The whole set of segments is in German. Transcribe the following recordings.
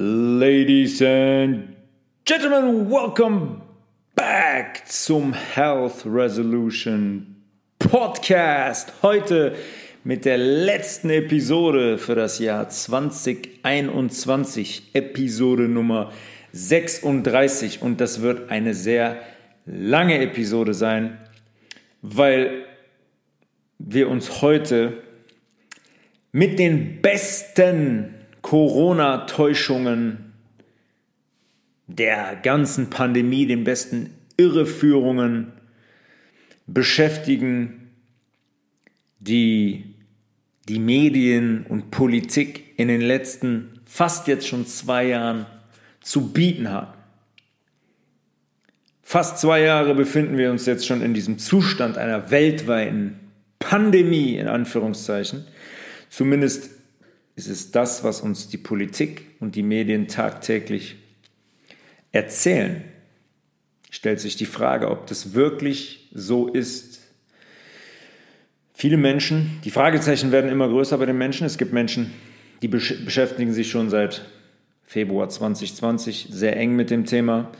Ladies and Gentlemen, welcome back zum Health Resolution Podcast. Heute mit der letzten Episode für das Jahr 2021, Episode Nummer 36. Und das wird eine sehr lange Episode sein, weil wir uns heute mit den besten Corona-Täuschungen der ganzen Pandemie, den besten Irreführungen beschäftigen, die die Medien und Politik in den letzten fast jetzt schon zwei Jahren zu bieten haben. Fast zwei Jahre befinden wir uns jetzt schon in diesem Zustand einer weltweiten Pandemie, in Anführungszeichen. Zumindest ist es das, was uns die Politik und die Medien tagtäglich erzählen. Stellt sich die Frage, ob das wirklich so ist. Viele Menschen, die Fragezeichen werden immer größer bei den Menschen. Es gibt Menschen, die beschäftigen sich schon seit Februar 2020 sehr eng mit dem Thema,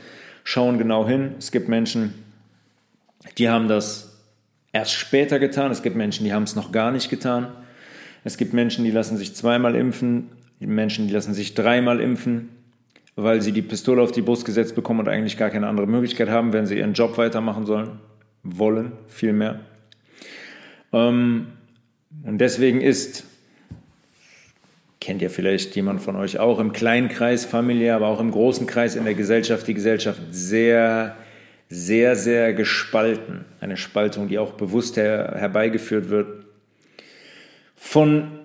schauen genau hin. Es gibt Menschen, die haben das erst später getan. Es gibt Menschen, die haben es noch gar nicht getan. Es gibt Menschen, die lassen sich zweimal impfen, Menschen, die lassen sich dreimal impfen, weil sie die Pistole auf die Brust gesetzt bekommen und eigentlich gar keine andere Möglichkeit haben, wenn sie ihren Job weitermachen sollen, wollen, vielmehr. Ähm, und deswegen ist, kennt ja vielleicht jemand von euch auch, im kleinen Kreis familiär, aber auch im großen Kreis in der Gesellschaft, die Gesellschaft sehr, sehr, sehr gespalten. Eine Spaltung, die auch bewusst her herbeigeführt wird von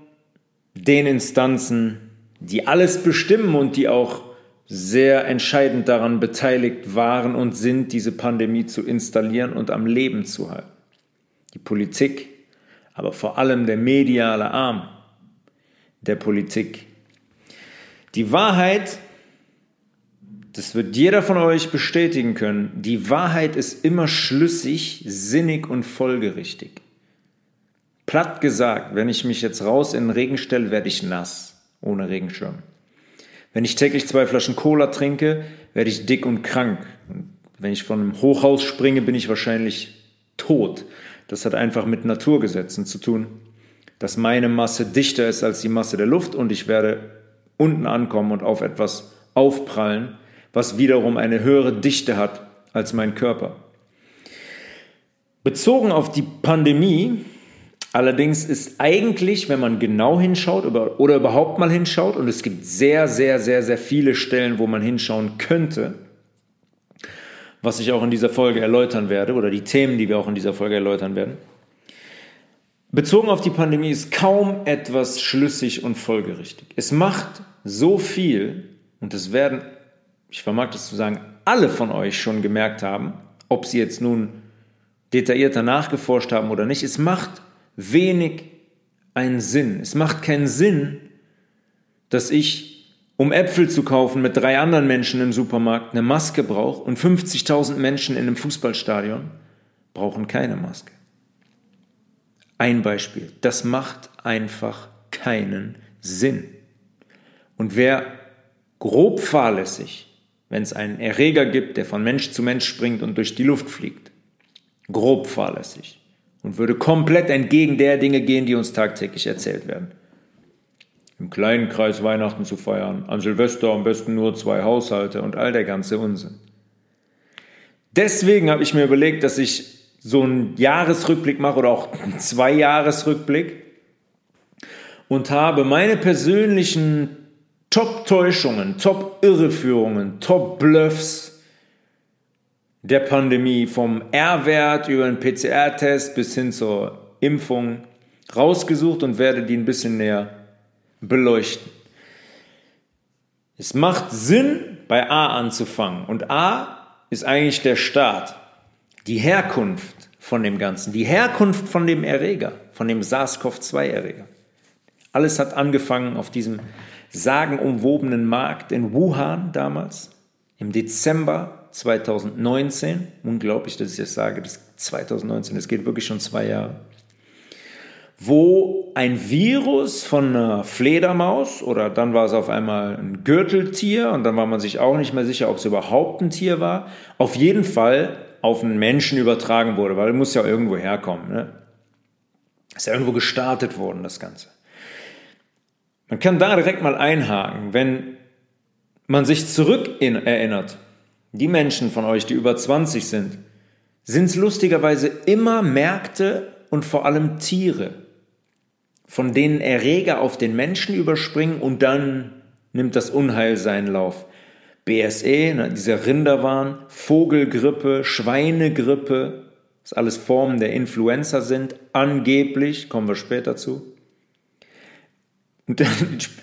den Instanzen, die alles bestimmen und die auch sehr entscheidend daran beteiligt waren und sind, diese Pandemie zu installieren und am Leben zu halten. Die Politik, aber vor allem der mediale Arm der Politik. Die Wahrheit, das wird jeder von euch bestätigen können, die Wahrheit ist immer schlüssig, sinnig und folgerichtig. Platt gesagt, wenn ich mich jetzt raus in den Regen stelle, werde ich nass, ohne Regenschirm. Wenn ich täglich zwei Flaschen Cola trinke, werde ich dick und krank. Und wenn ich von einem Hochhaus springe, bin ich wahrscheinlich tot. Das hat einfach mit Naturgesetzen zu tun, dass meine Masse dichter ist als die Masse der Luft und ich werde unten ankommen und auf etwas aufprallen, was wiederum eine höhere Dichte hat als mein Körper. Bezogen auf die Pandemie Allerdings ist eigentlich, wenn man genau hinschaut oder überhaupt mal hinschaut, und es gibt sehr, sehr, sehr, sehr viele Stellen, wo man hinschauen könnte, was ich auch in dieser Folge erläutern werde, oder die Themen, die wir auch in dieser Folge erläutern werden. Bezogen auf die Pandemie ist kaum etwas schlüssig und folgerichtig. Es macht so viel, und das werden, ich vermag das zu sagen, alle von euch schon gemerkt haben, ob sie jetzt nun detaillierter nachgeforscht haben oder nicht, es macht wenig einen Sinn. Es macht keinen Sinn, dass ich, um Äpfel zu kaufen, mit drei anderen Menschen im Supermarkt eine Maske brauche und 50.000 Menschen in einem Fußballstadion brauchen keine Maske. Ein Beispiel. Das macht einfach keinen Sinn. Und wer grob fahrlässig, wenn es einen Erreger gibt, der von Mensch zu Mensch springt und durch die Luft fliegt, grob fahrlässig, und würde komplett entgegen der Dinge gehen, die uns tagtäglich erzählt werden. Im kleinen Kreis Weihnachten zu feiern, an Silvester am besten nur zwei Haushalte und all der ganze Unsinn. Deswegen habe ich mir überlegt, dass ich so einen Jahresrückblick mache oder auch einen Zwei-Jahres-Rückblick und habe meine persönlichen Top-Täuschungen, Top-Irreführungen, Top-Bluffs der Pandemie, vom R-Wert über den PCR-Test bis hin zur Impfung rausgesucht und werde die ein bisschen näher beleuchten. Es macht Sinn, bei A anzufangen. Und A ist eigentlich der Start, die Herkunft von dem Ganzen, die Herkunft von dem Erreger, von dem SARS-CoV-2-Erreger. Alles hat angefangen auf diesem sagenumwobenen Markt in Wuhan damals, im Dezember 2019, unglaublich, dass ich das sage, das 2019, es geht wirklich schon zwei Jahre, wo ein Virus von einer Fledermaus oder dann war es auf einmal ein Gürteltier und dann war man sich auch nicht mehr sicher, ob es überhaupt ein Tier war, auf jeden Fall auf einen Menschen übertragen wurde, weil es muss ja irgendwo herkommen. Ne? Ist ja irgendwo gestartet worden, das Ganze. Man kann da direkt mal einhaken, wenn man sich zurück erinnert, die Menschen von euch, die über 20 sind, sind es lustigerweise immer Märkte und vor allem Tiere, von denen Erreger auf den Menschen überspringen und dann nimmt das Unheil seinen Lauf. BSE, ne, dieser Rinderwahn, Vogelgrippe, Schweinegrippe, was alles Formen der Influenza sind, angeblich, kommen wir später zu.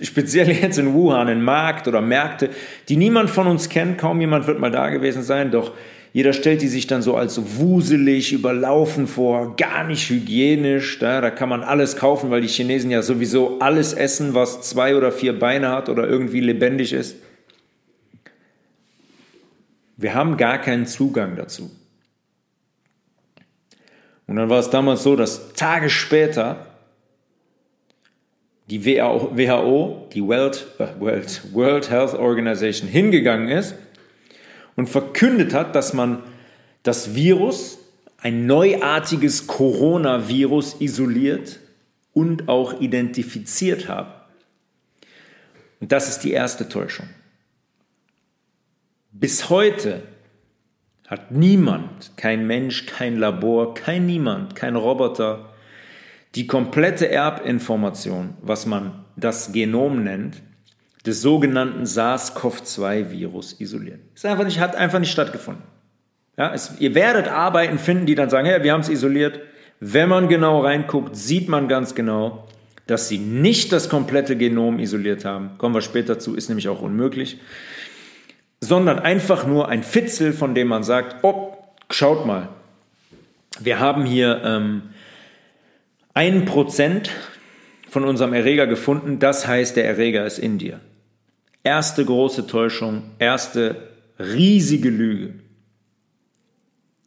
Speziell jetzt in Wuhan, in Markt oder Märkte, die niemand von uns kennt, kaum jemand wird mal da gewesen sein, doch jeder stellt die sich dann so als so wuselig, überlaufen vor, gar nicht hygienisch. Da, da kann man alles kaufen, weil die Chinesen ja sowieso alles essen, was zwei oder vier Beine hat oder irgendwie lebendig ist. Wir haben gar keinen Zugang dazu. Und dann war es damals so, dass Tage später die WHO, die World, World, World Health Organization, hingegangen ist und verkündet hat, dass man das Virus, ein neuartiges Coronavirus, isoliert und auch identifiziert habe. Und das ist die erste Täuschung. Bis heute hat niemand, kein Mensch, kein Labor, kein niemand, kein Roboter, die komplette Erbinformation, was man das Genom nennt, des sogenannten SARS-CoV-2-Virus isoliert. Es einfach nicht, hat einfach nicht stattgefunden. Ja, es, ihr werdet Arbeiten finden, die dann sagen, hey, wir haben es isoliert. Wenn man genau reinguckt, sieht man ganz genau, dass sie nicht das komplette Genom isoliert haben. Kommen wir später zu, ist nämlich auch unmöglich. Sondern einfach nur ein Fitzel, von dem man sagt, oh, schaut mal, wir haben hier ähm, ein Prozent von unserem Erreger gefunden, das heißt, der Erreger ist in dir. Erste große Täuschung, erste riesige Lüge.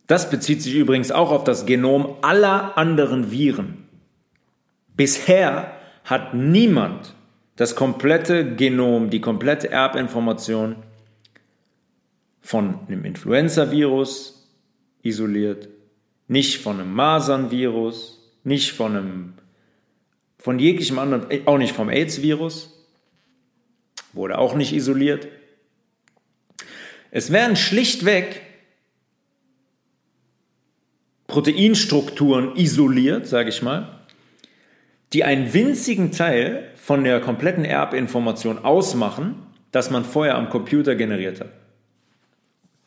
Das bezieht sich übrigens auch auf das Genom aller anderen Viren. Bisher hat niemand das komplette Genom, die komplette Erbinformation von einem Influenza-Virus isoliert, nicht von einem Masern-Virus, nicht von einem, von jeglichem anderen, auch nicht vom AIDS-Virus, wurde auch nicht isoliert. Es werden schlichtweg Proteinstrukturen isoliert, sage ich mal, die einen winzigen Teil von der kompletten Erbinformation ausmachen, das man vorher am Computer generiert hat.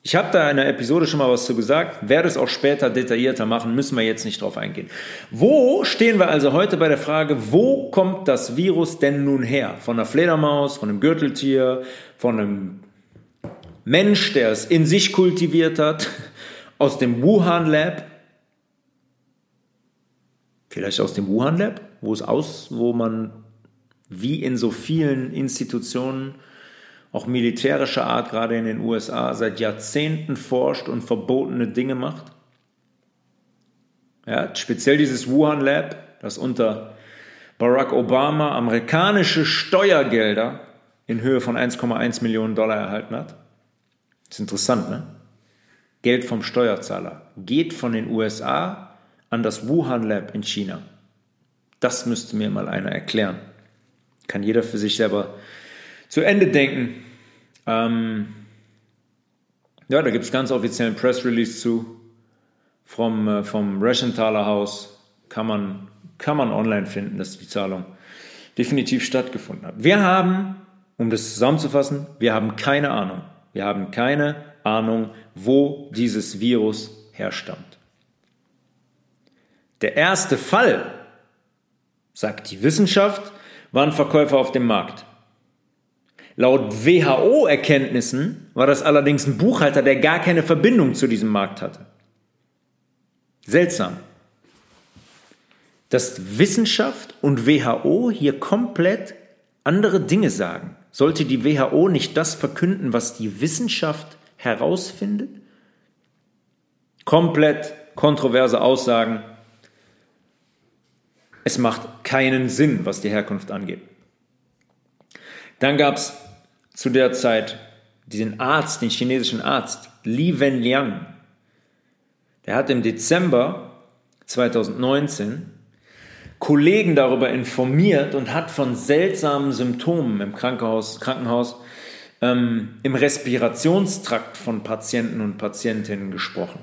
Ich habe da in der Episode schon mal was zu gesagt, werde es auch später detaillierter machen, müssen wir jetzt nicht drauf eingehen. Wo stehen wir also heute bei der Frage, wo kommt das Virus denn nun her? Von einer Fledermaus, von einem Gürteltier, von einem Mensch, der es in sich kultiviert hat, aus dem Wuhan Lab? Vielleicht aus dem Wuhan Lab, wo es aus, wo man wie in so vielen Institutionen auch militärischer Art, gerade in den USA, seit Jahrzehnten forscht und verbotene Dinge macht. Ja, speziell dieses Wuhan Lab, das unter Barack Obama amerikanische Steuergelder in Höhe von 1,1 Millionen Dollar erhalten hat. Das ist interessant, ne? Geld vom Steuerzahler geht von den USA an das Wuhan Lab in China. Das müsste mir mal einer erklären. Kann jeder für sich selber zu Ende denken. Ähm, ja, da gibt es ganz offiziellen Press Release zu vom, äh, vom Reschenthaler Haus. Kann man, kann man online finden, dass die Zahlung definitiv stattgefunden hat. Wir haben, um das zusammenzufassen, wir haben keine Ahnung. Wir haben keine Ahnung, wo dieses Virus herstammt. Der erste Fall, sagt die Wissenschaft, waren Verkäufer auf dem Markt. Laut WHO-Erkenntnissen war das allerdings ein Buchhalter, der gar keine Verbindung zu diesem Markt hatte. Seltsam. Dass Wissenschaft und WHO hier komplett andere Dinge sagen. Sollte die WHO nicht das verkünden, was die Wissenschaft herausfindet? Komplett kontroverse Aussagen. Es macht keinen Sinn, was die Herkunft angeht. Dann gab es zu der Zeit diesen Arzt, den chinesischen Arzt, Li Wenliang. Der hat im Dezember 2019 Kollegen darüber informiert und hat von seltsamen Symptomen im Krankenhaus, Krankenhaus ähm, im Respirationstrakt von Patienten und Patientinnen gesprochen.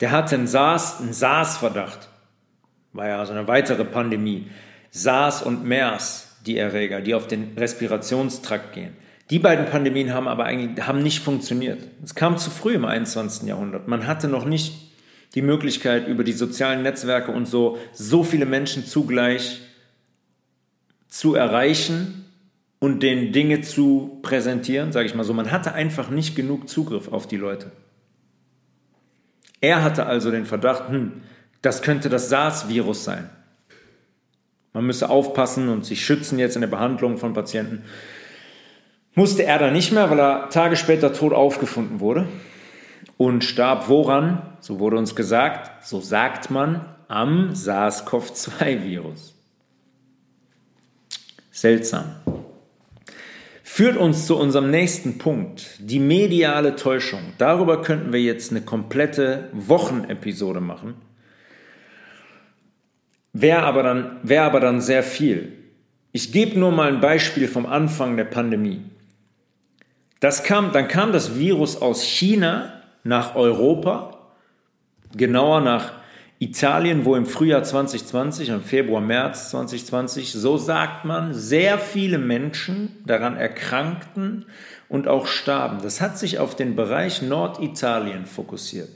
Der hatte einen SARS, einen SARS-Verdacht. War ja so eine weitere Pandemie. SARS und MERS, die Erreger, die auf den Respirationstrakt gehen. Die beiden Pandemien haben aber eigentlich haben nicht funktioniert. Es kam zu früh im 21. Jahrhundert. Man hatte noch nicht die Möglichkeit, über die sozialen Netzwerke und so so viele Menschen zugleich zu erreichen und den Dinge zu präsentieren, sage ich mal so. Man hatte einfach nicht genug Zugriff auf die Leute. Er hatte also den Verdacht, hm, das könnte das SARS-Virus sein. Man müsse aufpassen und sich schützen jetzt in der Behandlung von Patienten. Musste er da nicht mehr, weil er Tage später tot aufgefunden wurde und starb woran? So wurde uns gesagt, so sagt man, am SARS-CoV-2-Virus. Seltsam. Führt uns zu unserem nächsten Punkt, die mediale Täuschung. Darüber könnten wir jetzt eine komplette Wochenepisode machen. Wäre aber, dann, wär aber dann sehr viel. Ich gebe nur mal ein Beispiel vom Anfang der Pandemie. Das kam, dann kam das Virus aus China nach Europa, genauer nach Italien, wo im Frühjahr 2020, im Februar, März 2020, so sagt man, sehr viele Menschen daran erkrankten und auch starben. Das hat sich auf den Bereich Norditalien fokussiert.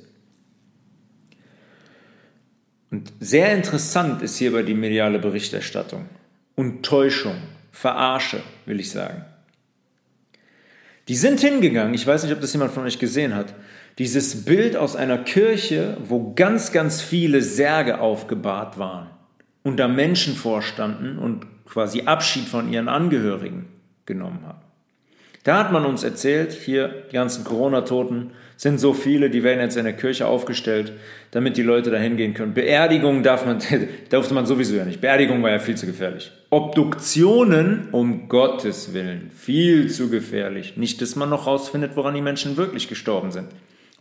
Und sehr interessant ist hierbei die mediale Berichterstattung und Täuschung, Verarsche, will ich sagen. Die sind hingegangen, ich weiß nicht, ob das jemand von euch gesehen hat, dieses Bild aus einer Kirche, wo ganz, ganz viele Särge aufgebahrt waren und da Menschen vorstanden und quasi Abschied von ihren Angehörigen genommen haben. Da hat man uns erzählt, hier die ganzen Corona-Toten sind so viele, die werden jetzt in der Kirche aufgestellt, damit die Leute da hingehen können. Beerdigungen darf man, durfte man sowieso ja nicht. Beerdigung war ja viel zu gefährlich. Obduktionen, um Gottes Willen, viel zu gefährlich. Nicht, dass man noch rausfindet, woran die Menschen wirklich gestorben sind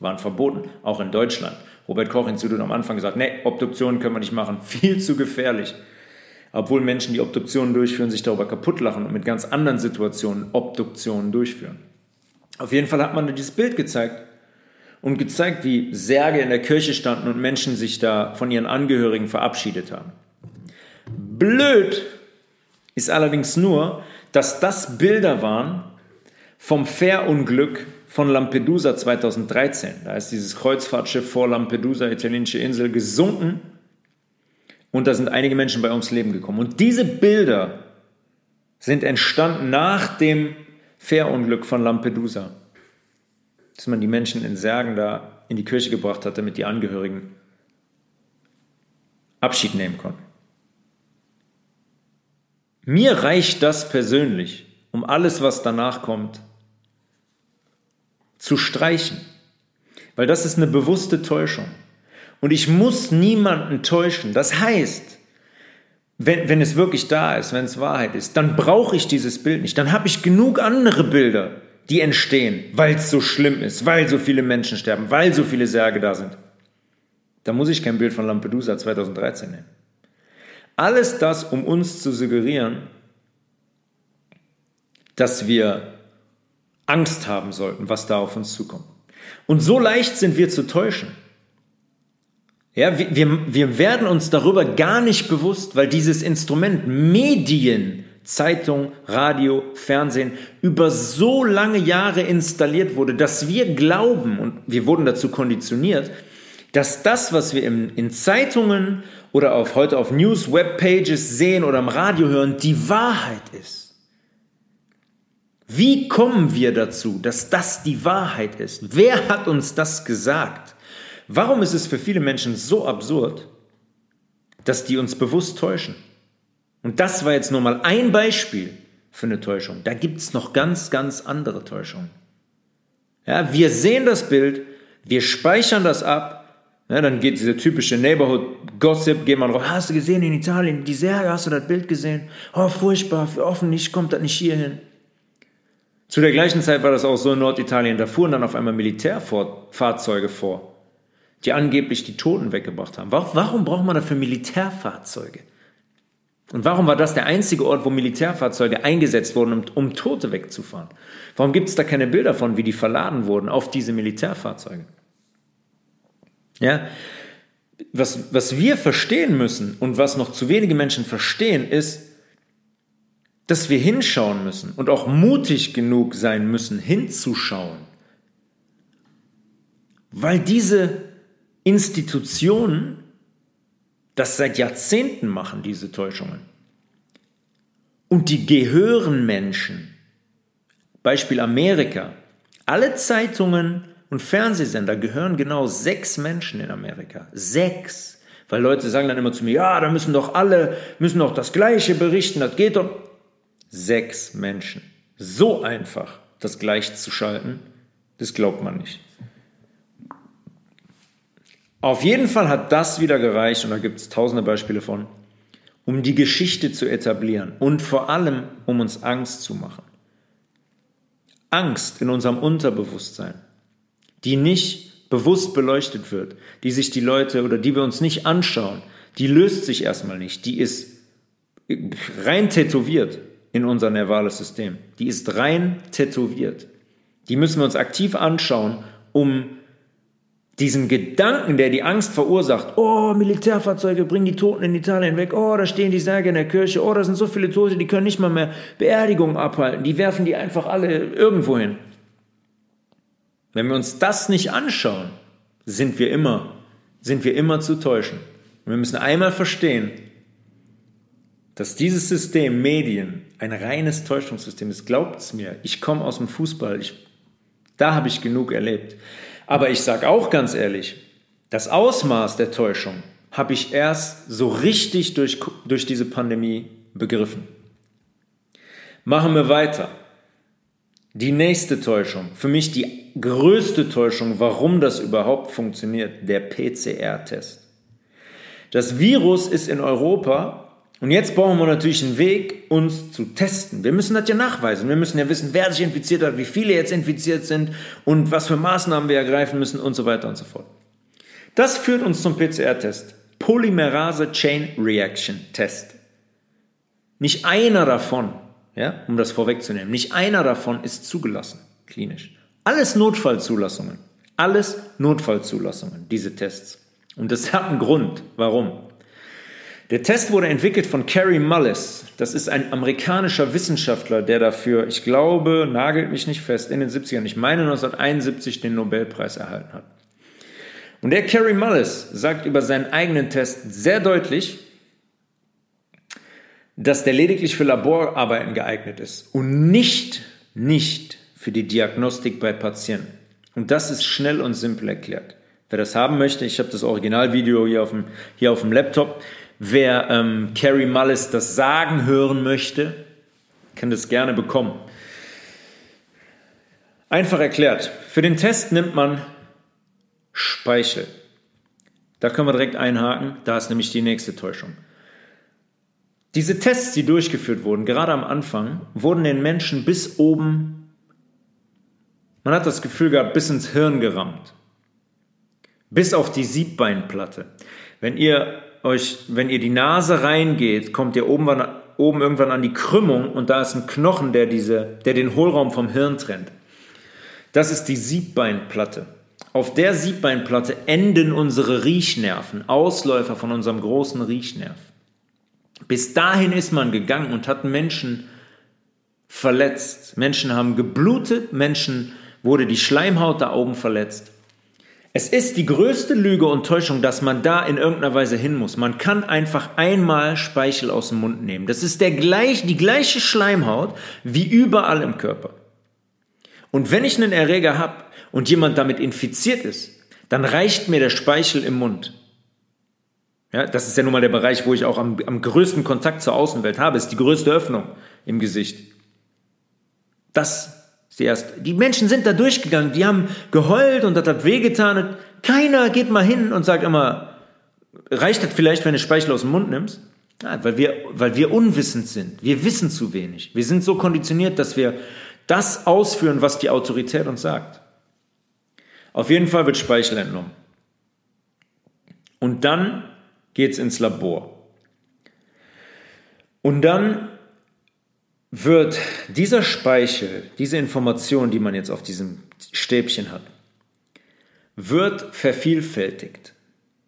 waren verboten, auch in Deutschland. Robert Koch Institut am Anfang gesagt, nee, Obduktionen können wir nicht machen, viel zu gefährlich. Obwohl Menschen, die Obduktionen durchführen, sich darüber kaputt lachen und mit ganz anderen Situationen Obduktionen durchführen. Auf jeden Fall hat man dieses Bild gezeigt und gezeigt, wie Särge in der Kirche standen und Menschen sich da von ihren Angehörigen verabschiedet haben. Blöd ist allerdings nur, dass das Bilder waren vom Fährunglück von Lampedusa 2013. Da ist dieses Kreuzfahrtschiff vor Lampedusa, italienische Insel, gesunken und da sind einige Menschen bei ums Leben gekommen. Und diese Bilder sind entstanden nach dem Fährunglück von Lampedusa, dass man die Menschen in Särgen da in die Kirche gebracht hat, damit die Angehörigen Abschied nehmen konnten. Mir reicht das persönlich, um alles, was danach kommt, zu streichen. Weil das ist eine bewusste Täuschung. Und ich muss niemanden täuschen. Das heißt, wenn, wenn es wirklich da ist, wenn es Wahrheit ist, dann brauche ich dieses Bild nicht. Dann habe ich genug andere Bilder, die entstehen, weil es so schlimm ist, weil so viele Menschen sterben, weil so viele Särge da sind. Da muss ich kein Bild von Lampedusa 2013 nehmen. Alles das, um uns zu suggerieren, dass wir Angst haben sollten, was da auf uns zukommt. Und so leicht sind wir zu täuschen. Ja, wir, wir, wir werden uns darüber gar nicht bewusst, weil dieses Instrument Medien, Zeitung, Radio, Fernsehen über so lange Jahre installiert wurde, dass wir glauben, und wir wurden dazu konditioniert, dass das, was wir in, in Zeitungen oder auf, heute auf News, Webpages sehen oder im Radio hören, die Wahrheit ist. Wie kommen wir dazu, dass das die Wahrheit ist? Wer hat uns das gesagt? Warum ist es für viele Menschen so absurd, dass die uns bewusst täuschen? Und das war jetzt nur mal ein Beispiel für eine Täuschung. Da gibt es noch ganz, ganz andere Täuschungen. Ja, wir sehen das Bild, wir speichern das ab Ja, dann geht dieser typische Neighborhood-Gossip, geht man drauf, hast du gesehen in Italien, die Serie, hast du das Bild gesehen? Oh, furchtbar, hoffentlich kommt das nicht hier hin. Zu der gleichen Zeit war das auch so in Norditalien, da fuhren dann auf einmal Militärfahrzeuge vor, die angeblich die Toten weggebracht haben. Warum braucht man dafür Militärfahrzeuge? Und warum war das der einzige Ort, wo Militärfahrzeuge eingesetzt wurden, um, um Tote wegzufahren? Warum gibt es da keine Bilder von, wie die verladen wurden auf diese Militärfahrzeuge? Ja, was, was wir verstehen müssen und was noch zu wenige Menschen verstehen, ist, dass wir hinschauen müssen und auch mutig genug sein müssen, hinzuschauen. Weil diese Institutionen das seit Jahrzehnten machen, diese Täuschungen. Und die gehören Menschen. Beispiel Amerika. Alle Zeitungen und Fernsehsender gehören genau sechs Menschen in Amerika. Sechs. Weil Leute sagen dann immer zu mir, ja, da müssen doch alle, müssen doch das Gleiche berichten, das geht doch. Sechs Menschen. So einfach, das gleich zu schalten, das glaubt man nicht. Auf jeden Fall hat das wieder gereicht, und da gibt es tausende Beispiele von, um die Geschichte zu etablieren und vor allem, um uns Angst zu machen. Angst in unserem Unterbewusstsein, die nicht bewusst beleuchtet wird, die sich die Leute oder die wir uns nicht anschauen, die löst sich erstmal nicht, die ist rein tätowiert in unser nervales System. Die ist rein tätowiert. Die müssen wir uns aktiv anschauen, um diesen Gedanken, der die Angst verursacht, oh, Militärfahrzeuge bringen die Toten in Italien weg, oh, da stehen die Särge in der Kirche, oh, da sind so viele Tote, die können nicht mal mehr Beerdigungen abhalten, die werfen die einfach alle irgendwo hin. Wenn wir uns das nicht anschauen, sind wir immer, sind wir immer zu täuschen. Und wir müssen einmal verstehen, dass dieses System Medien ein reines Täuschungssystem ist. Glaubt's mir, ich komme aus dem Fußball, ich, da habe ich genug erlebt. Aber ich sage auch ganz ehrlich, das Ausmaß der Täuschung habe ich erst so richtig durch, durch diese Pandemie begriffen. Machen wir weiter. Die nächste Täuschung, für mich die größte Täuschung, warum das überhaupt funktioniert, der PCR-Test. Das Virus ist in Europa und jetzt brauchen wir natürlich einen Weg, uns zu testen. Wir müssen das ja nachweisen. Wir müssen ja wissen, wer sich infiziert hat, wie viele jetzt infiziert sind und was für Maßnahmen wir ergreifen müssen und so weiter und so fort. Das führt uns zum PCR-Test. Polymerase Chain Reaction Test. Nicht einer davon, ja, um das vorwegzunehmen, nicht einer davon ist zugelassen, klinisch. Alles Notfallzulassungen. Alles Notfallzulassungen, diese Tests. Und das hat einen Grund. Warum? Der Test wurde entwickelt von Kerry Mullis. Das ist ein amerikanischer Wissenschaftler, der dafür, ich glaube, nagelt mich nicht fest, in den 70ern, ich meine 1971 den Nobelpreis erhalten hat. Und der Kerry Mullis sagt über seinen eigenen Test sehr deutlich, dass der lediglich für Laborarbeiten geeignet ist und nicht, nicht für die Diagnostik bei Patienten. Und das ist schnell und simpel erklärt. Wer das haben möchte, ich habe das Originalvideo hier auf dem, hier auf dem Laptop. Wer ähm, Carrie Mullis das sagen hören möchte, kann das gerne bekommen. Einfach erklärt, für den Test nimmt man Speichel. Da können wir direkt einhaken, da ist nämlich die nächste Täuschung. Diese Tests, die durchgeführt wurden, gerade am Anfang, wurden den Menschen bis oben, man hat das Gefühl gehabt, bis ins Hirn gerammt. Bis auf die Siebbeinplatte. Wenn ihr euch, wenn ihr die Nase reingeht, kommt ihr oben, oben irgendwann an die Krümmung und da ist ein Knochen, der, diese, der den Hohlraum vom Hirn trennt. Das ist die Siebbeinplatte. Auf der Siebbeinplatte enden unsere Riechnerven, Ausläufer von unserem großen Riechnerv. Bis dahin ist man gegangen und hat Menschen verletzt. Menschen haben geblutet, Menschen wurde die Schleimhaut da oben verletzt. Es ist die größte Lüge und Täuschung, dass man da in irgendeiner Weise hin muss. Man kann einfach einmal Speichel aus dem Mund nehmen. Das ist der gleich, die gleiche Schleimhaut wie überall im Körper. Und wenn ich einen Erreger habe und jemand damit infiziert ist, dann reicht mir der Speichel im Mund. Ja, das ist ja nun mal der Bereich, wo ich auch am, am größten Kontakt zur Außenwelt habe, ist die größte Öffnung im Gesicht. Das die, erst, die Menschen sind da durchgegangen, die haben geheult und das hat wehgetan. Keiner geht mal hin und sagt immer, reicht das vielleicht, wenn du Speichel aus dem Mund nimmst? Nein, weil wir, weil wir unwissend sind. Wir wissen zu wenig. Wir sind so konditioniert, dass wir das ausführen, was die Autorität uns sagt. Auf jeden Fall wird Speichel entnommen. Und dann geht's ins Labor. Und dann wird dieser Speichel, diese Information, die man jetzt auf diesem Stäbchen hat, wird vervielfältigt.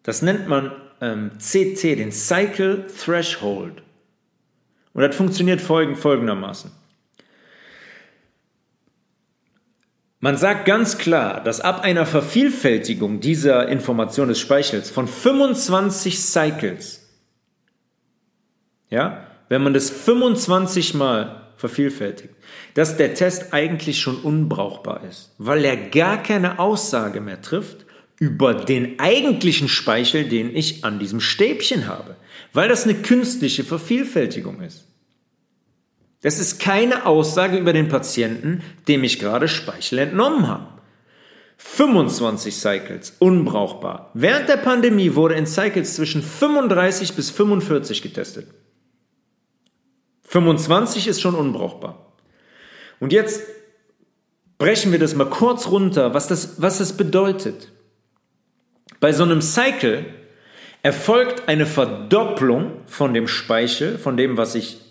Das nennt man ähm, CT, den Cycle Threshold. Und das funktioniert folgendermaßen. Man sagt ganz klar, dass ab einer Vervielfältigung dieser Information des Speichels von 25 Cycles, ja, wenn man das 25 Mal vervielfältigt, dass der Test eigentlich schon unbrauchbar ist, weil er gar keine Aussage mehr trifft über den eigentlichen Speichel, den ich an diesem Stäbchen habe, weil das eine künstliche Vervielfältigung ist. Das ist keine Aussage über den Patienten, dem ich gerade Speichel entnommen habe. 25 Cycles, unbrauchbar. Während der Pandemie wurde in Cycles zwischen 35 bis 45 getestet. 25 ist schon unbrauchbar. Und jetzt brechen wir das mal kurz runter, was das, was das bedeutet. Bei so einem Cycle erfolgt eine Verdopplung von dem Speichel, von dem, was ich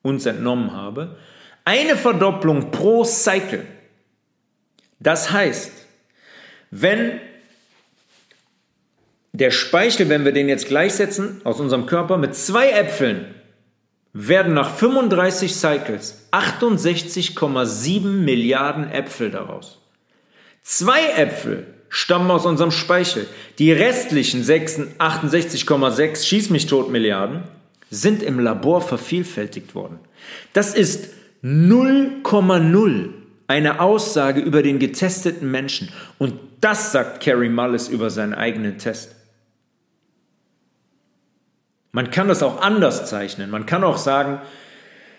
uns entnommen habe. Eine Verdopplung pro Cycle. Das heißt, wenn der Speichel, wenn wir den jetzt gleichsetzen aus unserem Körper mit zwei Äpfeln, werden nach 35 Cycles 68,7 Milliarden Äpfel daraus. Zwei Äpfel stammen aus unserem Speichel. Die restlichen 68,6 Schieß mich tot Milliarden sind im Labor vervielfältigt worden. Das ist 0,0 eine Aussage über den getesteten Menschen. Und das sagt Kerry Mullis über seinen eigenen Test. Man kann das auch anders zeichnen. Man kann auch sagen,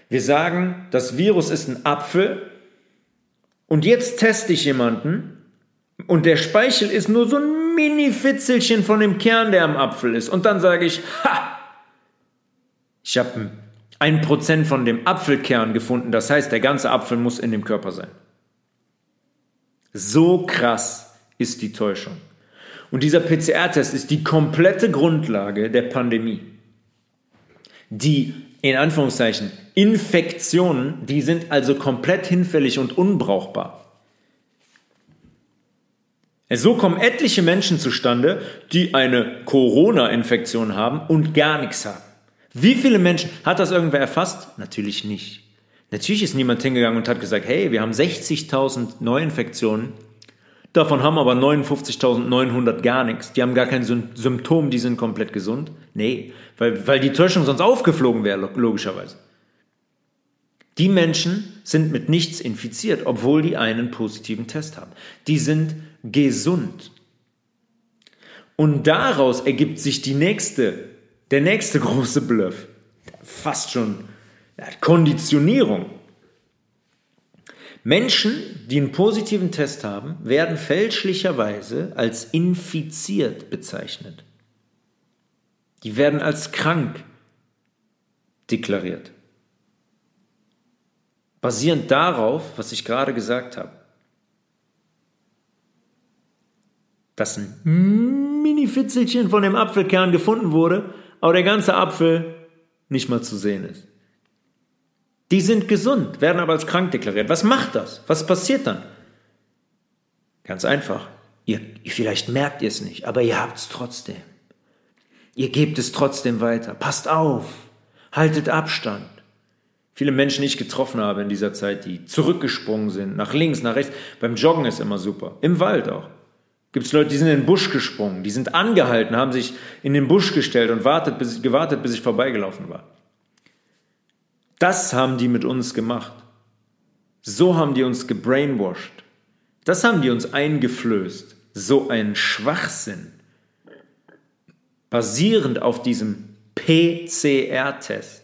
wir sagen, das Virus ist ein Apfel und jetzt teste ich jemanden und der Speichel ist nur so ein Mini-Fitzelchen von dem Kern, der am Apfel ist. Und dann sage ich, ha, ich habe ein Prozent von dem Apfelkern gefunden. Das heißt, der ganze Apfel muss in dem Körper sein. So krass ist die Täuschung. Und dieser PCR-Test ist die komplette Grundlage der Pandemie. Die, in Anführungszeichen, Infektionen, die sind also komplett hinfällig und unbrauchbar. So kommen etliche Menschen zustande, die eine Corona-Infektion haben und gar nichts haben. Wie viele Menschen hat das irgendwer erfasst? Natürlich nicht. Natürlich ist niemand hingegangen und hat gesagt, hey, wir haben 60.000 Neuinfektionen, davon haben aber 59.900 gar nichts. Die haben gar kein Symptom, die sind komplett gesund. Nee, weil, weil die Täuschung sonst aufgeflogen wäre, logischerweise. Die Menschen sind mit nichts infiziert, obwohl die einen positiven Test haben. Die sind gesund. Und daraus ergibt sich die nächste der nächste große Bluff, fast schon Konditionierung. Menschen, die einen positiven Test haben, werden fälschlicherweise als infiziert bezeichnet. Die werden als krank deklariert. Basierend darauf, was ich gerade gesagt habe, dass ein Mini-Fitzelchen von dem Apfelkern gefunden wurde aber der ganze Apfel nicht mal zu sehen ist. Die sind gesund, werden aber als krank deklariert. Was macht das? Was passiert dann? Ganz einfach. Ihr, vielleicht merkt ihr es nicht, aber ihr habt es trotzdem. Ihr gebt es trotzdem weiter. Passt auf. Haltet Abstand. Viele Menschen, die ich getroffen habe in dieser Zeit, die zurückgesprungen sind, nach links, nach rechts. Beim Joggen ist immer super. Im Wald auch. Gibt es Leute, die sind in den Busch gesprungen, die sind angehalten, haben sich in den Busch gestellt und wartet, bis, gewartet, bis ich vorbeigelaufen war. Das haben die mit uns gemacht. So haben die uns gebrainwashed. Das haben die uns eingeflößt. So ein Schwachsinn. Basierend auf diesem PCR-Test.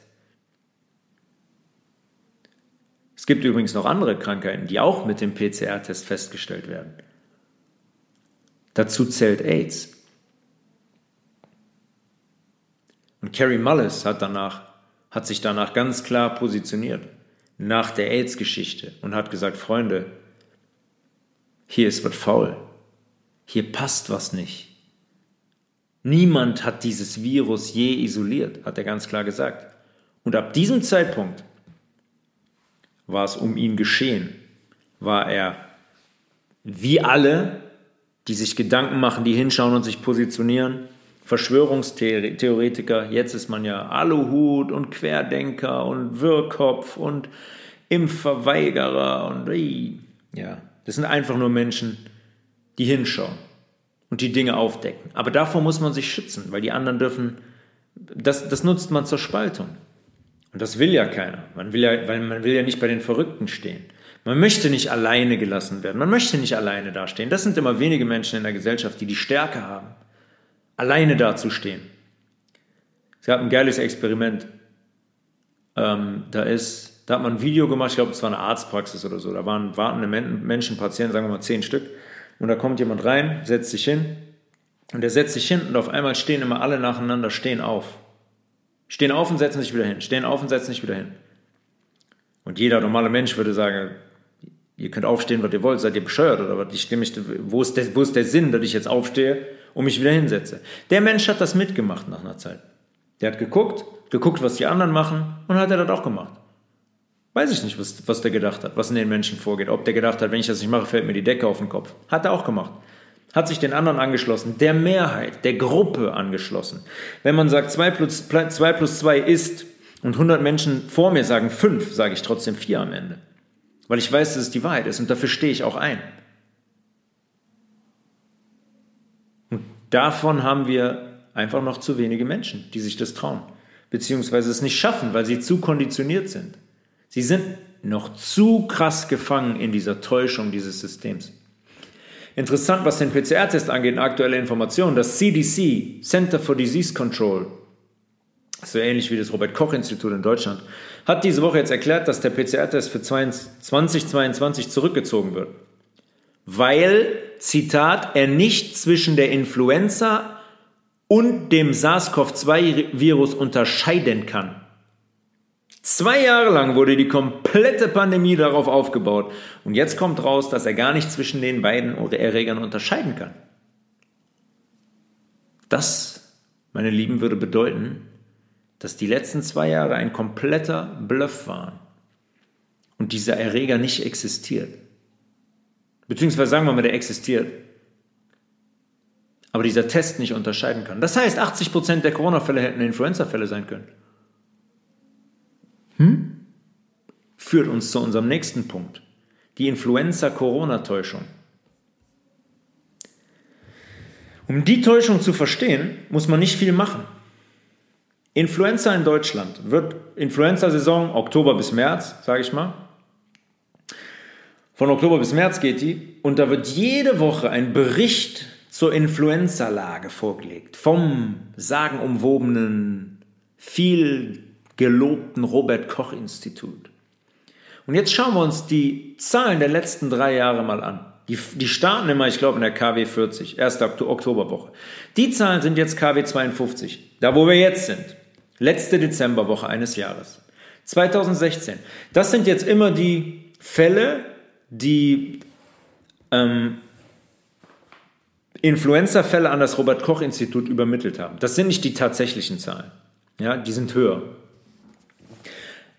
Es gibt übrigens noch andere Krankheiten, die auch mit dem PCR-Test festgestellt werden. Dazu zählt AIDS. Und Carrie Mullis hat danach, hat sich danach ganz klar positioniert nach der AIDS-Geschichte und hat gesagt, Freunde, hier ist was faul. Hier passt was nicht. Niemand hat dieses Virus je isoliert, hat er ganz klar gesagt. Und ab diesem Zeitpunkt war es um ihn geschehen, war er wie alle, die sich Gedanken machen, die hinschauen und sich positionieren, Verschwörungstheoretiker, jetzt ist man ja Aluhut und Querdenker und Wirrkopf und Impfverweigerer und ja, das sind einfach nur Menschen, die hinschauen und die Dinge aufdecken. Aber davor muss man sich schützen, weil die anderen dürfen, das, das nutzt man zur Spaltung. Und das will ja keiner. Man will ja, weil man will ja nicht bei den Verrückten stehen. Man möchte nicht alleine gelassen werden. Man möchte nicht alleine dastehen. Das sind immer wenige Menschen in der Gesellschaft, die die Stärke haben, alleine dazustehen. Es gab ein geiles Experiment. Ähm, da ist, da hat man ein Video gemacht, ich glaube, es war eine Arztpraxis oder so. Da waren wartende Menschen, Patienten, sagen wir mal zehn Stück. Und da kommt jemand rein, setzt sich hin. Und der setzt sich hin und auf einmal stehen immer alle nacheinander, stehen auf. Stehen auf und setzen sich wieder hin. Stehen auf und setzen sich wieder hin. Und jeder normale Mensch würde sagen, ihr könnt aufstehen, was ihr wollt, seid ihr bescheuert oder was? Ich stimme wo, ist der, wo ist der Sinn, dass ich jetzt aufstehe und mich wieder hinsetze? Der Mensch hat das mitgemacht nach einer Zeit. Der hat geguckt, geguckt, was die anderen machen und hat er das auch gemacht. Weiß ich nicht, was, was der gedacht hat, was in den Menschen vorgeht. Ob der gedacht hat, wenn ich das nicht mache, fällt mir die Decke auf den Kopf. Hat er auch gemacht hat sich den anderen angeschlossen, der Mehrheit, der Gruppe angeschlossen. Wenn man sagt, 2 plus 2, plus 2 ist und 100 Menschen vor mir sagen 5, sage ich trotzdem 4 am Ende. Weil ich weiß, dass es die Wahrheit ist und dafür stehe ich auch ein. Und davon haben wir einfach noch zu wenige Menschen, die sich das trauen, beziehungsweise es nicht schaffen, weil sie zu konditioniert sind. Sie sind noch zu krass gefangen in dieser Täuschung dieses Systems. Interessant, was den PCR-Test angeht, aktuelle Informationen. Das CDC, Center for Disease Control, so ähnlich wie das Robert-Koch-Institut in Deutschland, hat diese Woche jetzt erklärt, dass der PCR-Test für 2022 zurückgezogen wird. Weil, Zitat, er nicht zwischen der Influenza und dem SARS-CoV-2-Virus unterscheiden kann. Zwei Jahre lang wurde die komplette Pandemie darauf aufgebaut. Und jetzt kommt raus, dass er gar nicht zwischen den beiden Erregern unterscheiden kann. Das, meine Lieben, würde bedeuten, dass die letzten zwei Jahre ein kompletter Bluff waren und dieser Erreger nicht existiert. Beziehungsweise sagen wir mal, der existiert. Aber dieser Test nicht unterscheiden kann. Das heißt, 80% der Corona-Fälle hätten Influenza-Fälle sein können. Hm? Führt uns zu unserem nächsten Punkt. Die Influenza-Corona-Täuschung. Um die Täuschung zu verstehen, muss man nicht viel machen. Influenza in Deutschland wird Influenza-Saison Oktober bis März, sage ich mal. Von Oktober bis März geht die und da wird jede Woche ein Bericht zur Influenza-Lage vorgelegt vom sagenumwobenen, viel gelobten Robert Koch Institut. Und jetzt schauen wir uns die Zahlen der letzten drei Jahre mal an. Die, die starten immer, ich glaube, in der KW 40, erste Oktoberwoche. Die Zahlen sind jetzt KW 52, da wo wir jetzt sind. Letzte Dezemberwoche eines Jahres. 2016. Das sind jetzt immer die Fälle, die ähm, Influenza-Fälle an das Robert-Koch-Institut übermittelt haben. Das sind nicht die tatsächlichen Zahlen. Ja, die sind höher.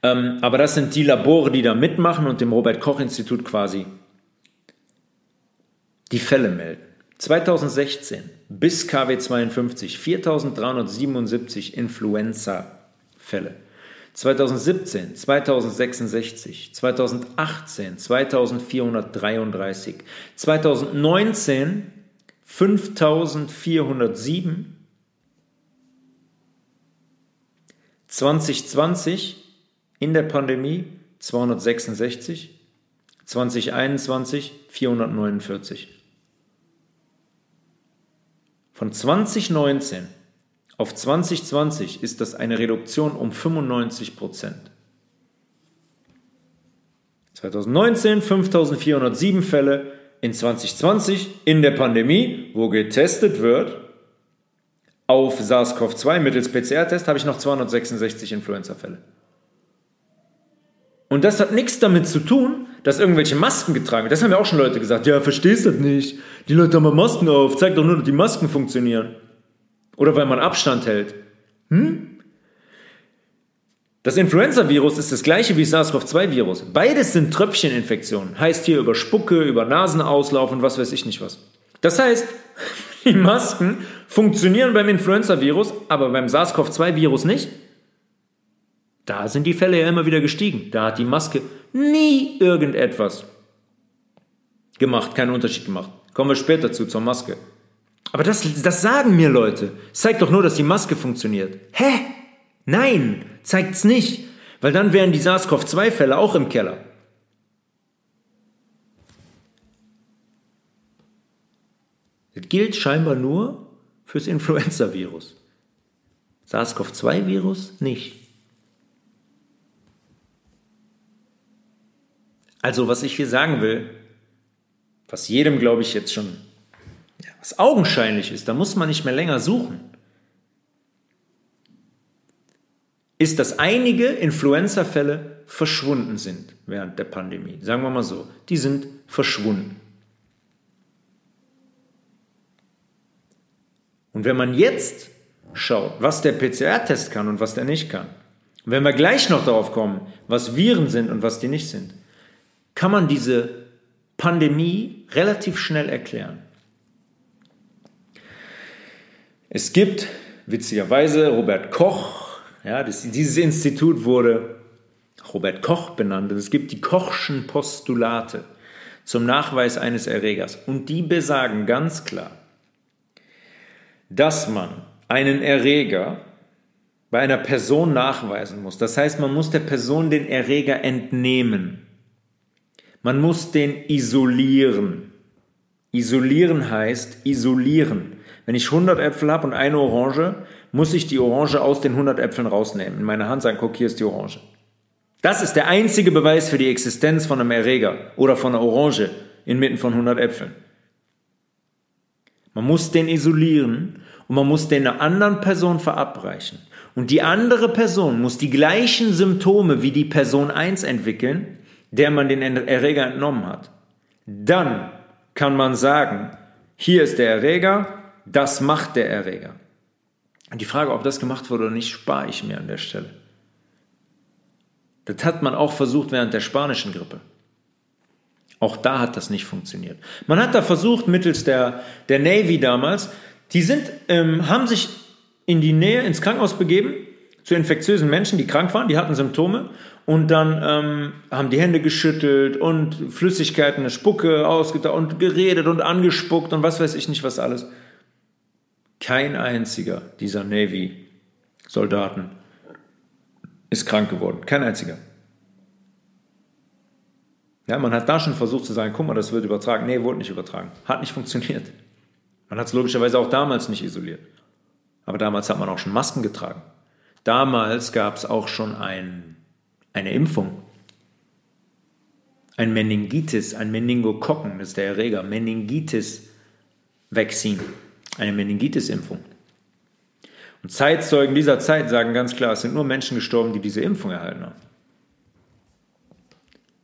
Ähm, aber das sind die Labore, die da mitmachen und dem Robert-Koch-Institut quasi die Fälle melden. 2016 bis KW 52 4377 Influenza-Fälle. 2017 2066, 2018 2433, 2019 5407, 2020 in der Pandemie 266, 2021 449. Von 2019 auf 2020 ist das eine Reduktion um 95 Prozent. 2019 5407 Fälle, in 2020 in der Pandemie, wo getestet wird, auf SARS-CoV-2 mittels PCR-Test habe ich noch 266 Influenza-Fälle. Und das hat nichts damit zu tun, dass irgendwelche Masken getragen werden. Das haben ja auch schon Leute gesagt. Ja, verstehst du das nicht? Die Leute haben Masken auf. Zeig doch nur, dass die Masken funktionieren. Oder weil man Abstand hält. Hm? Das Influenza-Virus ist das gleiche wie SARS-CoV-2-Virus. Beides sind Tröpfcheninfektionen. Heißt hier über Spucke, über Nasenauslauf und was weiß ich nicht was. Das heißt, die Masken funktionieren beim Influenza-Virus, aber beim SARS-CoV-2-Virus nicht. Da sind die Fälle ja immer wieder gestiegen. Da hat die Maske nie irgendetwas gemacht, keinen Unterschied gemacht. Kommen wir später zu, zur Maske. Aber das, das sagen mir Leute. Zeigt doch nur, dass die Maske funktioniert. Hä? Nein, zeigt's nicht. Weil dann wären die SARS-CoV-2-Fälle auch im Keller. Das gilt scheinbar nur fürs Influenza-Virus. SARS-CoV-2-Virus nicht. Also, was ich hier sagen will, was jedem, glaube ich, jetzt schon, was augenscheinlich ist, da muss man nicht mehr länger suchen, ist, dass einige Influenza-Fälle verschwunden sind während der Pandemie. Sagen wir mal so, die sind verschwunden. Und wenn man jetzt schaut, was der PCR-Test kann und was der nicht kann, wenn wir gleich noch darauf kommen, was Viren sind und was die nicht sind, kann man diese Pandemie relativ schnell erklären. Es gibt witzigerweise Robert Koch, ja, das, dieses Institut wurde Robert Koch benannt und es gibt die Kochschen Postulate zum Nachweis eines Erregers und die besagen ganz klar, dass man einen Erreger bei einer Person nachweisen muss. Das heißt, man muss der Person den Erreger entnehmen. Man muss den isolieren. Isolieren heißt isolieren. Wenn ich 100 Äpfel habe und eine Orange, muss ich die Orange aus den 100 Äpfeln rausnehmen. In meine Hand sagen, guck, hier ist die Orange. Das ist der einzige Beweis für die Existenz von einem Erreger oder von einer Orange inmitten von 100 Äpfeln. Man muss den isolieren und man muss den einer anderen Person verabreichen. Und die andere Person muss die gleichen Symptome wie die Person 1 entwickeln, der man den Erreger entnommen hat, dann kann man sagen, hier ist der Erreger, das macht der Erreger. Die Frage, ob das gemacht wurde oder nicht, spare ich mir an der Stelle. Das hat man auch versucht während der spanischen Grippe. Auch da hat das nicht funktioniert. Man hat da versucht, mittels der, der Navy damals, die sind, ähm, haben sich in die Nähe ins Krankenhaus begeben zu infektiösen Menschen, die krank waren, die hatten Symptome und dann ähm, haben die Hände geschüttelt und Flüssigkeiten, eine Spucke ausgetauscht und geredet und angespuckt und was weiß ich nicht was alles. Kein einziger dieser Navy-Soldaten ist krank geworden. Kein einziger. Ja, man hat da schon versucht zu sagen, guck mal, das wird übertragen. Nee, wurde nicht übertragen. Hat nicht funktioniert. Man hat es logischerweise auch damals nicht isoliert. Aber damals hat man auch schon Masken getragen. Damals gab es auch schon ein eine Impfung. Ein Meningitis, ein Meningokokken, ist der Erreger, Meningitis-Vaccin, eine Meningitis-Impfung. Und Zeitzeugen dieser Zeit sagen ganz klar, es sind nur Menschen gestorben, die diese Impfung erhalten haben.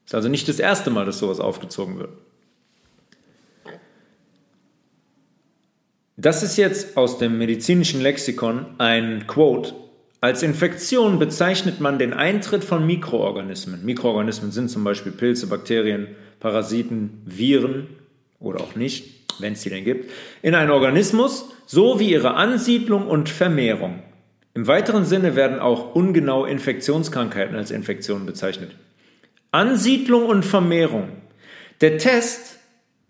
Es ist also nicht das erste Mal, dass sowas aufgezogen wird. Das ist jetzt aus dem medizinischen Lexikon ein Quote als Infektion bezeichnet man den Eintritt von Mikroorganismen. Mikroorganismen sind zum Beispiel Pilze, Bakterien, Parasiten, Viren oder auch nicht, wenn es sie denn gibt, in einen Organismus sowie ihre Ansiedlung und Vermehrung. Im weiteren Sinne werden auch ungenaue Infektionskrankheiten als Infektionen bezeichnet. Ansiedlung und Vermehrung. Der Test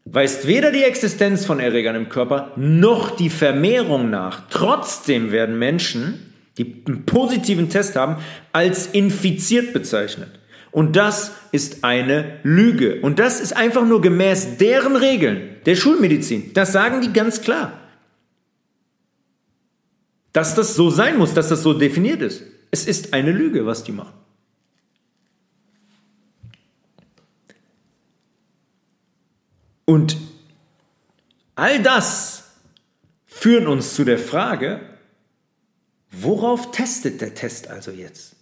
weist weder die Existenz von Erregern im Körper noch die Vermehrung nach. Trotzdem werden Menschen die einen positiven Test haben, als infiziert bezeichnet. Und das ist eine Lüge. Und das ist einfach nur gemäß deren Regeln der Schulmedizin. Das sagen die ganz klar. Dass das so sein muss, dass das so definiert ist. Es ist eine Lüge, was die machen. Und all das führt uns zu der Frage, worauf testet der Test also jetzt?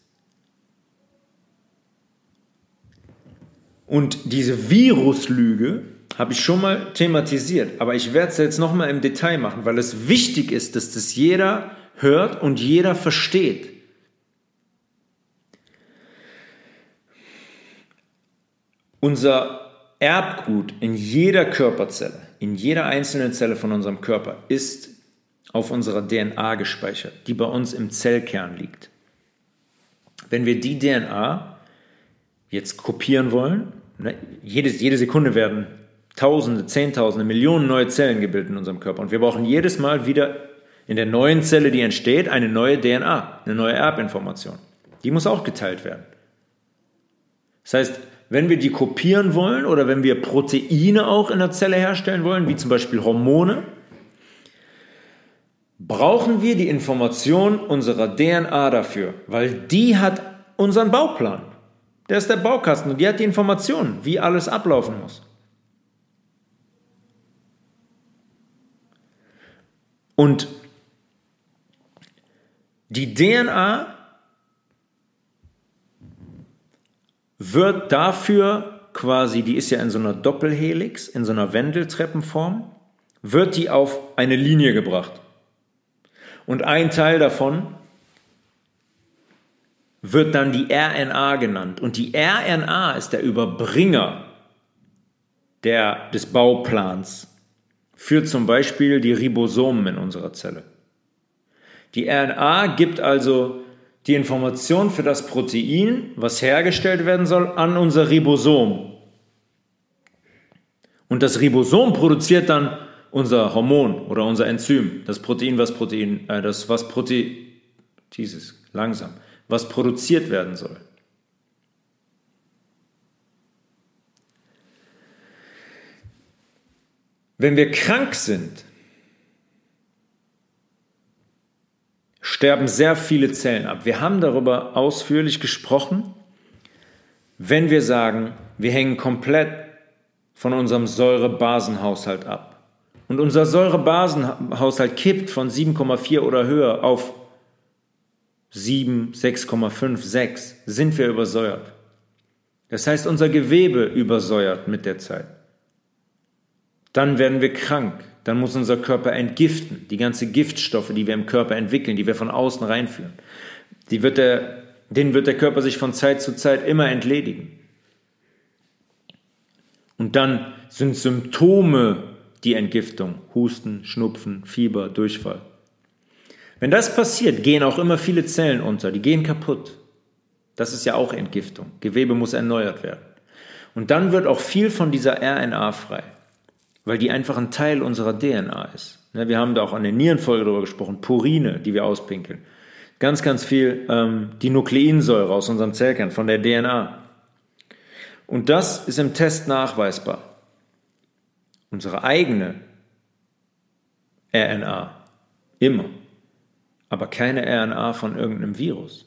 Und diese Viruslüge habe ich schon mal thematisiert, aber ich werde es jetzt nochmal im Detail machen, weil es wichtig ist, dass das jeder hört und jeder versteht. Unser Erbgut in jeder Körperzelle, in jeder einzelnen Zelle von unserem Körper ist auf unserer DNA gespeichert, die bei uns im Zellkern liegt. Wenn wir die DNA jetzt kopieren wollen, ne, jede, jede Sekunde werden Tausende, Zehntausende, Millionen neue Zellen gebildet in unserem Körper. Und wir brauchen jedes Mal wieder in der neuen Zelle, die entsteht, eine neue DNA, eine neue Erbinformation. Die muss auch geteilt werden. Das heißt, wenn wir die kopieren wollen oder wenn wir Proteine auch in der Zelle herstellen wollen, wie zum Beispiel Hormone, brauchen wir die Information unserer DNA dafür, weil die hat unseren Bauplan. Der ist der Baukasten und die hat die Informationen, wie alles ablaufen muss. Und die DNA wird dafür quasi, die ist ja in so einer Doppelhelix, in so einer Wendeltreppenform, wird die auf eine Linie gebracht. Und ein Teil davon wird dann die RNA genannt. Und die RNA ist der Überbringer der, des Bauplans für zum Beispiel die Ribosomen in unserer Zelle. Die RNA gibt also die Information für das Protein, was hergestellt werden soll, an unser Ribosom. Und das Ribosom produziert dann unser Hormon oder unser Enzym, das Protein, was Protein, äh, das was Protein, dieses langsam, was produziert werden soll. Wenn wir krank sind, sterben sehr viele Zellen ab. Wir haben darüber ausführlich gesprochen, wenn wir sagen, wir hängen komplett von unserem Säurebasenhaushalt ab. Und unser Säurebasenhaushalt kippt von 7,4 oder höher auf 7, 6,5, 6, sind wir übersäuert. Das heißt, unser Gewebe übersäuert mit der Zeit dann werden wir krank. Dann muss unser Körper entgiften. Die ganze Giftstoffe, die wir im Körper entwickeln, die wir von außen reinführen, die wird der, denen wird der Körper sich von Zeit zu Zeit immer entledigen. Und dann sind Symptome die Entgiftung. Husten, Schnupfen, Fieber, Durchfall. Wenn das passiert, gehen auch immer viele Zellen unter, die gehen kaputt. Das ist ja auch Entgiftung. Gewebe muss erneuert werden. Und dann wird auch viel von dieser RNA frei weil die einfach ein Teil unserer DNA ist. Ne, wir haben da auch an der Nierenfolge darüber gesprochen, Purine, die wir auspinkeln. Ganz, ganz viel ähm, die Nukleinsäure aus unserem Zellkern, von der DNA. Und das ist im Test nachweisbar. Unsere eigene RNA. Immer. Aber keine RNA von irgendeinem Virus.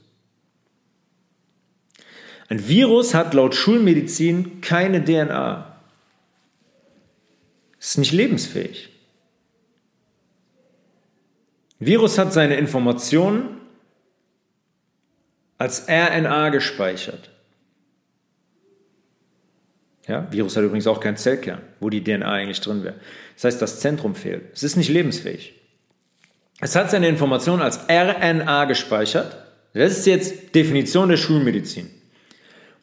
Ein Virus hat laut Schulmedizin keine DNA. Es ist nicht lebensfähig. Virus hat seine Informationen als RNA gespeichert. Ja, Virus hat übrigens auch keinen Zellkern, wo die DNA eigentlich drin wäre. Das heißt, das Zentrum fehlt. Es ist nicht lebensfähig. Es hat seine Informationen als RNA gespeichert. Das ist jetzt Definition der Schulmedizin.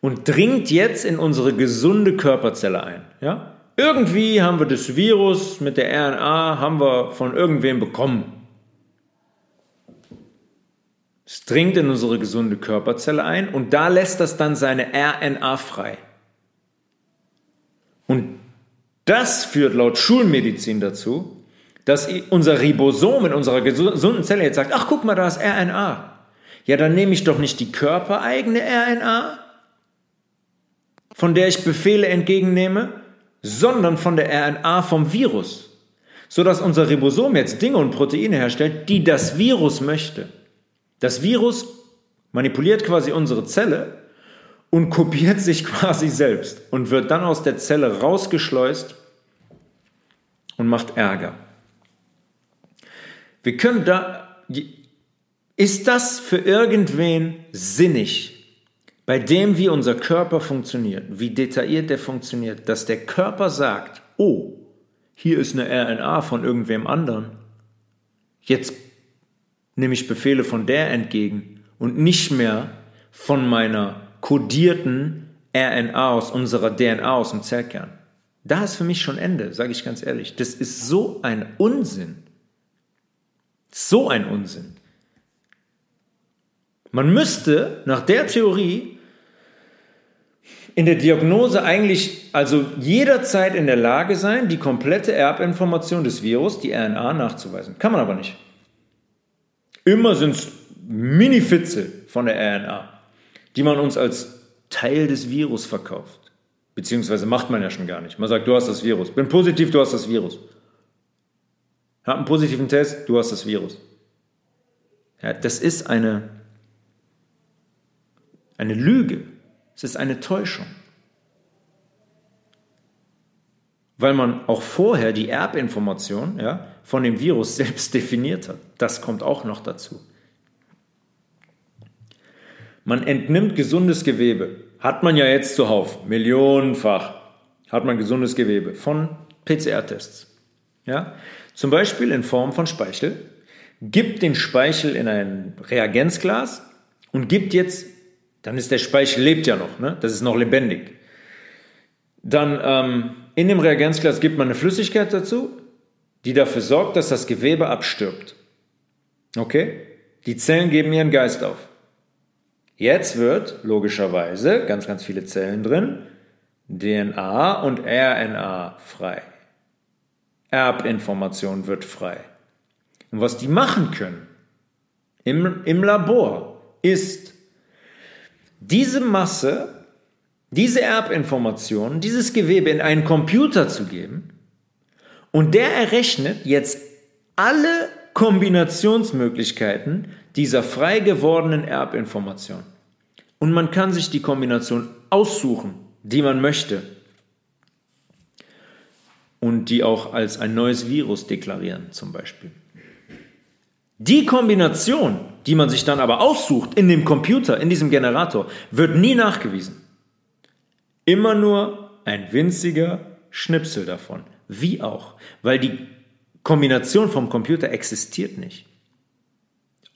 Und dringt jetzt in unsere gesunde Körperzelle ein. Ja? Irgendwie haben wir das Virus mit der RNA haben wir von irgendwem bekommen. Es dringt in unsere gesunde Körperzelle ein und da lässt das dann seine RNA frei. Und das führt laut Schulmedizin dazu, dass unser Ribosom in unserer gesunden Zelle jetzt sagt, ach guck mal, da ist RNA. Ja, dann nehme ich doch nicht die körpereigene RNA, von der ich Befehle entgegennehme, sondern von der RNA vom Virus, sodass unser Ribosom jetzt Dinge und Proteine herstellt, die das Virus möchte. Das Virus manipuliert quasi unsere Zelle und kopiert sich quasi selbst und wird dann aus der Zelle rausgeschleust und macht Ärger. Wir können da, ist das für irgendwen sinnig, bei dem, wie unser Körper funktioniert, wie detailliert der funktioniert, dass der Körper sagt, oh, hier ist eine RNA von irgendwem anderen, jetzt nehme ich Befehle von der entgegen und nicht mehr von meiner kodierten RNA aus unserer DNA aus dem Zellkern. Da ist für mich schon Ende, sage ich ganz ehrlich. Das ist so ein Unsinn. So ein Unsinn. Man müsste nach der Theorie in der Diagnose eigentlich also jederzeit in der Lage sein, die komplette Erbinformation des Virus, die RNA, nachzuweisen. Kann man aber nicht. Immer sind es Mini-Fitzel von der RNA, die man uns als Teil des Virus verkauft. Beziehungsweise macht man ja schon gar nicht. Man sagt, du hast das Virus. Bin positiv, du hast das Virus. Hab einen positiven Test, du hast das Virus. Ja, das ist eine, eine Lüge. Es ist eine Täuschung. Weil man auch vorher die Erbinformation ja, von dem Virus selbst definiert hat. Das kommt auch noch dazu. Man entnimmt gesundes Gewebe. Hat man ja jetzt zuhauf, millionenfach, hat man gesundes Gewebe von PCR-Tests. Ja? Zum Beispiel in Form von Speichel. Gibt den Speichel in ein Reagenzglas und gibt jetzt, dann ist der Speichel lebt ja noch, ne? das ist noch lebendig. Dann ähm, in dem Reagenzglas gibt man eine Flüssigkeit dazu, die dafür sorgt, dass das Gewebe abstirbt. Okay? Die Zellen geben ihren Geist auf. Jetzt wird logischerweise ganz, ganz viele Zellen drin, DNA und RNA frei. Erbinformation wird frei. Und was die machen können im, im Labor ist, diese Masse, diese Erbinformation, dieses Gewebe in einen Computer zu geben und der errechnet jetzt alle Kombinationsmöglichkeiten dieser frei gewordenen Erbinformation. Und man kann sich die Kombination aussuchen, die man möchte. Und die auch als ein neues Virus deklarieren zum Beispiel. Die Kombination, die man sich dann aber aussucht in dem Computer, in diesem Generator, wird nie nachgewiesen. Immer nur ein winziger Schnipsel davon. Wie auch, weil die Kombination vom Computer existiert nicht.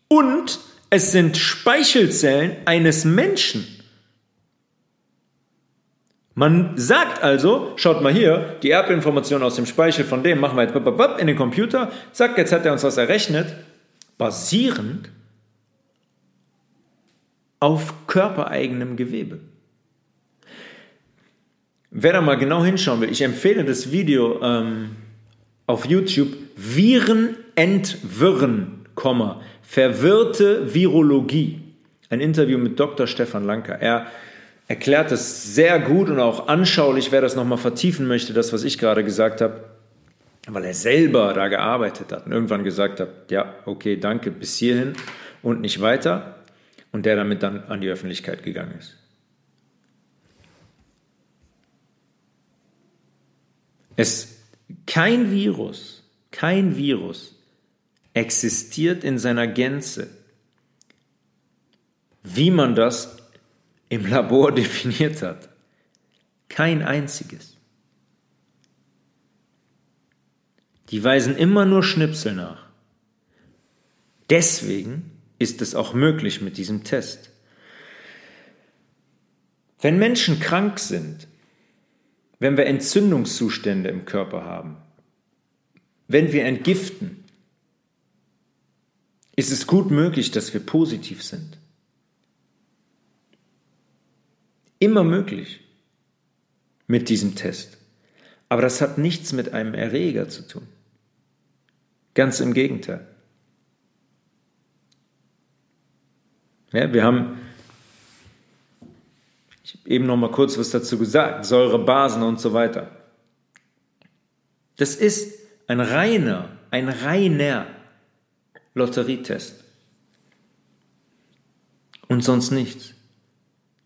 Und es sind Speichelzellen eines Menschen. Man sagt also, schaut mal hier, die Erbinformation aus dem Speichel von dem machen wir jetzt in den Computer. Zack, jetzt hat er uns was errechnet, basierend auf körpereigenem Gewebe. Wer da mal genau hinschauen will, ich empfehle das Video ähm, auf YouTube Viren entwirren, verwirrte Virologie. Ein Interview mit Dr. Stefan Lanker. Er erklärt es sehr gut und auch anschaulich, wer das nochmal vertiefen möchte, das, was ich gerade gesagt habe, weil er selber da gearbeitet hat und irgendwann gesagt hat, ja, okay, danke, bis hierhin und nicht weiter und der damit dann an die Öffentlichkeit gegangen ist. Es kein Virus, kein Virus existiert in seiner Gänze, wie man das im Labor definiert hat. Kein einziges. Die weisen immer nur Schnipsel nach. Deswegen ist es auch möglich mit diesem Test. Wenn Menschen krank sind, wenn wir Entzündungszustände im Körper haben, wenn wir entgiften, ist es gut möglich, dass wir positiv sind. Immer möglich mit diesem Test. Aber das hat nichts mit einem Erreger zu tun. Ganz im Gegenteil. Ja, wir haben ich habe eben noch mal kurz was dazu gesagt, Säurebasen und so weiter. Das ist ein reiner, ein reiner Lotterietest. Und sonst nichts.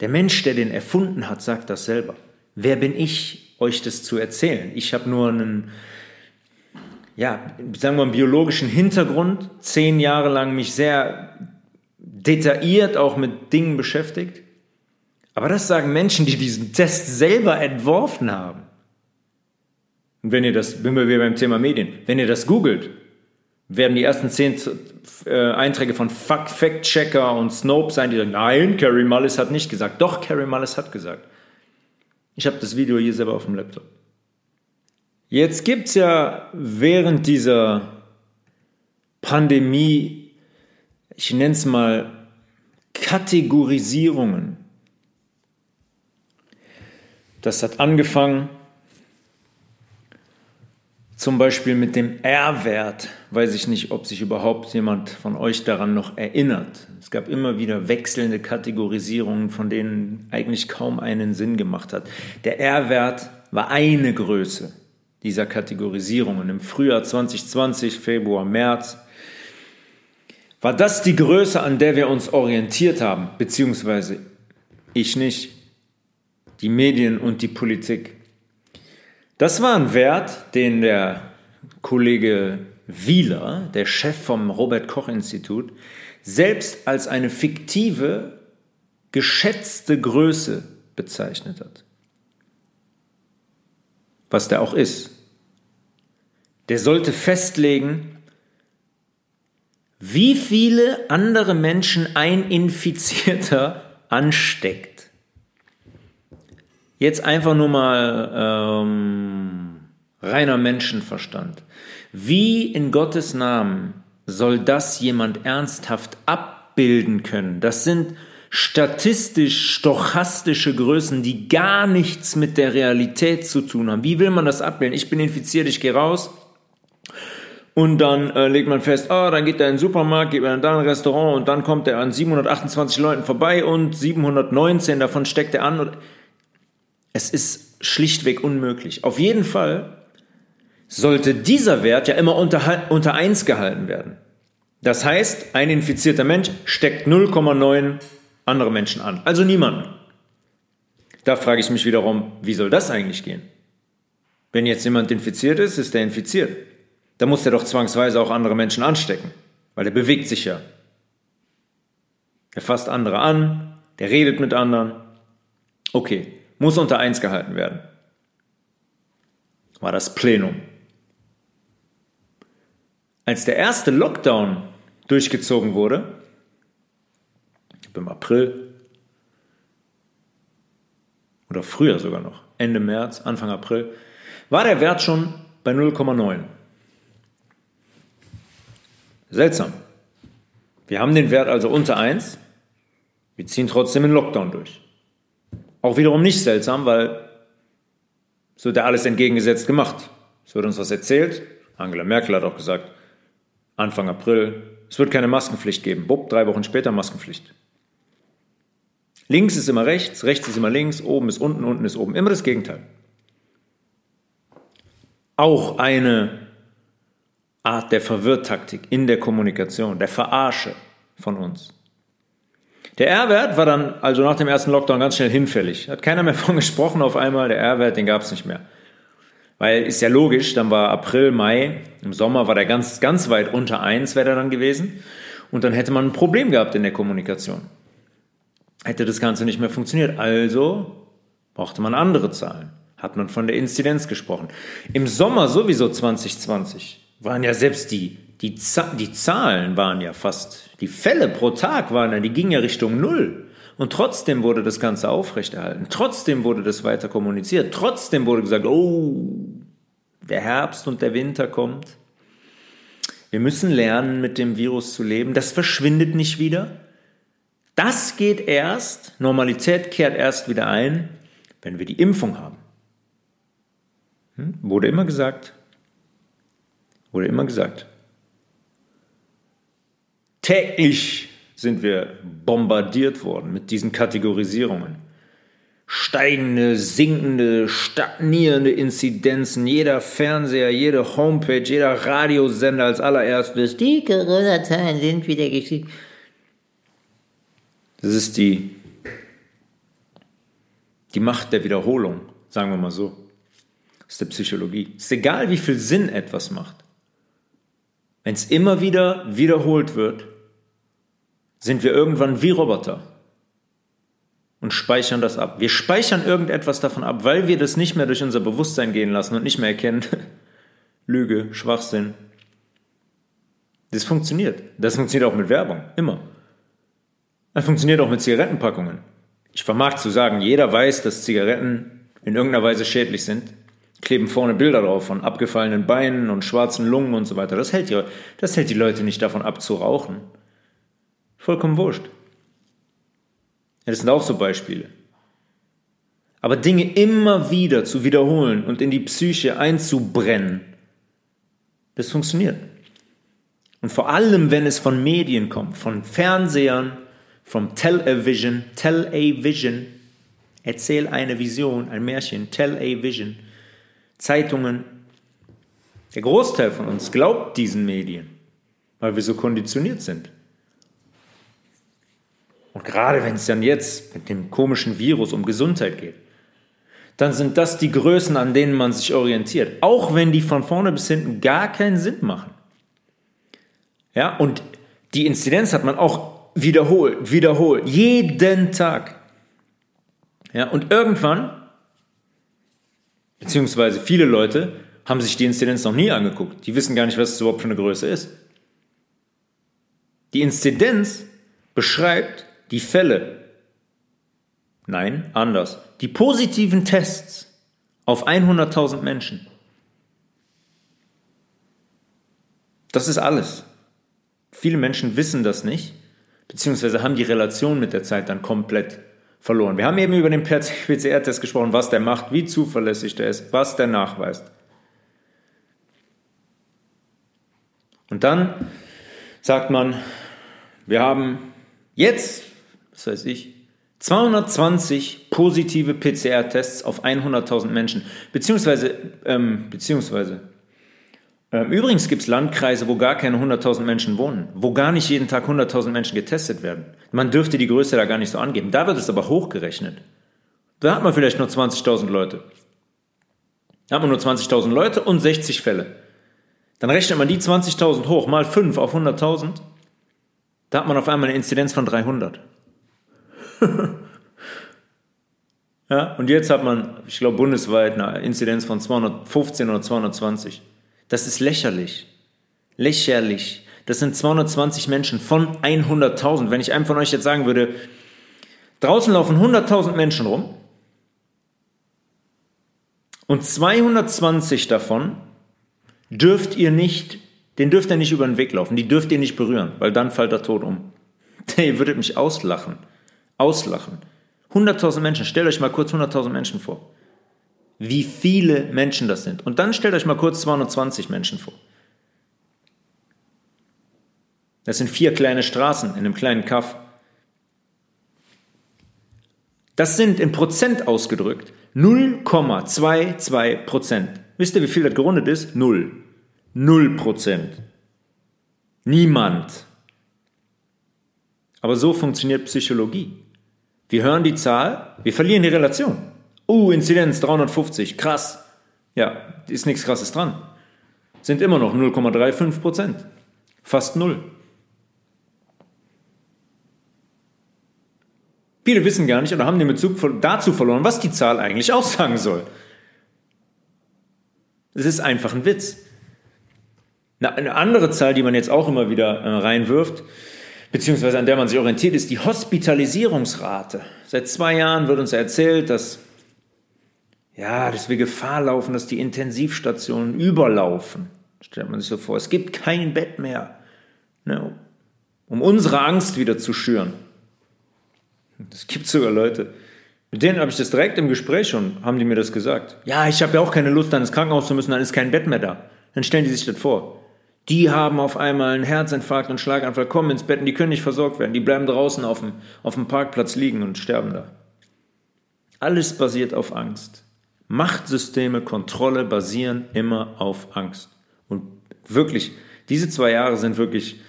Der Mensch, der den erfunden hat, sagt das selber. Wer bin ich, euch das zu erzählen? Ich habe nur einen, ja, sagen wir, einen biologischen Hintergrund, zehn Jahre lang mich sehr detailliert auch mit Dingen beschäftigt. Aber das sagen Menschen, die diesen Test selber entworfen haben. Und wenn ihr das, wenn wir beim Thema Medien, wenn ihr das googelt, werden die ersten zehn äh, Einträge von Fact-Checker und Snope sein, die sagen, nein, Carrie Mullis hat nicht gesagt. Doch, Carrie Mullis hat gesagt. Ich habe das Video hier selber auf dem Laptop. Jetzt gibt es ja während dieser Pandemie, ich nenne es mal Kategorisierungen. Das hat angefangen zum Beispiel mit dem R-Wert. Weiß ich nicht, ob sich überhaupt jemand von euch daran noch erinnert. Es gab immer wieder wechselnde Kategorisierungen, von denen eigentlich kaum einen Sinn gemacht hat. Der R-Wert war eine Größe dieser Kategorisierungen. Im Frühjahr 2020, Februar, März, war das die Größe, an der wir uns orientiert haben, beziehungsweise ich nicht, die Medien und die Politik. Das war ein Wert, den der Kollege Wieler, der Chef vom Robert Koch Institut, selbst als eine fiktive, geschätzte Größe bezeichnet hat was der auch ist. Der sollte festlegen, wie viele andere Menschen ein Infizierter ansteckt. Jetzt einfach nur mal ähm, reiner Menschenverstand. Wie in Gottes Namen soll das jemand ernsthaft abbilden können? Das sind statistisch stochastische Größen, die gar nichts mit der Realität zu tun haben. Wie will man das abbilden? Ich bin infiziert, ich gehe raus. Und dann äh, legt man fest, ah, dann geht er in den Supermarkt, geht er in ein Restaurant und dann kommt er an 728 Leuten vorbei und 719 davon steckt er an. Es ist schlichtweg unmöglich. Auf jeden Fall sollte dieser Wert ja immer unter, unter 1 gehalten werden. Das heißt, ein infizierter Mensch steckt 0,9 andere Menschen an. Also niemanden. Da frage ich mich wiederum, wie soll das eigentlich gehen? Wenn jetzt jemand infiziert ist, ist er infiziert. Da muss er doch zwangsweise auch andere Menschen anstecken, weil er bewegt sich ja. Er fasst andere an, der redet mit anderen. Okay, muss unter eins gehalten werden. War das Plenum. Als der erste Lockdown durchgezogen wurde, im April oder früher sogar noch, Ende März, Anfang April, war der Wert schon bei 0,9. Seltsam. Wir haben den Wert also unter 1, wir ziehen trotzdem den Lockdown durch. Auch wiederum nicht seltsam, weil so wird ja alles entgegengesetzt gemacht. Es wird uns was erzählt. Angela Merkel hat auch gesagt, Anfang April, es wird keine Maskenpflicht geben. Bupp, drei Wochen später Maskenpflicht. Links ist immer rechts, rechts ist immer links, oben ist unten, unten ist oben. Immer das Gegenteil. Auch eine Art der Verwirrtaktik in der Kommunikation, der Verarsche von uns. Der R-Wert war dann also nach dem ersten Lockdown ganz schnell hinfällig. Hat keiner mehr von gesprochen auf einmal. Der R-Wert, den gab es nicht mehr. Weil ist ja logisch, dann war April, Mai, im Sommer war der ganz, ganz weit unter 1 wäre der dann gewesen. Und dann hätte man ein Problem gehabt in der Kommunikation hätte das Ganze nicht mehr funktioniert. Also brauchte man andere Zahlen. Hat man von der Inzidenz gesprochen. Im Sommer sowieso 2020 waren ja selbst die, die, die Zahlen waren ja fast, die Fälle pro Tag waren ja, die gingen ja Richtung Null. Und trotzdem wurde das Ganze aufrechterhalten. Trotzdem wurde das weiter kommuniziert. Trotzdem wurde gesagt, oh, der Herbst und der Winter kommt. Wir müssen lernen, mit dem Virus zu leben. Das verschwindet nicht wieder. Das geht erst, Normalität kehrt erst wieder ein, wenn wir die Impfung haben. Hm? Wurde immer gesagt. Wurde immer gesagt. Täglich sind wir bombardiert worden mit diesen Kategorisierungen. Steigende, sinkende, stagnierende Inzidenzen, jeder Fernseher, jede Homepage, jeder Radiosender als allererstes. Die Corona-Zahlen sind wieder gestiegen. Das ist die, die Macht der Wiederholung, sagen wir mal so. Das ist der Psychologie. Es ist egal, wie viel Sinn etwas macht. wenn es immer wieder wiederholt wird, sind wir irgendwann wie Roboter und speichern das ab. Wir speichern irgendetwas davon ab, weil wir das nicht mehr durch unser Bewusstsein gehen lassen und nicht mehr erkennen, Lüge, Schwachsinn. Das funktioniert. Das funktioniert auch mit Werbung, immer. Das funktioniert auch mit Zigarettenpackungen. Ich vermag zu sagen, jeder weiß, dass Zigaretten in irgendeiner Weise schädlich sind. Kleben vorne Bilder drauf von abgefallenen Beinen und schwarzen Lungen und so weiter. Das hält die, das hält die Leute nicht davon ab zu rauchen. Vollkommen wurscht. Ja, das sind auch so Beispiele. Aber Dinge immer wieder zu wiederholen und in die Psyche einzubrennen, das funktioniert. Und vor allem, wenn es von Medien kommt, von Fernsehern, vom Television, Tell-A-Vision, erzähl eine Vision, ein Märchen, Tell-A-Vision, Zeitungen. Der Großteil von uns glaubt diesen Medien, weil wir so konditioniert sind. Und gerade wenn es dann jetzt mit dem komischen Virus um Gesundheit geht, dann sind das die Größen, an denen man sich orientiert. Auch wenn die von vorne bis hinten gar keinen Sinn machen. Ja, und die Inzidenz hat man auch wiederholt, wiederholt, jeden Tag. Ja, und irgendwann, beziehungsweise viele Leute, haben sich die Inzidenz noch nie angeguckt. Die wissen gar nicht, was es überhaupt für eine Größe ist. Die Inzidenz beschreibt die Fälle. Nein, anders. Die positiven Tests auf 100.000 Menschen. Das ist alles. Viele Menschen wissen das nicht, beziehungsweise haben die Relation mit der Zeit dann komplett verloren. Wir haben eben über den PCR-Test gesprochen, was der macht, wie zuverlässig der ist, was der nachweist. Und dann sagt man, wir haben jetzt, das weiß ich, 220 positive PCR-Tests auf 100.000 Menschen, beziehungsweise, ähm, beziehungsweise ähm, übrigens gibt es Landkreise, wo gar keine 100.000 Menschen wohnen, wo gar nicht jeden Tag 100.000 Menschen getestet werden. Man dürfte die Größe da gar nicht so angeben. Da wird es aber hochgerechnet. Da hat man vielleicht nur 20.000 Leute. Da hat man nur 20.000 Leute und 60 Fälle. Dann rechnet man die 20.000 hoch mal 5 auf 100.000. Da hat man auf einmal eine Inzidenz von 300. ja, und jetzt hat man, ich glaube, bundesweit eine Inzidenz von 215 oder 220. Das ist lächerlich. Lächerlich. Das sind 220 Menschen von 100.000. Wenn ich einem von euch jetzt sagen würde, draußen laufen 100.000 Menschen rum und 220 davon dürft ihr nicht, den dürft ihr nicht über den Weg laufen, die dürft ihr nicht berühren, weil dann fällt er tot um. Ihr würdet mich auslachen. Auslachen. 100.000 Menschen, stellt euch mal kurz 100.000 Menschen vor wie viele Menschen das sind. Und dann stellt euch mal kurz 220 Menschen vor. Das sind vier kleine Straßen in einem kleinen Kaff. Das sind in Prozent ausgedrückt 0,22 Prozent. Wisst ihr, wie viel das gerundet ist? Null. Null Prozent. Niemand. Aber so funktioniert Psychologie. Wir hören die Zahl, wir verlieren die Relation. Uh, Inzidenz 350, krass. Ja, ist nichts Krasses dran. Sind immer noch 0,35 Prozent. Fast null. Viele wissen gar nicht oder haben den Bezug dazu verloren, was die Zahl eigentlich aussagen soll. Es ist einfach ein Witz. Eine andere Zahl, die man jetzt auch immer wieder äh, reinwirft, beziehungsweise an der man sich orientiert, ist die Hospitalisierungsrate. Seit zwei Jahren wird uns erzählt, dass ja, dass wir Gefahr laufen, dass die Intensivstationen überlaufen. Stellt man sich so vor, es gibt kein Bett mehr, ne, um unsere Angst wieder zu schüren. Es gibt sogar Leute, mit denen habe ich das direkt im Gespräch schon, haben die mir das gesagt. Ja, ich habe ja auch keine Lust, dann ins Krankenhaus zu müssen, dann ist kein Bett mehr da. Dann stellen die sich das vor. Die haben auf einmal einen Herzinfarkt und Schlaganfall, kommen ins Bett und die können nicht versorgt werden. Die bleiben draußen auf dem, auf dem Parkplatz liegen und sterben da. Alles basiert auf Angst. Machtsysteme, Kontrolle basieren immer auf Angst. Und wirklich, diese zwei Jahre sind wirklich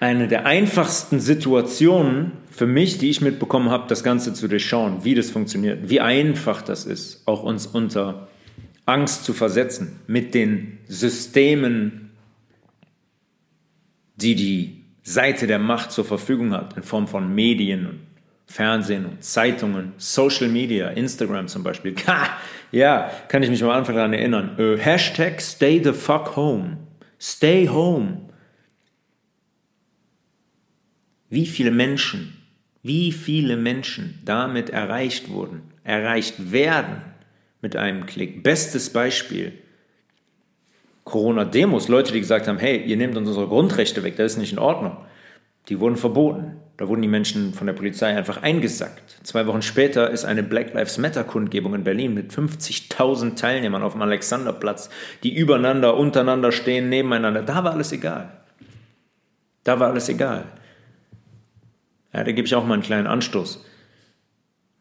eine der einfachsten Situationen für mich, die ich mitbekommen habe, das Ganze zu durchschauen, wie das funktioniert, wie einfach das ist, auch uns unter Angst zu versetzen mit den Systemen, die die Seite der Macht zur Verfügung hat, in Form von Medien und Fernsehen und Zeitungen, Social Media, Instagram zum Beispiel. ja, kann ich mich am Anfang daran erinnern. Äh, Hashtag stay the fuck home. Stay home. Wie viele Menschen, wie viele Menschen damit erreicht wurden, erreicht werden mit einem Klick. Bestes Beispiel. Corona-Demos, Leute, die gesagt haben, hey, ihr nehmt uns unsere Grundrechte weg, das ist nicht in Ordnung. Die wurden verboten. Da wurden die Menschen von der Polizei einfach eingesackt. Zwei Wochen später ist eine Black Lives Matter Kundgebung in Berlin mit 50.000 Teilnehmern auf dem Alexanderplatz, die übereinander, untereinander stehen, nebeneinander. Da war alles egal. Da war alles egal. Ja, da gebe ich auch mal einen kleinen Anstoß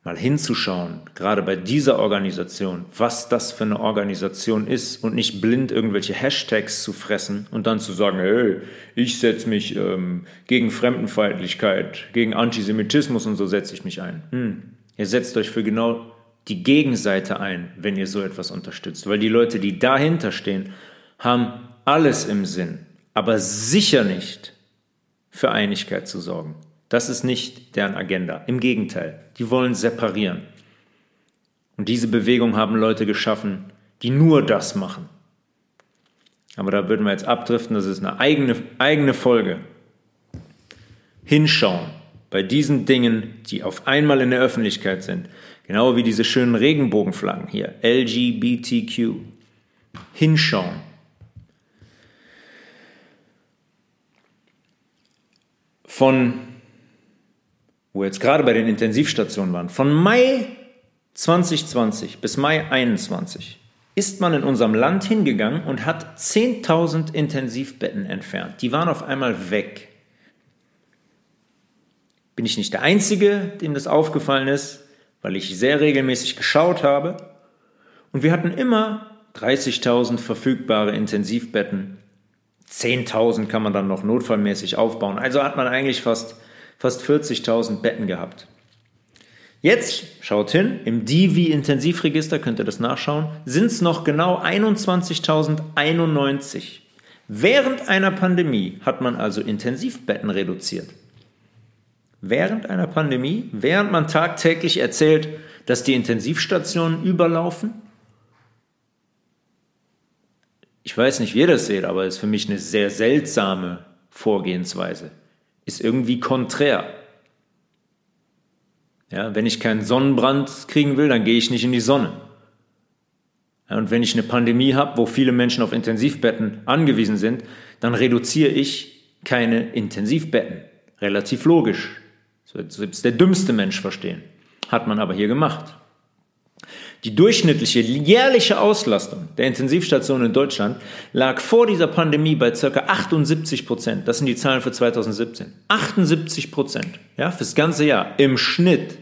mal hinzuschauen, gerade bei dieser Organisation, was das für eine Organisation ist und nicht blind irgendwelche Hashtags zu fressen und dann zu sagen, hey, ich setze mich ähm, gegen Fremdenfeindlichkeit, gegen Antisemitismus und so setze ich mich ein. Hm. Ihr setzt euch für genau die Gegenseite ein, wenn ihr so etwas unterstützt, weil die Leute, die dahinter stehen, haben alles im Sinn, aber sicher nicht für Einigkeit zu sorgen. Das ist nicht deren Agenda. Im Gegenteil, die wollen separieren. Und diese Bewegung haben Leute geschaffen, die nur das machen. Aber da würden wir jetzt abdriften, das ist eine eigene, eigene Folge. Hinschauen bei diesen Dingen, die auf einmal in der Öffentlichkeit sind. Genau wie diese schönen Regenbogenflaggen hier, LGBTQ. Hinschauen. Von wo wir jetzt gerade bei den Intensivstationen waren, von Mai 2020 bis Mai 2021 ist man in unserem Land hingegangen und hat 10.000 Intensivbetten entfernt. Die waren auf einmal weg. Bin ich nicht der Einzige, dem das aufgefallen ist, weil ich sehr regelmäßig geschaut habe. Und wir hatten immer 30.000 verfügbare Intensivbetten. 10.000 kann man dann noch notfallmäßig aufbauen. Also hat man eigentlich fast fast 40.000 Betten gehabt. Jetzt, schaut hin, im Divi-Intensivregister, könnt ihr das nachschauen, sind es noch genau 21.091. Während einer Pandemie hat man also Intensivbetten reduziert. Während einer Pandemie, während man tagtäglich erzählt, dass die Intensivstationen überlaufen. Ich weiß nicht, wie ihr das seht, aber es ist für mich eine sehr seltsame Vorgehensweise ist irgendwie konträr. Ja, wenn ich keinen Sonnenbrand kriegen will, dann gehe ich nicht in die Sonne. Ja, und wenn ich eine Pandemie habe, wo viele Menschen auf Intensivbetten angewiesen sind, dann reduziere ich keine Intensivbetten. Relativ logisch. Das wird selbst der dümmste Mensch verstehen. Hat man aber hier gemacht. Die durchschnittliche jährliche Auslastung der Intensivstationen in Deutschland lag vor dieser Pandemie bei ca. 78 Prozent. Das sind die Zahlen für 2017. 78 Prozent, ja, fürs ganze Jahr im Schnitt.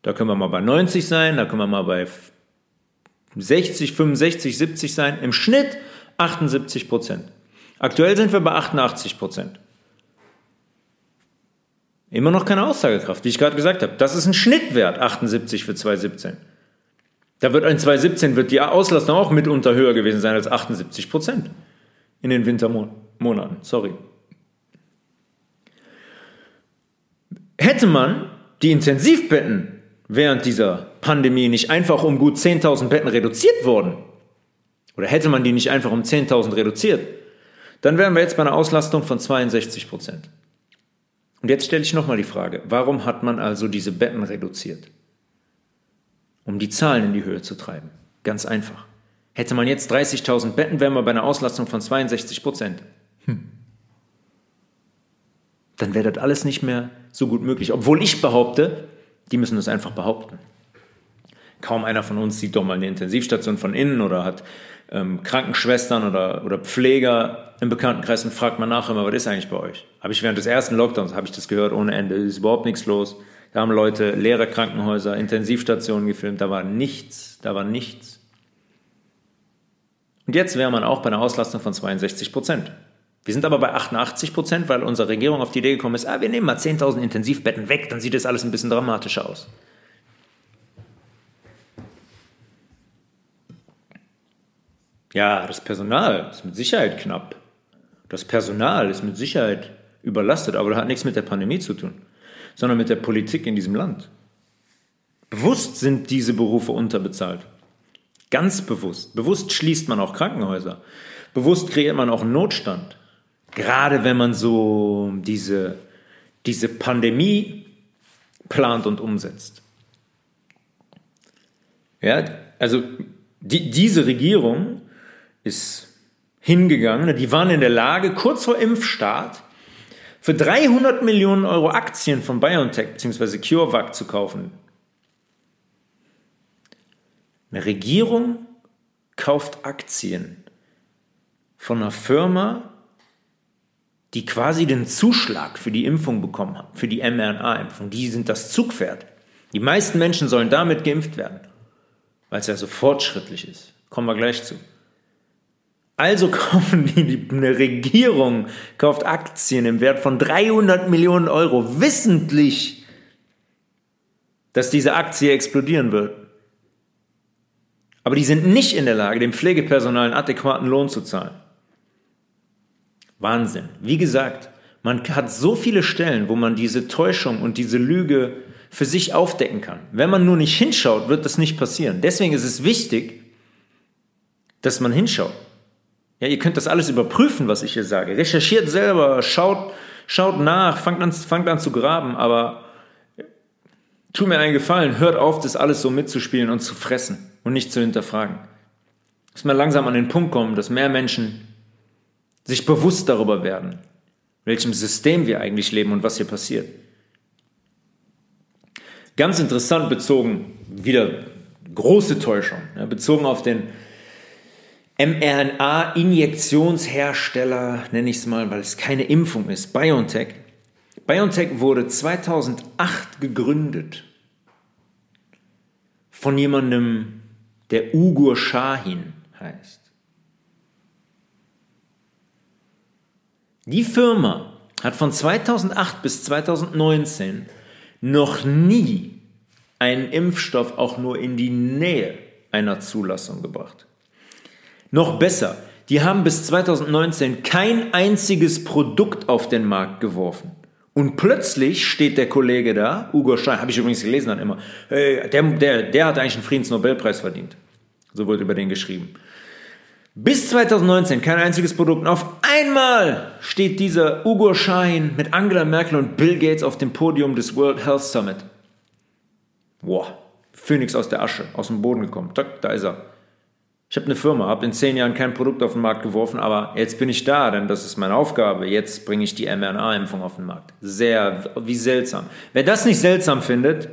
Da können wir mal bei 90 sein, da können wir mal bei 60, 65, 70 sein. Im Schnitt 78 Prozent. Aktuell sind wir bei 88 Prozent. Immer noch keine Aussagekraft, wie ich gerade gesagt habe. Das ist ein Schnittwert, 78 für 2017. Da wird in 2017 wird die Auslastung auch mitunter höher gewesen sein als 78 Prozent in den Wintermonaten. Sorry. Hätte man die Intensivbetten während dieser Pandemie nicht einfach um gut 10.000 Betten reduziert worden, oder hätte man die nicht einfach um 10.000 reduziert, dann wären wir jetzt bei einer Auslastung von 62 Prozent. Und jetzt stelle ich nochmal die Frage, warum hat man also diese Betten reduziert? Um die Zahlen in die Höhe zu treiben. Ganz einfach. Hätte man jetzt 30.000 Betten, wären wir bei einer Auslastung von 62 Prozent. Hm. Dann wäre das alles nicht mehr so gut möglich. Obwohl ich behaupte, die müssen das einfach behaupten. Kaum einer von uns sieht doch mal eine Intensivstation von innen oder hat ähm, Krankenschwestern oder, oder Pfleger im Bekanntenkreis und fragt mal nach, immer, was ist eigentlich bei euch? Habe ich während des ersten Lockdowns, habe ich das gehört ohne Ende, ist überhaupt nichts los. Da haben Leute leere Krankenhäuser, Intensivstationen gefilmt, da war nichts, da war nichts. Und jetzt wäre man auch bei einer Auslastung von 62 Prozent. Wir sind aber bei 88 Prozent, weil unsere Regierung auf die Idee gekommen ist, ah, wir nehmen mal 10.000 Intensivbetten weg, dann sieht das alles ein bisschen dramatischer aus. Ja, das Personal ist mit Sicherheit knapp. Das Personal ist mit Sicherheit überlastet, aber das hat nichts mit der Pandemie zu tun, sondern mit der Politik in diesem Land. Bewusst sind diese Berufe unterbezahlt. Ganz bewusst. Bewusst schließt man auch Krankenhäuser. Bewusst kreiert man auch einen Notstand. Gerade wenn man so diese, diese Pandemie plant und umsetzt. Ja, also die, diese Regierung ist hingegangen, die waren in der Lage, kurz vor Impfstart für 300 Millionen Euro Aktien von BioNTech bzw. CureVac zu kaufen. Eine Regierung kauft Aktien von einer Firma, die quasi den Zuschlag für die Impfung bekommen hat, für die mRNA-Impfung. Die sind das Zugpferd. Die meisten Menschen sollen damit geimpft werden, weil es ja so fortschrittlich ist. Kommen wir gleich zu. Also kaufen die, die, eine Regierung kauft Aktien im Wert von 300 Millionen Euro, wissentlich, dass diese Aktie explodieren wird. Aber die sind nicht in der Lage, dem Pflegepersonal einen adäquaten Lohn zu zahlen. Wahnsinn. Wie gesagt, man hat so viele Stellen, wo man diese Täuschung und diese Lüge für sich aufdecken kann. Wenn man nur nicht hinschaut, wird das nicht passieren. Deswegen ist es wichtig, dass man hinschaut. Ja, ihr könnt das alles überprüfen, was ich hier sage. Recherchiert selber, schaut, schaut nach, fangt an, fangt an zu graben, aber tu mir einen Gefallen, hört auf, das alles so mitzuspielen und zu fressen und nicht zu hinterfragen. Dass wir langsam an den Punkt kommen, dass mehr Menschen sich bewusst darüber werden, welchem System wir eigentlich leben und was hier passiert. Ganz interessant bezogen, wieder große Täuschung, ja, bezogen auf den mRNA-Injektionshersteller, nenne ich es mal, weil es keine Impfung ist, BioNTech. BioNTech wurde 2008 gegründet von jemandem, der Ugur Shahin heißt. Die Firma hat von 2008 bis 2019 noch nie einen Impfstoff auch nur in die Nähe einer Zulassung gebracht. Noch besser, die haben bis 2019 kein einziges Produkt auf den Markt geworfen. Und plötzlich steht der Kollege da, Ugo Schein, habe ich übrigens gelesen dann immer, der, der, der hat eigentlich einen Friedensnobelpreis verdient. So wird über den geschrieben. Bis 2019 kein einziges Produkt. Und auf einmal steht dieser Ugo Schein mit Angela Merkel und Bill Gates auf dem Podium des World Health Summit. Boah, Phoenix aus der Asche, aus dem Boden gekommen. Da ist er. Ich habe eine Firma, habe in zehn Jahren kein Produkt auf den Markt geworfen, aber jetzt bin ich da, denn das ist meine Aufgabe. Jetzt bringe ich die mRNA-Impfung auf den Markt. Sehr, wie seltsam. Wer das nicht seltsam findet,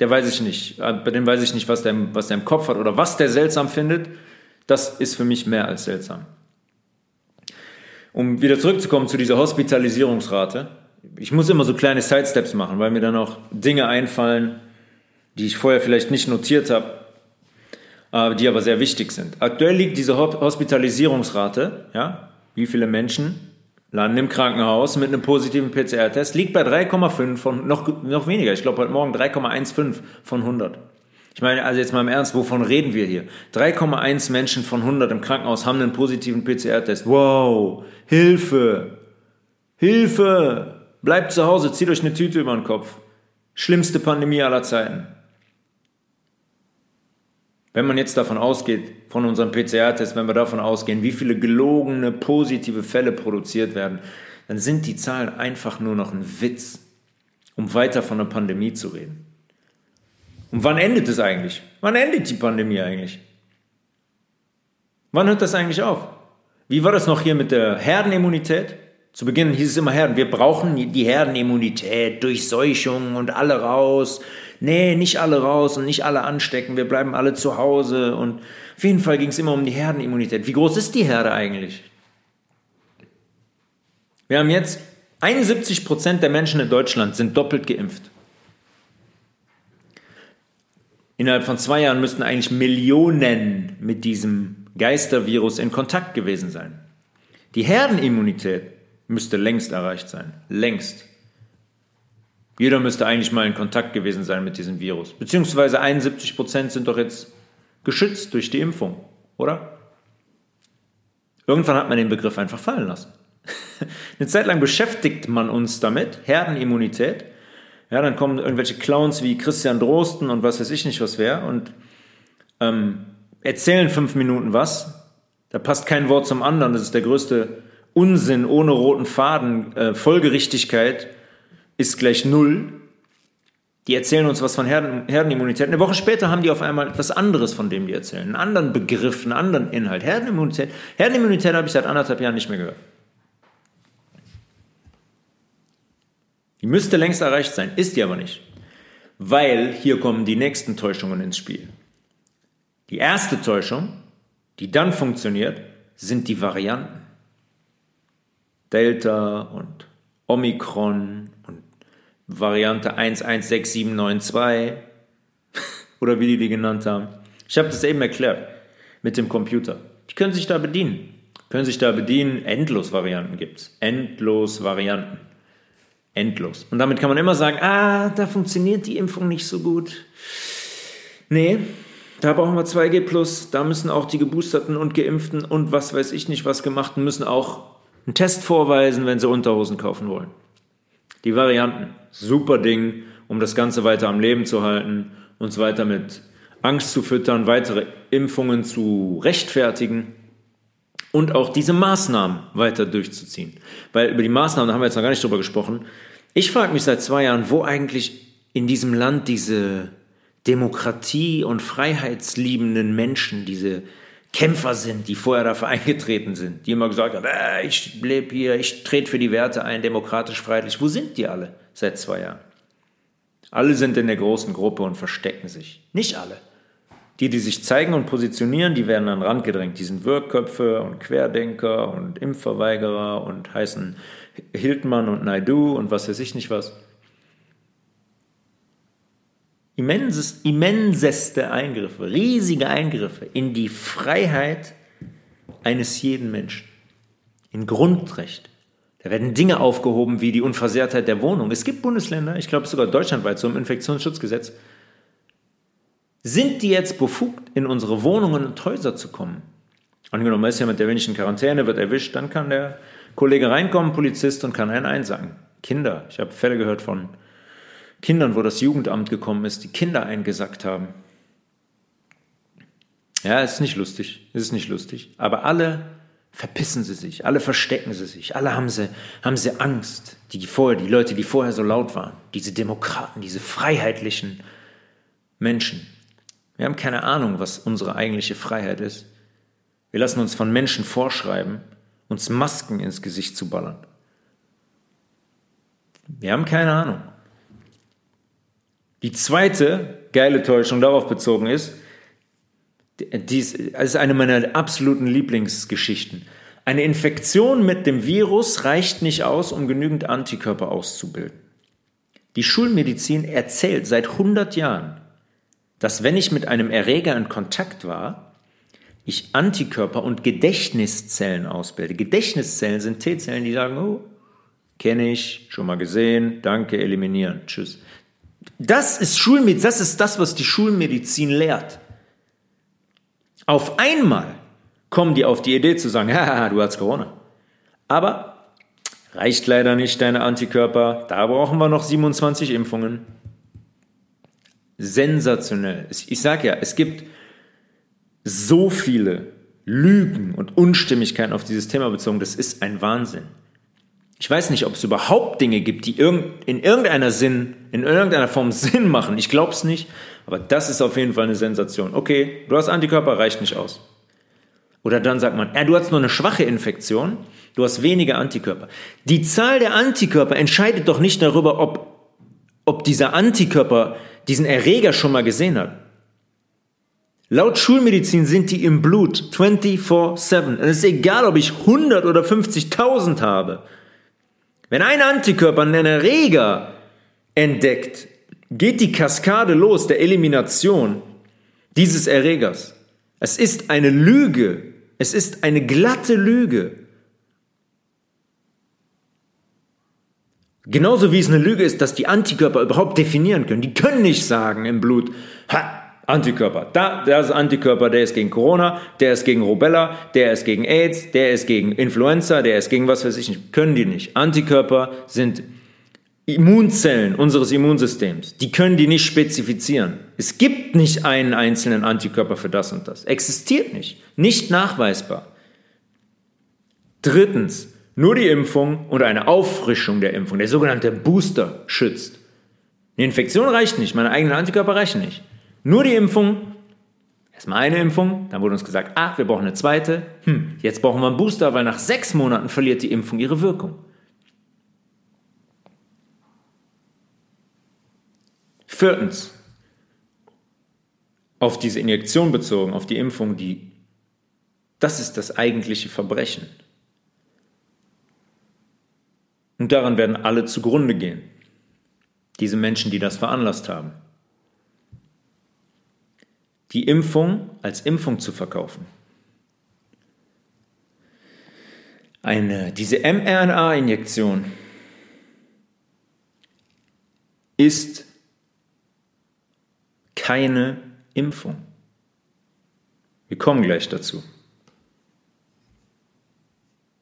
der weiß ich nicht. Äh, bei dem weiß ich nicht, was der, was der im Kopf hat oder was der seltsam findet. Das ist für mich mehr als seltsam. Um wieder zurückzukommen zu dieser Hospitalisierungsrate. Ich muss immer so kleine Sidesteps machen, weil mir dann auch Dinge einfallen, die ich vorher vielleicht nicht notiert habe die aber sehr wichtig sind. Aktuell liegt diese Hospitalisierungsrate, ja, wie viele Menschen landen im Krankenhaus mit einem positiven PCR-Test, liegt bei 3,5 von, noch, noch weniger, ich glaube heute Morgen 3,15 von 100. Ich meine, also jetzt mal im Ernst, wovon reden wir hier? 3,1 Menschen von 100 im Krankenhaus haben einen positiven PCR-Test. Wow, Hilfe, Hilfe, bleibt zu Hause, zieht euch eine Tüte über den Kopf. Schlimmste Pandemie aller Zeiten. Wenn man jetzt davon ausgeht, von unserem PCR-Test, wenn wir davon ausgehen, wie viele gelogene positive Fälle produziert werden, dann sind die Zahlen einfach nur noch ein Witz, um weiter von einer Pandemie zu reden. Und wann endet es eigentlich? Wann endet die Pandemie eigentlich? Wann hört das eigentlich auf? Wie war das noch hier mit der Herdenimmunität? Zu Beginn hieß es immer Herden, wir brauchen die Herdenimmunität, Durchseuchung und alle raus nee, nicht alle raus und nicht alle anstecken, wir bleiben alle zu Hause. Und auf jeden Fall ging es immer um die Herdenimmunität. Wie groß ist die Herde eigentlich? Wir haben jetzt 71 Prozent der Menschen in Deutschland sind doppelt geimpft. Innerhalb von zwei Jahren müssten eigentlich Millionen mit diesem Geistervirus in Kontakt gewesen sein. Die Herdenimmunität müsste längst erreicht sein. Längst. Jeder müsste eigentlich mal in Kontakt gewesen sein mit diesem Virus. Beziehungsweise 71 Prozent sind doch jetzt geschützt durch die Impfung, oder? Irgendwann hat man den Begriff einfach fallen lassen. Eine Zeit lang beschäftigt man uns damit, Herdenimmunität. Ja, dann kommen irgendwelche Clowns wie Christian Drosten und was weiß ich nicht, was wäre und ähm, erzählen fünf Minuten was. Da passt kein Wort zum anderen. Das ist der größte Unsinn ohne roten Faden. Äh, Folgerichtigkeit ist gleich null. Die erzählen uns was von Herden, Herdenimmunität. Eine Woche später haben die auf einmal etwas anderes, von dem die erzählen. Einen anderen Begriff, einen anderen Inhalt. Herdenimmunität. Herdenimmunität habe ich seit anderthalb Jahren nicht mehr gehört. Die müsste längst erreicht sein, ist die aber nicht. Weil hier kommen die nächsten Täuschungen ins Spiel. Die erste Täuschung, die dann funktioniert, sind die Varianten. Delta und Omikron und Variante 116792 oder wie die die genannt haben. Ich habe das eben erklärt mit dem Computer. Die können sich da bedienen. Können sich da bedienen. Endlos Varianten gibt es. Endlos Varianten. Endlos. Und damit kann man immer sagen, ah, da funktioniert die Impfung nicht so gut. Nee, da brauchen wir 2G+, da müssen auch die Geboosterten und Geimpften und was weiß ich nicht was gemachten müssen auch einen Test vorweisen, wenn sie Unterhosen kaufen wollen. Die Varianten, super Ding, um das Ganze weiter am Leben zu halten, uns weiter mit Angst zu füttern, weitere Impfungen zu rechtfertigen und auch diese Maßnahmen weiter durchzuziehen. Weil über die Maßnahmen, da haben wir jetzt noch gar nicht drüber gesprochen. Ich frage mich seit zwei Jahren, wo eigentlich in diesem Land diese Demokratie und freiheitsliebenden Menschen, diese Kämpfer sind, die vorher dafür eingetreten sind, die immer gesagt haben, äh, ich lebe hier, ich trete für die Werte ein, demokratisch, freiheitlich. Wo sind die alle seit zwei Jahren? Alle sind in der großen Gruppe und verstecken sich. Nicht alle. Die, die sich zeigen und positionieren, die werden an den Rand gedrängt. Die sind Wirkköpfe und Querdenker und Impfverweigerer und heißen Hildmann und Naidu und was weiß ich nicht was immenses, immenseste Eingriffe, riesige Eingriffe in die Freiheit eines jeden Menschen, in Grundrecht. Da werden Dinge aufgehoben wie die Unversehrtheit der Wohnung. Es gibt Bundesländer, ich glaube sogar deutschlandweit, so im Infektionsschutzgesetz, sind die jetzt befugt, in unsere Wohnungen und Häuser zu kommen? Angenommen, ist mit der wenigsten Quarantäne, wird erwischt, dann kann der Kollege reinkommen, Polizist, und kann einen einsagen. Kinder, ich habe Fälle gehört von Kindern, wo das Jugendamt gekommen ist, die Kinder eingesackt haben. Ja, ist nicht lustig, ist nicht lustig. Aber alle verpissen sie sich, alle verstecken sie sich, alle haben sie, haben sie Angst. Die vorher, die Leute, die vorher so laut waren, diese Demokraten, diese freiheitlichen Menschen. Wir haben keine Ahnung, was unsere eigentliche Freiheit ist. Wir lassen uns von Menschen vorschreiben, uns Masken ins Gesicht zu ballern. Wir haben keine Ahnung. Die zweite geile Täuschung darauf bezogen ist, dies ist eine meiner absoluten Lieblingsgeschichten. Eine Infektion mit dem Virus reicht nicht aus, um genügend Antikörper auszubilden. Die Schulmedizin erzählt seit 100 Jahren, dass wenn ich mit einem Erreger in Kontakt war, ich Antikörper und Gedächtniszellen ausbilde. Gedächtniszellen sind T-Zellen, die sagen, oh, kenne ich, schon mal gesehen, danke, eliminieren, tschüss. Das ist Schulmedizin, das ist das, was die Schulmedizin lehrt. Auf einmal kommen die auf die Idee zu sagen, haha, du hast Corona. Aber reicht leider nicht deine Antikörper, da brauchen wir noch 27 Impfungen. Sensationell. Ich sage ja, es gibt so viele Lügen und Unstimmigkeiten auf dieses Thema bezogen, das ist ein Wahnsinn. Ich weiß nicht, ob es überhaupt Dinge gibt, die in irgendeiner Sinn, in irgendeiner Form Sinn machen. Ich glaube es nicht, aber das ist auf jeden Fall eine Sensation. Okay, du hast Antikörper, reicht nicht aus. Oder dann sagt man, ja, du hast nur eine schwache Infektion, du hast weniger Antikörper. Die Zahl der Antikörper entscheidet doch nicht darüber, ob, ob dieser Antikörper diesen Erreger schon mal gesehen hat. Laut Schulmedizin sind die im Blut 24-7. Es ist egal, ob ich 100 oder 50.000 habe. Wenn ein Antikörper einen Erreger entdeckt, geht die Kaskade los der Elimination dieses Erregers. Es ist eine Lüge. Es ist eine glatte Lüge. Genauso wie es eine Lüge ist, dass die Antikörper überhaupt definieren können. Die können nicht sagen im Blut, ha, Antikörper. Da, der ist Antikörper, der ist gegen Corona, der ist gegen Rubella, der ist gegen AIDS, der ist gegen Influenza, der ist gegen was weiß ich nicht. Können die nicht. Antikörper sind Immunzellen unseres Immunsystems. Die können die nicht spezifizieren. Es gibt nicht einen einzelnen Antikörper für das und das. Existiert nicht. Nicht nachweisbar. Drittens, nur die Impfung und eine Auffrischung der Impfung, der sogenannte Booster, schützt. Eine Infektion reicht nicht, meine eigenen Antikörper reichen nicht. Nur die Impfung, erstmal eine Impfung, dann wurde uns gesagt, ah, wir brauchen eine zweite. Hm, jetzt brauchen wir einen Booster, weil nach sechs Monaten verliert die Impfung ihre Wirkung. Viertens, auf diese Injektion bezogen, auf die Impfung, die, das ist das eigentliche Verbrechen. Und daran werden alle zugrunde gehen. Diese Menschen, die das veranlasst haben. Die Impfung als Impfung zu verkaufen. Eine, diese mRNA-Injektion ist keine Impfung. Wir kommen gleich dazu.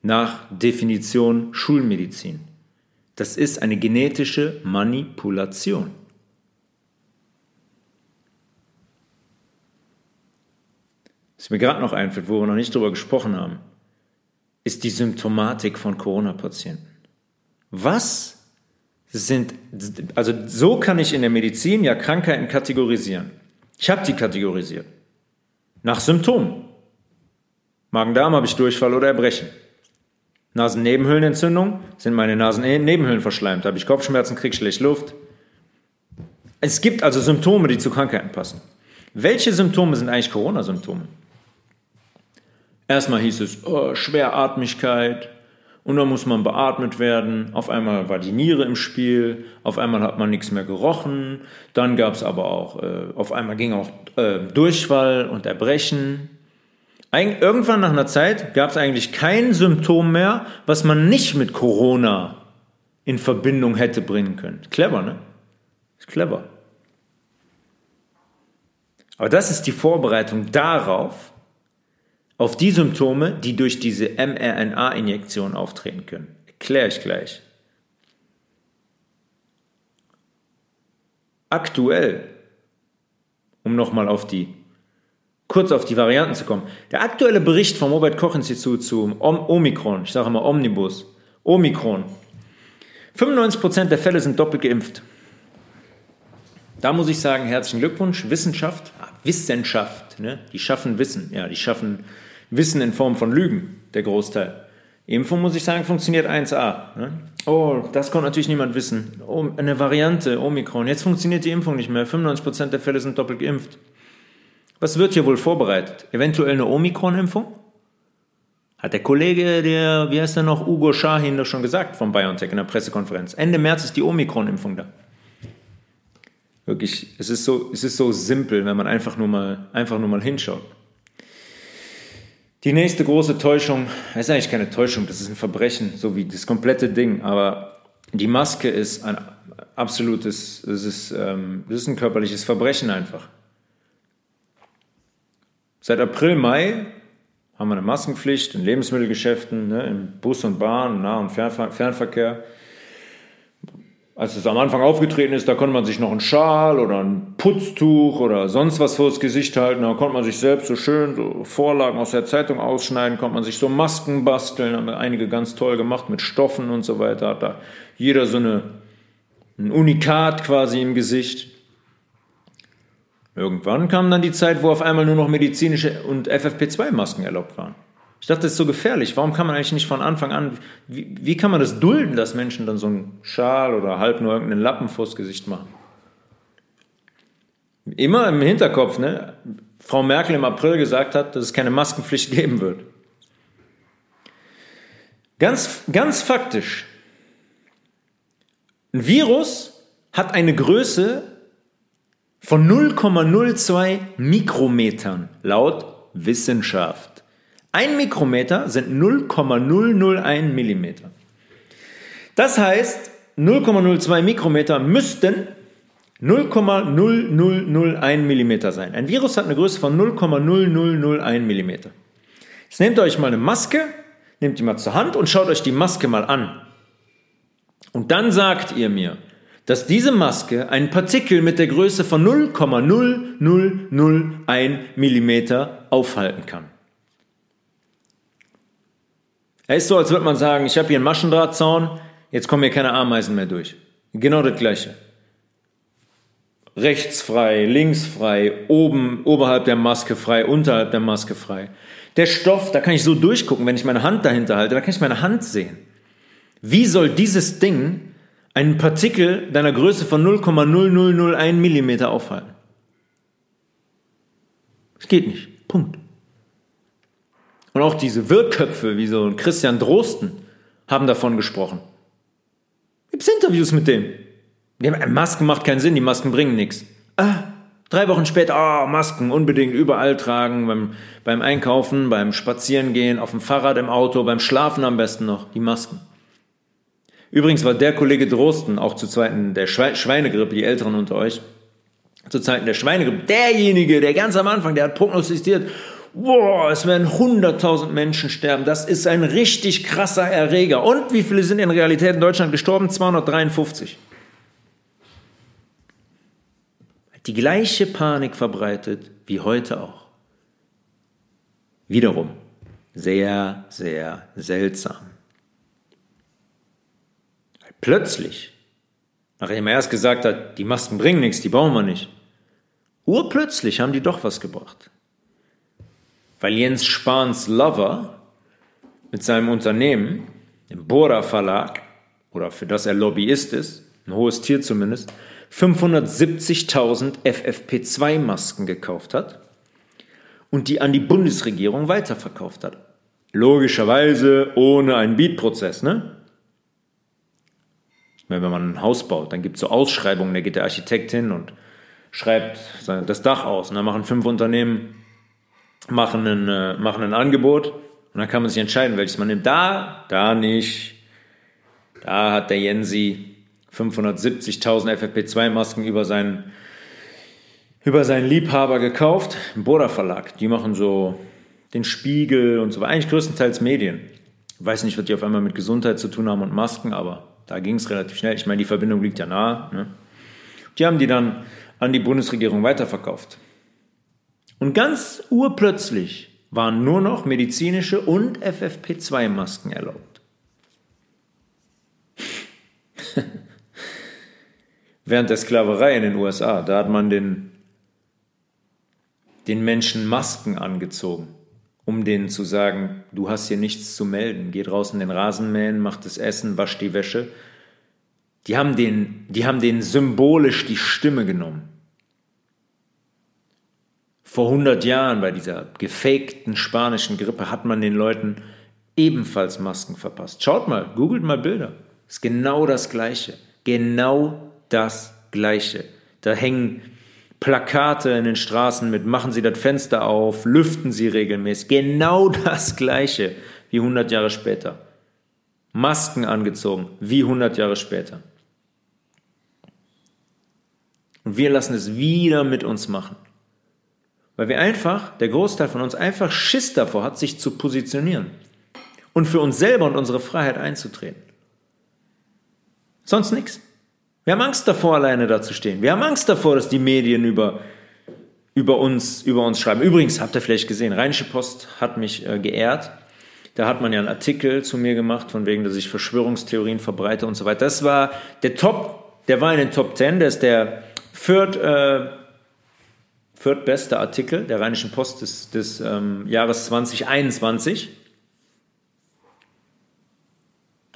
Nach Definition Schulmedizin. Das ist eine genetische Manipulation. Was mir gerade noch einfällt, wo wir noch nicht drüber gesprochen haben, ist die Symptomatik von Corona-Patienten. Was sind, also so kann ich in der Medizin ja Krankheiten kategorisieren. Ich habe die kategorisiert. Nach Symptomen. Magen-Darm habe ich Durchfall oder Erbrechen. Nasennebenhöhlenentzündung sind meine Nasennebenhöhlen verschleimt. Habe ich Kopfschmerzen, kriege schlecht Luft. Es gibt also Symptome, die zu Krankheiten passen. Welche Symptome sind eigentlich Corona-Symptome? Erstmal hieß es oh, Schweratmigkeit, und dann muss man beatmet werden. Auf einmal war die Niere im Spiel, auf einmal hat man nichts mehr gerochen. Dann gab es aber auch, äh, auf einmal ging auch äh, Durchfall und Erbrechen. Eig irgendwann nach einer Zeit gab es eigentlich kein Symptom mehr, was man nicht mit Corona in Verbindung hätte bringen können. Clever, ne? Ist clever. Aber das ist die Vorbereitung darauf, auf die Symptome, die durch diese mRNA-Injektion auftreten können. Erkläre ich gleich. Aktuell, um nochmal auf die, kurz auf die Varianten zu kommen, der aktuelle Bericht vom Robert-Koch-Institut zu Omikron, ich sage immer Omnibus, Omikron, 95% der Fälle sind doppelt geimpft. Da muss ich sagen, herzlichen Glückwunsch, Wissenschaft, Wissenschaft, ne? die schaffen Wissen, ja, die schaffen Wissen in Form von Lügen, der Großteil. Impfung, muss ich sagen, funktioniert 1a. Ne? Oh, das konnte natürlich niemand wissen. Oh, eine Variante, Omikron. Jetzt funktioniert die Impfung nicht mehr. 95% der Fälle sind doppelt geimpft. Was wird hier wohl vorbereitet? Eventuell eine Omikron-Impfung? Hat der Kollege, der, wie heißt er noch, Ugo Shahin, das schon gesagt von BioNTech in der Pressekonferenz. Ende März ist die Omikron-Impfung da. Wirklich, es ist so, es ist so simpel, wenn man einfach nur mal, einfach nur mal hinschaut. Die nächste große Täuschung, das ist eigentlich keine Täuschung, das ist ein Verbrechen, so wie das komplette Ding, aber die Maske ist ein absolutes, das ist, ähm, das ist ein körperliches Verbrechen einfach. Seit April, Mai haben wir eine Maskenpflicht in Lebensmittelgeschäften, ne, im Bus und Bahn, Nah- und Fernverkehr als es am Anfang aufgetreten ist, da konnte man sich noch einen Schal oder ein Putztuch oder sonst was vors Gesicht halten. Da konnte man sich selbst so schön so Vorlagen aus der Zeitung ausschneiden, konnte man sich so Masken basteln, haben einige ganz toll gemacht mit Stoffen und so weiter. Hat da jeder so eine, ein Unikat quasi im Gesicht. Irgendwann kam dann die Zeit, wo auf einmal nur noch medizinische und FFP2-Masken erlaubt waren. Ich dachte, das ist so gefährlich. Warum kann man eigentlich nicht von Anfang an, wie, wie kann man das dulden, dass Menschen dann so einen Schal oder halb nur irgendeinen Lappen vors Gesicht machen? Immer im Hinterkopf, ne? Frau Merkel im April gesagt hat, dass es keine Maskenpflicht geben wird. Ganz, ganz faktisch. Ein Virus hat eine Größe von 0,02 Mikrometern laut Wissenschaft. Ein Mikrometer sind 0,001 Millimeter. Das heißt, 0,02 Mikrometer müssten 0,0001 mm sein. Ein Virus hat eine Größe von 0,0001 mm. Jetzt nehmt euch mal eine Maske, nehmt die mal zur Hand und schaut euch die Maske mal an. Und dann sagt ihr mir, dass diese Maske einen Partikel mit der Größe von 0,0001 mm aufhalten kann. Es ist so, als würde man sagen, ich habe hier einen Maschendrahtzaun, jetzt kommen hier keine Ameisen mehr durch. Genau das gleiche. Rechts frei, links frei, oben, oberhalb der Maske frei, unterhalb der Maske frei. Der Stoff, da kann ich so durchgucken, wenn ich meine Hand dahinter halte, da kann ich meine Hand sehen. Wie soll dieses Ding einen Partikel deiner Größe von 0,0001 mm aufhalten? Es geht nicht. Punkt. Und auch diese Wirrköpfe, wie so ein Christian Drosten, haben davon gesprochen. Gibt's Interviews mit dem? Haben, Masken macht keinen Sinn, die Masken bringen nichts. Ah, drei Wochen später, oh, Masken unbedingt überall tragen, beim, beim Einkaufen, beim Spazierengehen, auf dem Fahrrad, im Auto, beim Schlafen am besten noch, die Masken. Übrigens war der Kollege Drosten auch zu Zeiten der Schweinegrippe, die Älteren unter euch, zu Zeiten der Schweinegrippe, derjenige, der ganz am Anfang, der hat prognostiziert, boah, es werden 100.000 Menschen sterben. Das ist ein richtig krasser Erreger. Und wie viele sind in Realität in Deutschland gestorben? 253. Die gleiche Panik verbreitet wie heute auch. Wiederum sehr, sehr seltsam. Plötzlich, nachdem er erst gesagt hat, die Masken bringen nichts, die brauchen wir nicht, urplötzlich haben die doch was gebracht weil Jens Spahns Lover mit seinem Unternehmen, dem Bora Verlag, oder für das er Lobbyist ist, ein hohes Tier zumindest, 570.000 FFP2-Masken gekauft hat und die an die Bundesregierung weiterverkauft hat. Logischerweise ohne einen Beat-Prozess, ne? Wenn man ein Haus baut, dann gibt es so Ausschreibungen, da geht der Architekt hin und schreibt das Dach aus. Und dann machen fünf Unternehmen machen ein, äh, machen ein Angebot und dann kann man sich entscheiden, welches man nimmt. Da, da nicht. Da hat der Jensi 570.000 FFP2-Masken über seinen, über seinen Liebhaber gekauft, im Boda Verlag. Die machen so den Spiegel und so weiter. Eigentlich größtenteils Medien. Ich weiß nicht, was die auf einmal mit Gesundheit zu tun haben und Masken, aber da ging es relativ schnell. Ich meine, die Verbindung liegt ja nahe. Ne? Die haben die dann an die Bundesregierung weiterverkauft. Und ganz urplötzlich waren nur noch medizinische und FFP2-Masken erlaubt. Während der Sklaverei in den USA, da hat man den, den Menschen Masken angezogen, um denen zu sagen, du hast hier nichts zu melden, geh draußen den Rasen mähen, mach das Essen, wasch die Wäsche. Die haben, den, die haben denen symbolisch die Stimme genommen vor 100 Jahren bei dieser gefakten spanischen Grippe hat man den Leuten ebenfalls Masken verpasst. Schaut mal, googelt mal Bilder. Ist genau das Gleiche. Genau das Gleiche. Da hängen Plakate in den Straßen mit machen Sie das Fenster auf, lüften Sie regelmäßig. Genau das Gleiche wie 100 Jahre später. Masken angezogen wie 100 Jahre später. Und wir lassen es wieder mit uns machen. Weil wir einfach, der Großteil von uns einfach Schiss davor hat, sich zu positionieren und für uns selber und unsere Freiheit einzutreten. Sonst nichts. Wir haben Angst davor, alleine da zu stehen. Wir haben Angst davor, dass die Medien über, über, uns, über uns schreiben. Übrigens, habt ihr vielleicht gesehen, Rheinische Post hat mich äh, geehrt. Da hat man ja einen Artikel zu mir gemacht, von wegen, dass ich Verschwörungstheorien verbreite und so weiter. Das war der Top, der war in den Top 10, der ist der Fürth, äh, viertbeste Artikel der Rheinischen Post des, des ähm, Jahres 2021.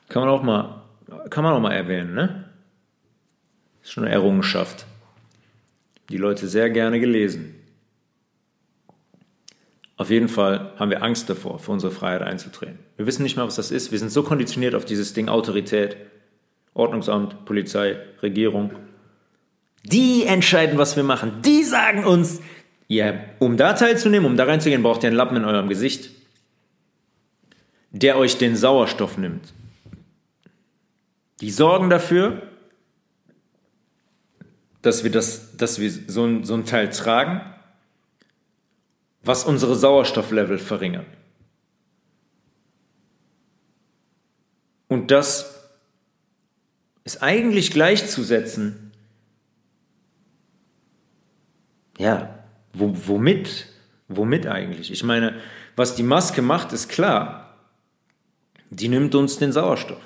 Kann man auch mal, kann man auch mal erwähnen, ne? Ist schon eine Errungenschaft. Die Leute sehr gerne gelesen. Auf jeden Fall haben wir Angst davor, für unsere Freiheit einzutreten. Wir wissen nicht mal, was das ist. Wir sind so konditioniert auf dieses Ding Autorität, Ordnungsamt, Polizei, Regierung, die entscheiden, was wir machen. Die sagen uns, ja, um da teilzunehmen, um da reinzugehen, braucht ihr einen Lappen in eurem Gesicht, der euch den Sauerstoff nimmt. Die sorgen dafür, dass wir, das, dass wir so, ein, so ein Teil tragen, was unsere Sauerstofflevel verringert. Und das ist eigentlich gleichzusetzen, ja, wo, womit? Womit eigentlich? Ich meine, was die Maske macht, ist klar. Die nimmt uns den Sauerstoff.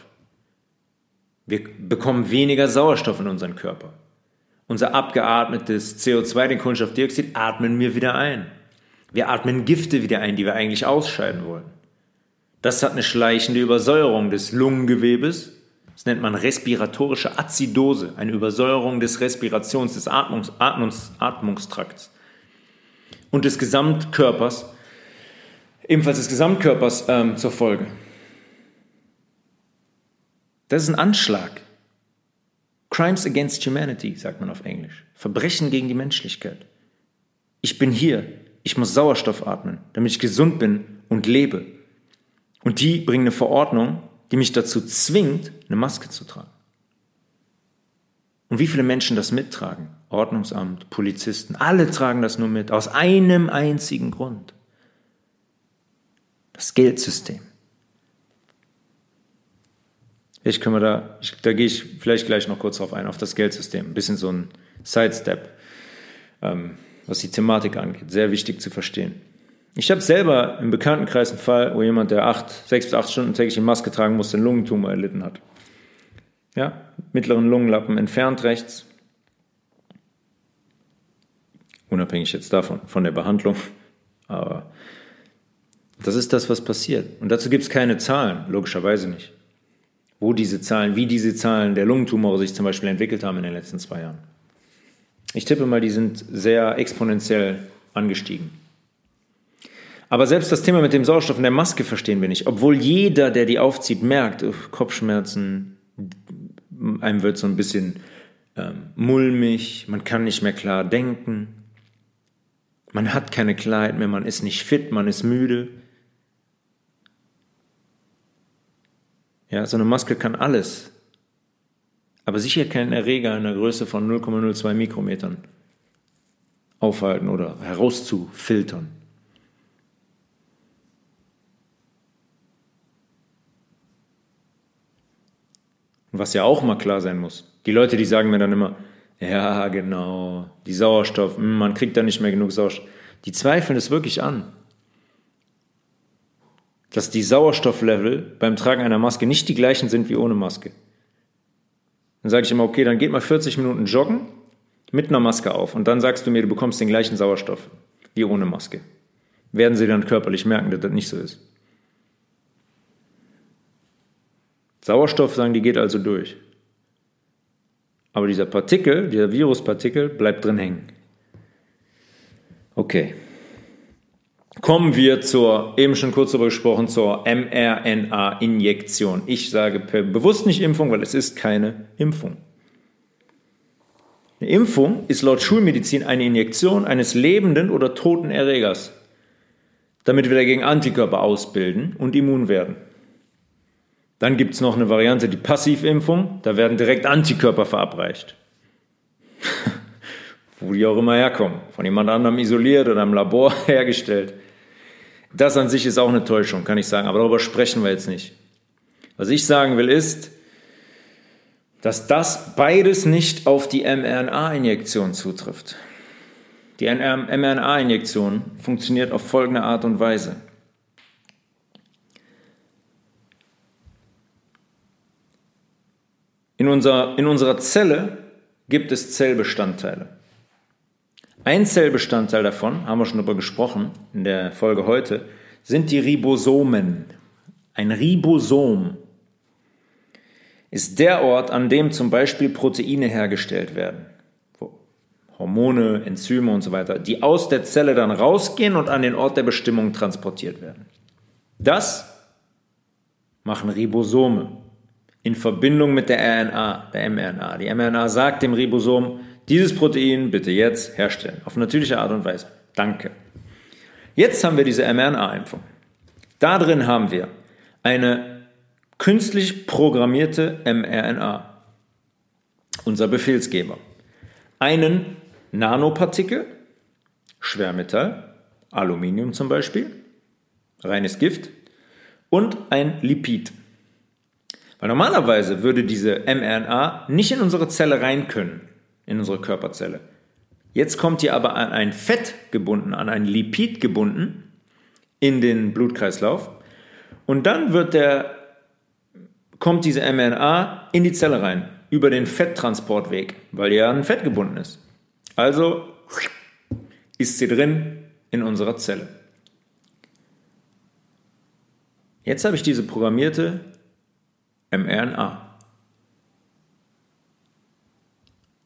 Wir bekommen weniger Sauerstoff in unseren Körper. Unser abgeatmetes CO2, den Kohlenstoffdioxid, atmen wir wieder ein. Wir atmen Gifte wieder ein, die wir eigentlich ausscheiden wollen. Das hat eine schleichende Übersäuerung des Lungengewebes. Das nennt man respiratorische Azidose, eine Übersäuerung des Respirations, des Atmungs, Atmungs, Atmungstrakts und des Gesamtkörpers, ebenfalls des Gesamtkörpers ähm, zur Folge. Das ist ein Anschlag. Crimes against humanity, sagt man auf Englisch. Verbrechen gegen die Menschlichkeit. Ich bin hier. Ich muss Sauerstoff atmen, damit ich gesund bin und lebe. Und die bringen eine Verordnung, die mich dazu zwingt, eine Maske zu tragen. Und wie viele Menschen das mittragen? Ordnungsamt, Polizisten, alle tragen das nur mit, aus einem einzigen Grund. Das Geldsystem. Ich können da, ich, da gehe ich vielleicht gleich noch kurz drauf ein, auf das Geldsystem. Ein bisschen so ein Sidestep, ähm, was die Thematik angeht. Sehr wichtig zu verstehen. Ich habe selber im Bekanntenkreis einen Fall, wo jemand, der acht, sechs bis acht Stunden täglich eine Maske tragen musste, einen Lungentumor erlitten hat. Ja, mittleren Lungenlappen entfernt rechts. Unabhängig jetzt davon, von der Behandlung. Aber das ist das, was passiert. Und dazu gibt es keine Zahlen, logischerweise nicht wo diese Zahlen, wie diese Zahlen der Lungentumore sich zum Beispiel entwickelt haben in den letzten zwei Jahren. Ich tippe mal, die sind sehr exponentiell angestiegen. Aber selbst das Thema mit dem Sauerstoff in der Maske verstehen wir nicht. Obwohl jeder, der die aufzieht, merkt, Kopfschmerzen, einem wird so ein bisschen ähm, mulmig, man kann nicht mehr klar denken, man hat keine Klarheit mehr, man ist nicht fit, man ist müde. Ja, so eine Maske kann alles, aber sicher keinen Erreger in der Größe von 0,02 Mikrometern aufhalten oder herauszufiltern. Was ja auch mal klar sein muss, die Leute, die sagen mir dann immer, ja, genau, die Sauerstoff, hm, man kriegt da nicht mehr genug Sauerstoff, die zweifeln es wirklich an dass die Sauerstofflevel beim Tragen einer Maske nicht die gleichen sind wie ohne Maske. Dann sage ich immer, okay, dann geht mal 40 Minuten joggen mit einer Maske auf und dann sagst du mir, du bekommst den gleichen Sauerstoff wie ohne Maske. Werden sie dann körperlich merken, dass das nicht so ist. Sauerstoff, sagen die, geht also durch. Aber dieser Partikel, dieser Viruspartikel, bleibt drin hängen. Okay. Kommen wir zur, eben schon kurz darüber gesprochen, zur mRNA-Injektion. Ich sage bewusst nicht Impfung, weil es ist keine Impfung. Eine Impfung ist laut Schulmedizin eine Injektion eines lebenden oder toten Erregers, damit wir dagegen Antikörper ausbilden und immun werden. Dann gibt es noch eine Variante, die Passivimpfung, da werden direkt Antikörper verabreicht. Wo die auch immer herkommen, von jemand anderem isoliert oder im Labor hergestellt. Das an sich ist auch eine Täuschung, kann ich sagen, aber darüber sprechen wir jetzt nicht. Was ich sagen will ist, dass das beides nicht auf die mRNA-Injektion zutrifft. Die mRNA-Injektion funktioniert auf folgende Art und Weise. In, unser, in unserer Zelle gibt es Zellbestandteile. Ein Zellbestandteil davon, haben wir schon darüber gesprochen in der Folge heute, sind die Ribosomen. Ein Ribosom ist der Ort, an dem zum Beispiel Proteine hergestellt werden. Hormone, Enzyme und so weiter, die aus der Zelle dann rausgehen und an den Ort der Bestimmung transportiert werden. Das machen Ribosome in Verbindung mit der RNA, der mRNA. Die mRNA sagt dem Ribosom, dieses Protein bitte jetzt herstellen. Auf natürliche Art und Weise. Danke. Jetzt haben wir diese mRNA-Impfung. Da drin haben wir eine künstlich programmierte mRNA. Unser Befehlsgeber. einen Nanopartikel, Schwermetall, Aluminium zum Beispiel, reines Gift, und ein Lipid. Weil normalerweise würde diese mRNA nicht in unsere Zelle rein können, in unsere Körperzelle. Jetzt kommt die aber an ein Fett gebunden, an ein Lipid gebunden in den Blutkreislauf und dann wird der, kommt diese mRNA in die Zelle rein über den Fetttransportweg, weil die ja an Fett gebunden ist. Also ist sie drin in unserer Zelle. Jetzt habe ich diese programmierte mRNA.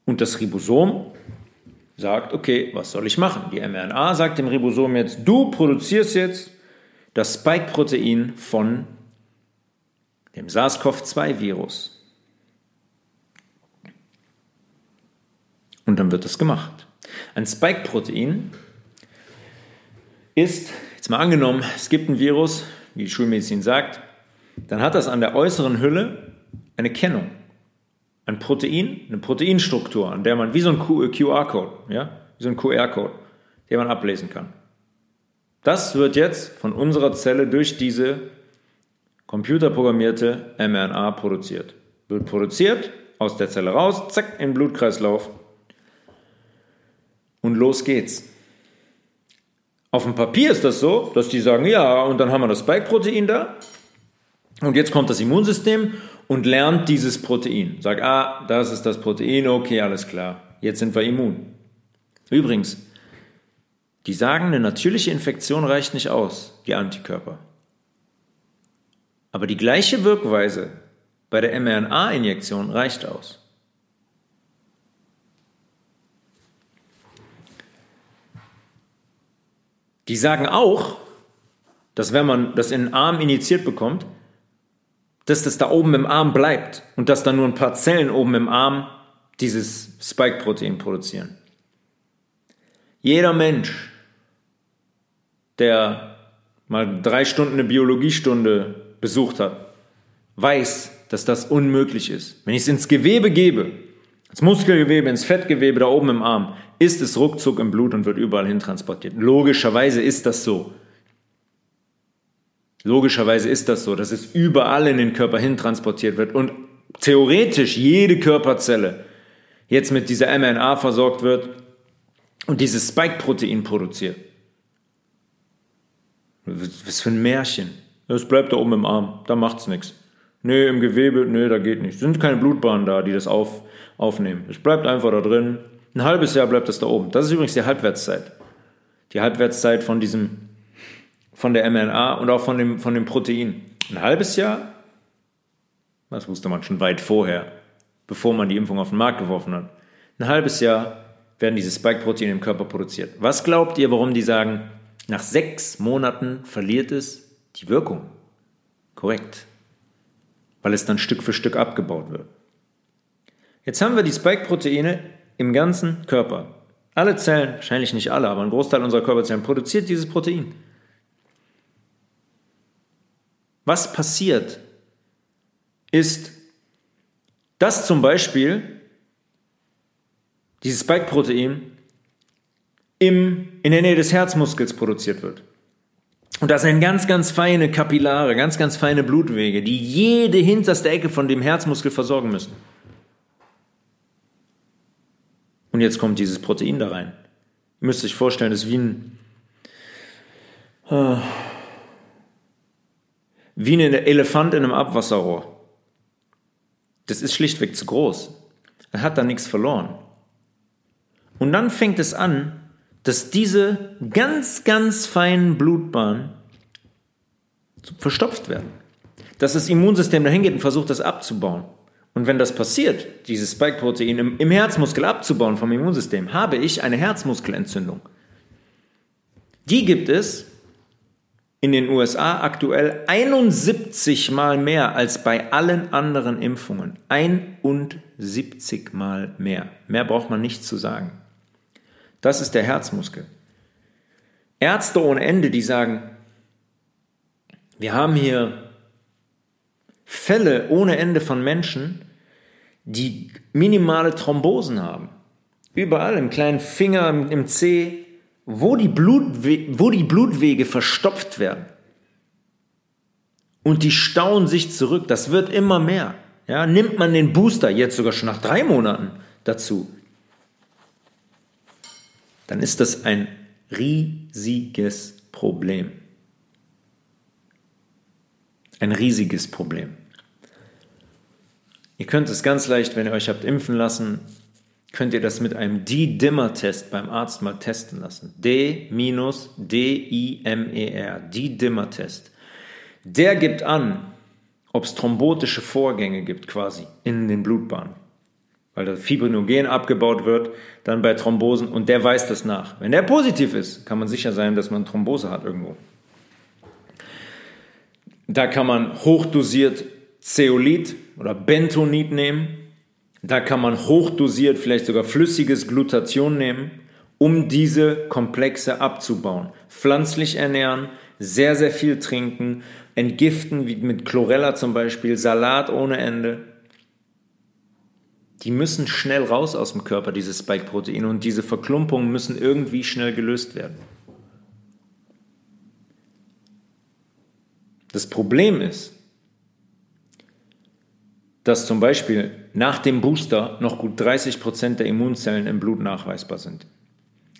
Und das Ribosom sagt, okay, was soll ich machen? Die mRNA sagt dem Ribosom jetzt, du produzierst jetzt das Spike-Protein von dem SARS-CoV-2-Virus. Und dann wird das gemacht. Ein Spike-Protein ist, jetzt mal angenommen, es gibt ein Virus, wie die Schulmedizin sagt, dann hat das an der äußeren Hülle eine Kennung. Ein Protein, eine Proteinstruktur, an der man, wie so ein QR-Code, ja, wie so ein QR-Code, den man ablesen kann. Das wird jetzt von unserer Zelle durch diese computerprogrammierte mRNA produziert. Wird produziert, aus der Zelle raus, zack, in den Blutkreislauf und los geht's. Auf dem Papier ist das so, dass die sagen, ja, und dann haben wir das Spike-Protein da. Und jetzt kommt das Immunsystem und lernt dieses Protein. Sagt, ah, das ist das Protein, okay, alles klar. Jetzt sind wir immun. Übrigens, die sagen, eine natürliche Infektion reicht nicht aus, die Antikörper. Aber die gleiche Wirkweise bei der mRNA-Injektion reicht aus. Die sagen auch, dass wenn man das in den Arm injiziert bekommt, dass das da oben im Arm bleibt und dass da nur ein paar Zellen oben im Arm dieses Spike-Protein produzieren. Jeder Mensch, der mal drei Stunden eine Biologiestunde besucht hat, weiß, dass das unmöglich ist. Wenn ich es ins Gewebe gebe, ins Muskelgewebe, ins Fettgewebe da oben im Arm, ist es ruckzuck im Blut und wird überall hin transportiert. Logischerweise ist das so. Logischerweise ist das so, dass es überall in den Körper hin transportiert wird und theoretisch jede Körperzelle jetzt mit dieser mRNA versorgt wird und dieses Spike-Protein produziert. Was für ein Märchen. Es bleibt da oben im Arm, da macht's nichts. Nee, im Gewebe, nee, da geht nichts. Sind keine Blutbahnen da, die das auf, aufnehmen. Es bleibt einfach da drin. Ein halbes Jahr bleibt das da oben. Das ist übrigens die Halbwertszeit. Die Halbwertszeit von diesem, von der mRNA und auch von dem, von dem Protein. Ein halbes Jahr, das wusste man schon weit vorher, bevor man die Impfung auf den Markt geworfen hat. Ein halbes Jahr werden diese Spike-Proteine im Körper produziert. Was glaubt ihr, warum die sagen, nach sechs Monaten verliert es die Wirkung? Korrekt. Weil es dann Stück für Stück abgebaut wird. Jetzt haben wir die Spike-Proteine im ganzen Körper. Alle Zellen, wahrscheinlich nicht alle, aber ein Großteil unserer Körperzellen produziert dieses Protein. Was passiert, ist, dass zum Beispiel dieses Spike-Protein in der Nähe des Herzmuskels produziert wird. Und das sind ganz, ganz feine Kapillare, ganz, ganz feine Blutwege, die jede hinterste Ecke von dem Herzmuskel versorgen müssen. Und jetzt kommt dieses Protein da rein. Ihr müsst euch vorstellen, das ist wie ein, äh, wie ein Elefant in einem Abwasserrohr. Das ist schlichtweg zu groß. Er hat da nichts verloren. Und dann fängt es an, dass diese ganz, ganz feinen Blutbahnen verstopft werden. Dass das Immunsystem dahin geht und versucht, das abzubauen. Und wenn das passiert, dieses Spike-Protein im, im Herzmuskel abzubauen vom Immunsystem, habe ich eine Herzmuskelentzündung. Die gibt es in den USA aktuell 71 mal mehr als bei allen anderen Impfungen. 71 mal mehr. Mehr braucht man nicht zu sagen. Das ist der Herzmuskel. Ärzte ohne Ende, die sagen, wir haben hier Fälle ohne Ende von Menschen, die minimale Thrombosen haben. überall im kleinen Finger, im Zeh, wo die, Blutwe wo die Blutwege verstopft werden. Und die stauen sich zurück. Das wird immer mehr. Ja, nimmt man den Booster jetzt sogar schon nach drei Monaten dazu, dann ist das ein riesiges Problem. Ein riesiges Problem. Ihr könnt es ganz leicht, wenn ihr euch habt impfen lassen, könnt ihr das mit einem D-Dimmer-Test beim Arzt mal testen lassen. D-D-I-M-E-R, D-Dimmer-Test. Der gibt an, ob es thrombotische Vorgänge gibt quasi in den Blutbahnen. Weil das Fibrinogen abgebaut wird, dann bei Thrombosen und der weist das nach. Wenn der positiv ist, kann man sicher sein, dass man Thrombose hat irgendwo. Da kann man hochdosiert Zeolit oder Bentonit nehmen. Da kann man hochdosiert vielleicht sogar flüssiges Glutathion nehmen, um diese Komplexe abzubauen. Pflanzlich ernähren, sehr, sehr viel trinken, entgiften, wie mit Chlorella zum Beispiel, Salat ohne Ende. Die müssen schnell raus aus dem Körper, diese Spike-Proteine, und diese Verklumpungen müssen irgendwie schnell gelöst werden. Das Problem ist, dass zum Beispiel nach dem Booster noch gut 30 Prozent der Immunzellen im Blut nachweisbar sind.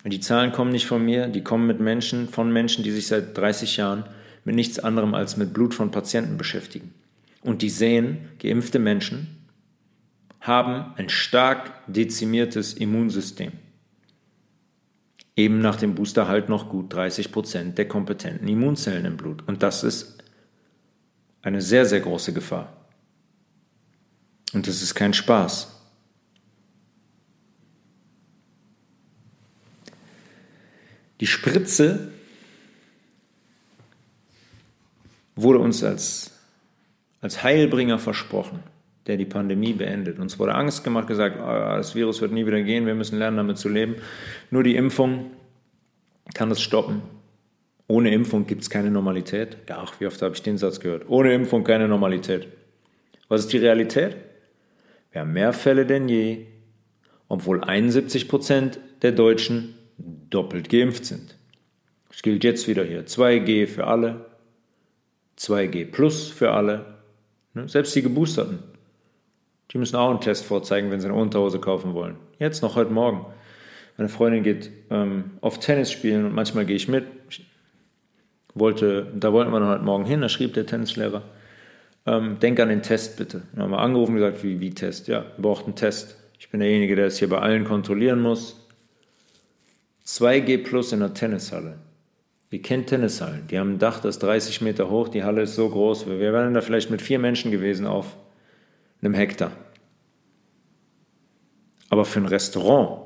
Die Zahlen kommen nicht von mir, die kommen mit Menschen, von Menschen, die sich seit 30 Jahren mit nichts anderem als mit Blut von Patienten beschäftigen. Und die sehen, geimpfte Menschen haben ein stark dezimiertes Immunsystem. Eben nach dem Booster halt noch gut 30 Prozent der kompetenten Immunzellen im Blut. Und das ist eine sehr, sehr große Gefahr. Und das ist kein Spaß. Die Spritze wurde uns als, als Heilbringer versprochen, der die Pandemie beendet. Uns wurde Angst gemacht, gesagt, oh, das Virus wird nie wieder gehen, wir müssen lernen, damit zu leben. Nur die Impfung kann es stoppen. Ohne Impfung gibt es keine Normalität. Ach, wie oft habe ich den Satz gehört? Ohne Impfung keine Normalität. Was ist die Realität? Wir haben mehr Fälle denn je, obwohl 71 Prozent der Deutschen doppelt geimpft sind. Es gilt jetzt wieder hier 2G für alle, 2G plus für alle, ne? selbst die Geboosterten. Die müssen auch einen Test vorzeigen, wenn sie eine Unterhose kaufen wollen. Jetzt noch heute Morgen. Meine Freundin geht ähm, auf Tennis spielen und manchmal gehe ich mit. Ich wollte, da wollten wir noch heute Morgen hin, da schrieb der Tennislehrer, ähm, denk an den Test bitte. Dann haben wir angerufen und gesagt, wie, wie Test? Ja, wir brauchen einen Test. Ich bin derjenige, der es hier bei allen kontrollieren muss. 2G plus in der Tennishalle. Ihr kennt Tennishallen. Die haben ein Dach, das 30 Meter hoch, die Halle ist so groß. Wir wären da vielleicht mit vier Menschen gewesen auf einem Hektar. Aber für ein Restaurant,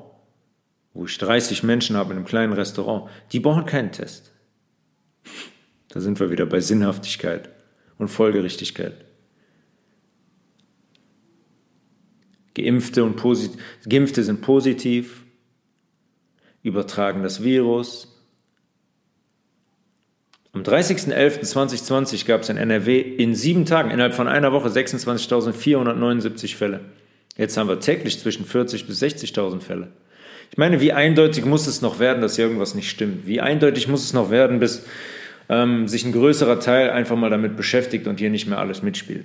wo ich 30 Menschen habe in einem kleinen Restaurant, die brauchen keinen Test. Da sind wir wieder bei Sinnhaftigkeit und Folgerichtigkeit. Geimpfte, und Geimpfte sind positiv, übertragen das Virus, am 30.11.2020 gab es in NRW in sieben Tagen, innerhalb von einer Woche, 26.479 Fälle. Jetzt haben wir täglich zwischen 40.000 bis 60.000 Fälle. Ich meine, wie eindeutig muss es noch werden, dass hier irgendwas nicht stimmt? Wie eindeutig muss es noch werden, bis ähm, sich ein größerer Teil einfach mal damit beschäftigt und hier nicht mehr alles mitspielt?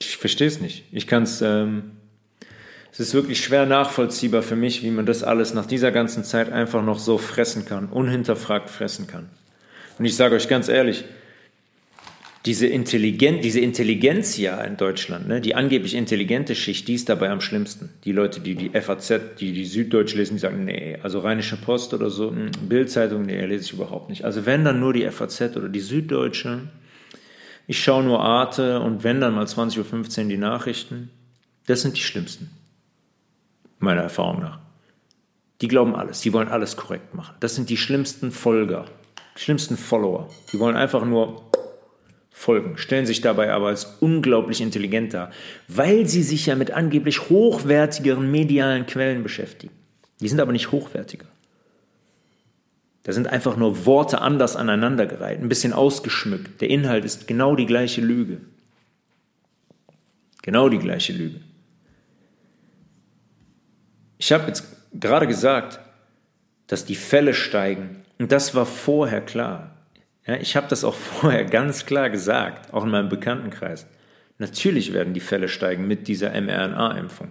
Ich verstehe es nicht. Ich kann es ähm, es ist wirklich schwer nachvollziehbar für mich, wie man das alles nach dieser ganzen Zeit einfach noch so fressen kann, unhinterfragt fressen kann. Und ich sage euch ganz ehrlich, diese, Intelligenz, diese Intelligenz ja in Deutschland, ne, die angeblich intelligente Schicht, die ist dabei am schlimmsten. Die Leute, die die FAZ, die die Süddeutsche lesen, die sagen, nee, also Rheinische Post oder so, hm, Bildzeitung, nee, lese ich überhaupt nicht. Also wenn dann nur die FAZ oder die Süddeutsche, ich schaue nur Arte und wenn dann mal 20.15 Uhr die Nachrichten, das sind die schlimmsten meiner Erfahrung nach. Die glauben alles, die wollen alles korrekt machen. Das sind die schlimmsten Folger, die schlimmsten Follower. Die wollen einfach nur folgen, stellen sich dabei aber als unglaublich intelligent dar, weil sie sich ja mit angeblich hochwertigeren medialen Quellen beschäftigen. Die sind aber nicht hochwertiger. Da sind einfach nur Worte anders aneinandergereiht, ein bisschen ausgeschmückt. Der Inhalt ist genau die gleiche Lüge. Genau die gleiche Lüge. Ich habe jetzt gerade gesagt, dass die Fälle steigen. Und das war vorher klar. Ja, ich habe das auch vorher ganz klar gesagt, auch in meinem Bekanntenkreis. Natürlich werden die Fälle steigen mit dieser mRNA-Impfung,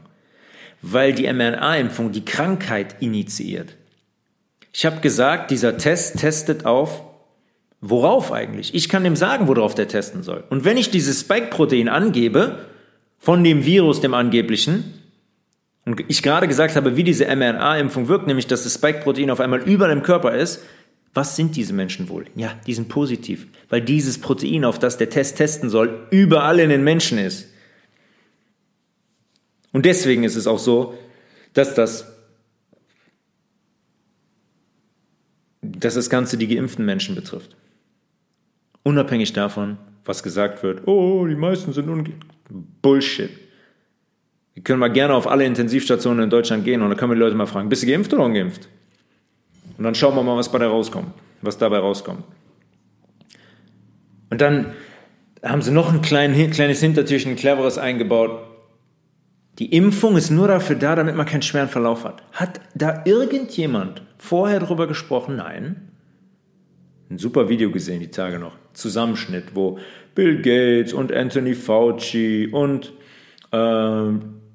weil die mRNA-Impfung die Krankheit initiiert. Ich habe gesagt, dieser Test testet auf, worauf eigentlich? Ich kann dem sagen, worauf der testen soll. Und wenn ich dieses Spike-Protein angebe, von dem Virus, dem angeblichen, und ich gerade gesagt habe, wie diese mRNA-Impfung wirkt, nämlich dass das Spike-Protein auf einmal überall im Körper ist, was sind diese Menschen wohl? Ja, die sind positiv, weil dieses Protein, auf das der Test testen soll, überall in den Menschen ist. Und deswegen ist es auch so, dass das, dass das Ganze die geimpften Menschen betrifft. Unabhängig davon, was gesagt wird, oh, die meisten sind ungeimpft. Bullshit. Wir können mal gerne auf alle Intensivstationen in Deutschland gehen und dann können wir die Leute mal fragen, bist du geimpft oder ungeimpft? Und dann schauen wir mal, was dabei rauskommt, was dabei rauskommt. Und dann haben sie noch ein klein, kleines Hintertürchen, ein cleveres eingebaut. Die Impfung ist nur dafür da, damit man keinen schweren Verlauf hat. Hat da irgendjemand vorher darüber gesprochen? Nein. Ein super Video gesehen die Tage noch. Zusammenschnitt, wo Bill Gates und Anthony Fauci und äh,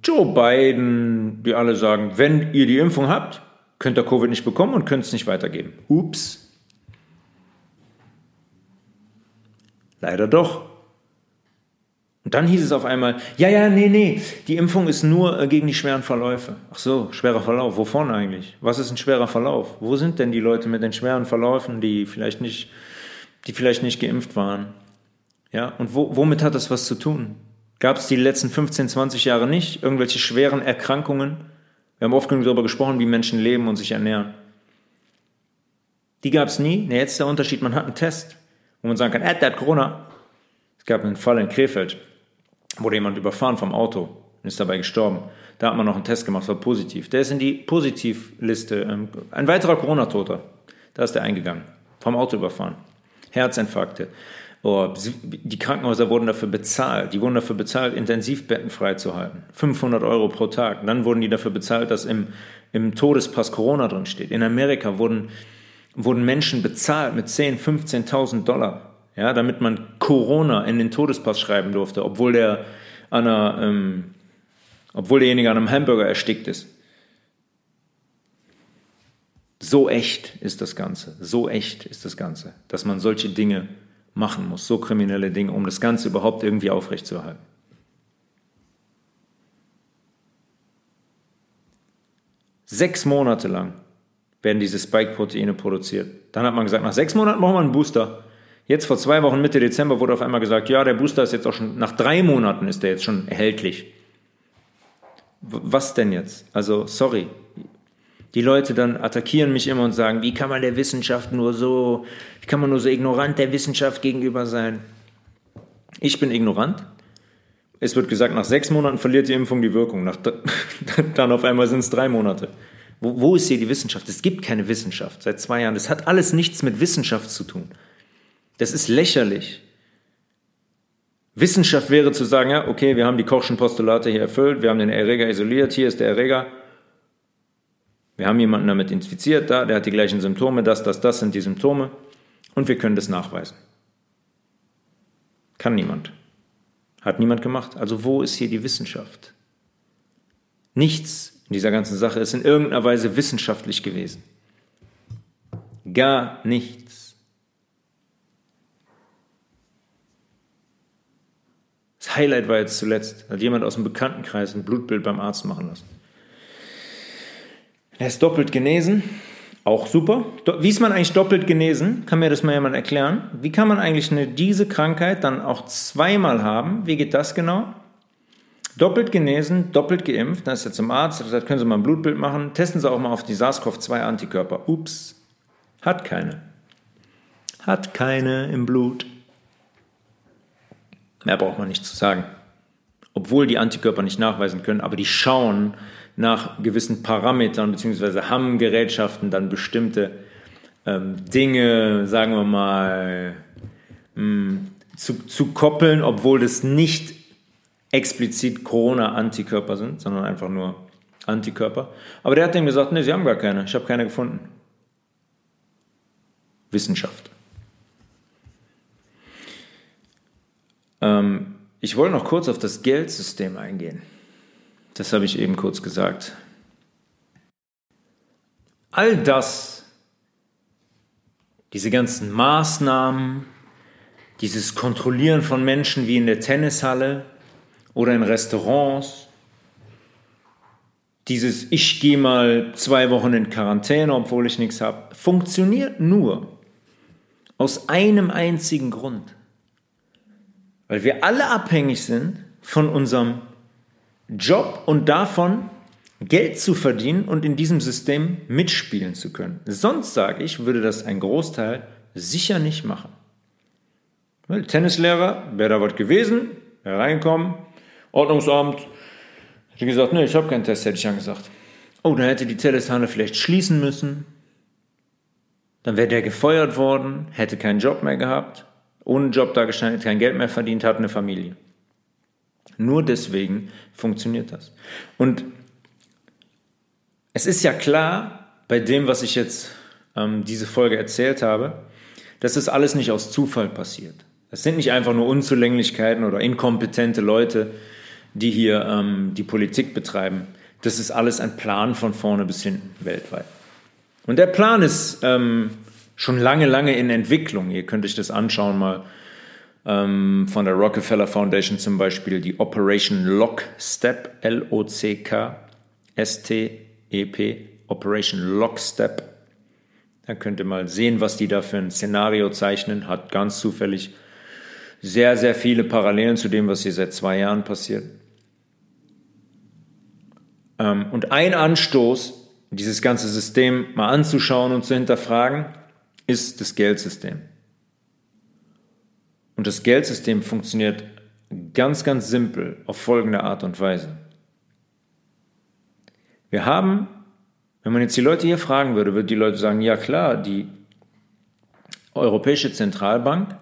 Joe Biden, die alle sagen, wenn ihr die Impfung habt, könnt ihr Covid nicht bekommen und könnt es nicht weitergeben. Ups. Leider doch. Und dann hieß es auf einmal, ja, ja, nee, nee, die Impfung ist nur äh, gegen die schweren Verläufe. Ach so, schwerer Verlauf. Wovon eigentlich? Was ist ein schwerer Verlauf? Wo sind denn die Leute mit den schweren Verläufen, die vielleicht nicht, die vielleicht nicht geimpft waren? Ja, und wo, womit hat das was zu tun? Gab es die letzten 15, 20 Jahre nicht irgendwelche schweren Erkrankungen? Wir haben oft genug darüber gesprochen, wie Menschen leben und sich ernähren. Die gab es nie. Nee, jetzt ist der Unterschied, man hat einen Test, wo man sagen kann, äh, der hat Corona. Es gab einen Fall in Krefeld, wurde jemand überfahren vom Auto und ist dabei gestorben. Da hat man noch einen Test gemacht, war positiv. Der ist in die Positivliste. Ähm, ein weiterer Corona-Toter. Da ist der eingegangen. Vom Auto überfahren. Herzinfarkte. Oh, die Krankenhäuser wurden dafür bezahlt. Die wurden dafür bezahlt, Intensivbetten freizuhalten. 500 Euro pro Tag. Und dann wurden die dafür bezahlt, dass im, im Todespass Corona drin steht. In Amerika wurden, wurden Menschen bezahlt mit 10.000, 15.000 Dollar ja, damit man Corona in den Todespass schreiben durfte, obwohl der an einer, ähm, obwohl derjenige an einem Hamburger erstickt ist. So echt ist das Ganze, so echt ist das Ganze, dass man solche Dinge machen muss, so kriminelle Dinge, um das Ganze überhaupt irgendwie aufrechtzuerhalten. Sechs Monate lang werden diese Spike-Proteine produziert. Dann hat man gesagt, nach sechs Monaten brauchen wir einen Booster. Jetzt vor zwei Wochen, Mitte Dezember, wurde auf einmal gesagt, ja, der Booster ist jetzt auch schon, nach drei Monaten ist der jetzt schon erhältlich. Was denn jetzt? Also, sorry. Die Leute dann attackieren mich immer und sagen, wie kann man der Wissenschaft nur so, wie kann man nur so ignorant der Wissenschaft gegenüber sein? Ich bin ignorant. Es wird gesagt, nach sechs Monaten verliert die Impfung die Wirkung. Nach, dann auf einmal sind es drei Monate. Wo, wo ist hier die Wissenschaft? Es gibt keine Wissenschaft seit zwei Jahren. Das hat alles nichts mit Wissenschaft zu tun. Das ist lächerlich. Wissenschaft wäre zu sagen, ja, okay, wir haben die Kochschen Postulate hier erfüllt, wir haben den Erreger isoliert, hier ist der Erreger. Wir haben jemanden damit infiziert, da, der hat die gleichen Symptome, das, das, das sind die Symptome und wir können das nachweisen. Kann niemand. Hat niemand gemacht. Also wo ist hier die Wissenschaft? Nichts in dieser ganzen Sache ist in irgendeiner Weise wissenschaftlich gewesen. Gar nichts. Das Highlight war jetzt zuletzt, hat jemand aus dem Bekanntenkreis ein Blutbild beim Arzt machen lassen. Er ist doppelt genesen, auch super. Wie ist man eigentlich doppelt genesen? Kann mir das mal jemand erklären? Wie kann man eigentlich eine, diese Krankheit dann auch zweimal haben? Wie geht das genau? Doppelt genesen, doppelt geimpft, dann ist er zum Arzt, sagt, können Sie mal ein Blutbild machen, testen Sie auch mal auf die SARS-CoV-2-Antikörper. Ups, hat keine. Hat keine im Blut. Mehr braucht man nicht zu sagen. Obwohl die Antikörper nicht nachweisen können, aber die schauen nach gewissen Parametern beziehungsweise haben Gerätschaften dann bestimmte ähm, Dinge, sagen wir mal, mh, hm, zu, zu koppeln, obwohl das nicht explizit Corona-Antikörper sind, sondern einfach nur Antikörper. Aber der hat dem gesagt, nee, sie haben gar keine, ich habe keine gefunden. Wissenschaft. Ähm, ich wollte noch kurz auf das Geldsystem eingehen. Das habe ich eben kurz gesagt. All das, diese ganzen Maßnahmen, dieses Kontrollieren von Menschen wie in der Tennishalle oder in Restaurants, dieses Ich gehe mal zwei Wochen in Quarantäne, obwohl ich nichts habe, funktioniert nur aus einem einzigen Grund. Weil wir alle abhängig sind von unserem Job und davon, Geld zu verdienen und in diesem System mitspielen zu können. Sonst, sage ich, würde das ein Großteil sicher nicht machen. Weil Tennislehrer, wäre da was gewesen, wäre reinkommen, Ordnungsamt, hätte gesagt, nee, ich habe keinen Test, hätte ich gesagt. Oh, dann hätte die Tennishalle vielleicht schließen müssen. Dann wäre der gefeuert worden, hätte keinen Job mehr gehabt ohne Job da gestanden, kein Geld mehr verdient hat, eine Familie. Nur deswegen funktioniert das. Und es ist ja klar, bei dem, was ich jetzt ähm, diese Folge erzählt habe, dass das alles nicht aus Zufall passiert. Es sind nicht einfach nur Unzulänglichkeiten oder inkompetente Leute, die hier ähm, die Politik betreiben. Das ist alles ein Plan von vorne bis hinten weltweit. Und der Plan ist ähm, schon lange, lange in Entwicklung. Ihr könnt euch das anschauen mal ähm, von der Rockefeller Foundation zum Beispiel, die Operation Lockstep, L-O-C-K-S-T-E-P, Operation Lockstep. Da könnt ihr mal sehen, was die da für ein Szenario zeichnen. Hat ganz zufällig sehr, sehr viele Parallelen zu dem, was hier seit zwei Jahren passiert. Ähm, und ein Anstoß, dieses ganze System mal anzuschauen und zu hinterfragen, ist das Geldsystem. Und das Geldsystem funktioniert ganz, ganz simpel auf folgende Art und Weise. Wir haben, wenn man jetzt die Leute hier fragen würde, würden die Leute sagen, ja klar, die Europäische Zentralbank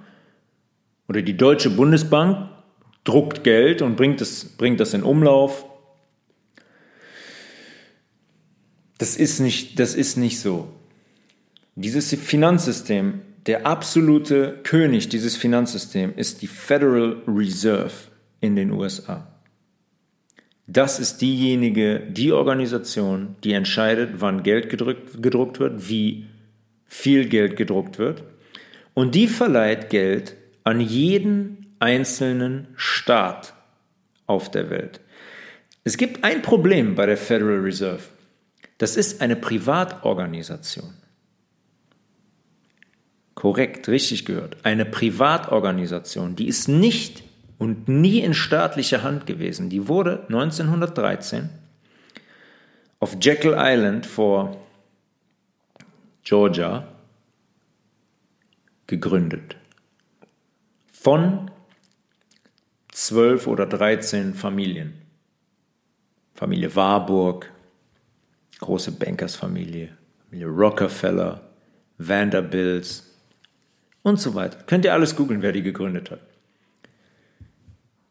oder die Deutsche Bundesbank druckt Geld und bringt das, bringt das in Umlauf. Das ist nicht, das ist nicht so. Dieses Finanzsystem, der absolute König dieses Finanzsystems ist die Federal Reserve in den USA. Das ist diejenige, die Organisation, die entscheidet, wann Geld gedruckt, gedruckt wird, wie viel Geld gedruckt wird. Und die verleiht Geld an jeden einzelnen Staat auf der Welt. Es gibt ein Problem bei der Federal Reserve. Das ist eine Privatorganisation. Korrekt, richtig gehört. Eine Privatorganisation, die ist nicht und nie in staatlicher Hand gewesen. Die wurde 1913 auf Jekyll Island vor Georgia gegründet. Von zwölf oder dreizehn Familien. Familie Warburg, große Bankersfamilie, Familie Rockefeller, Vanderbilts, und so weiter. Könnt ihr alles googeln, wer die gegründet hat.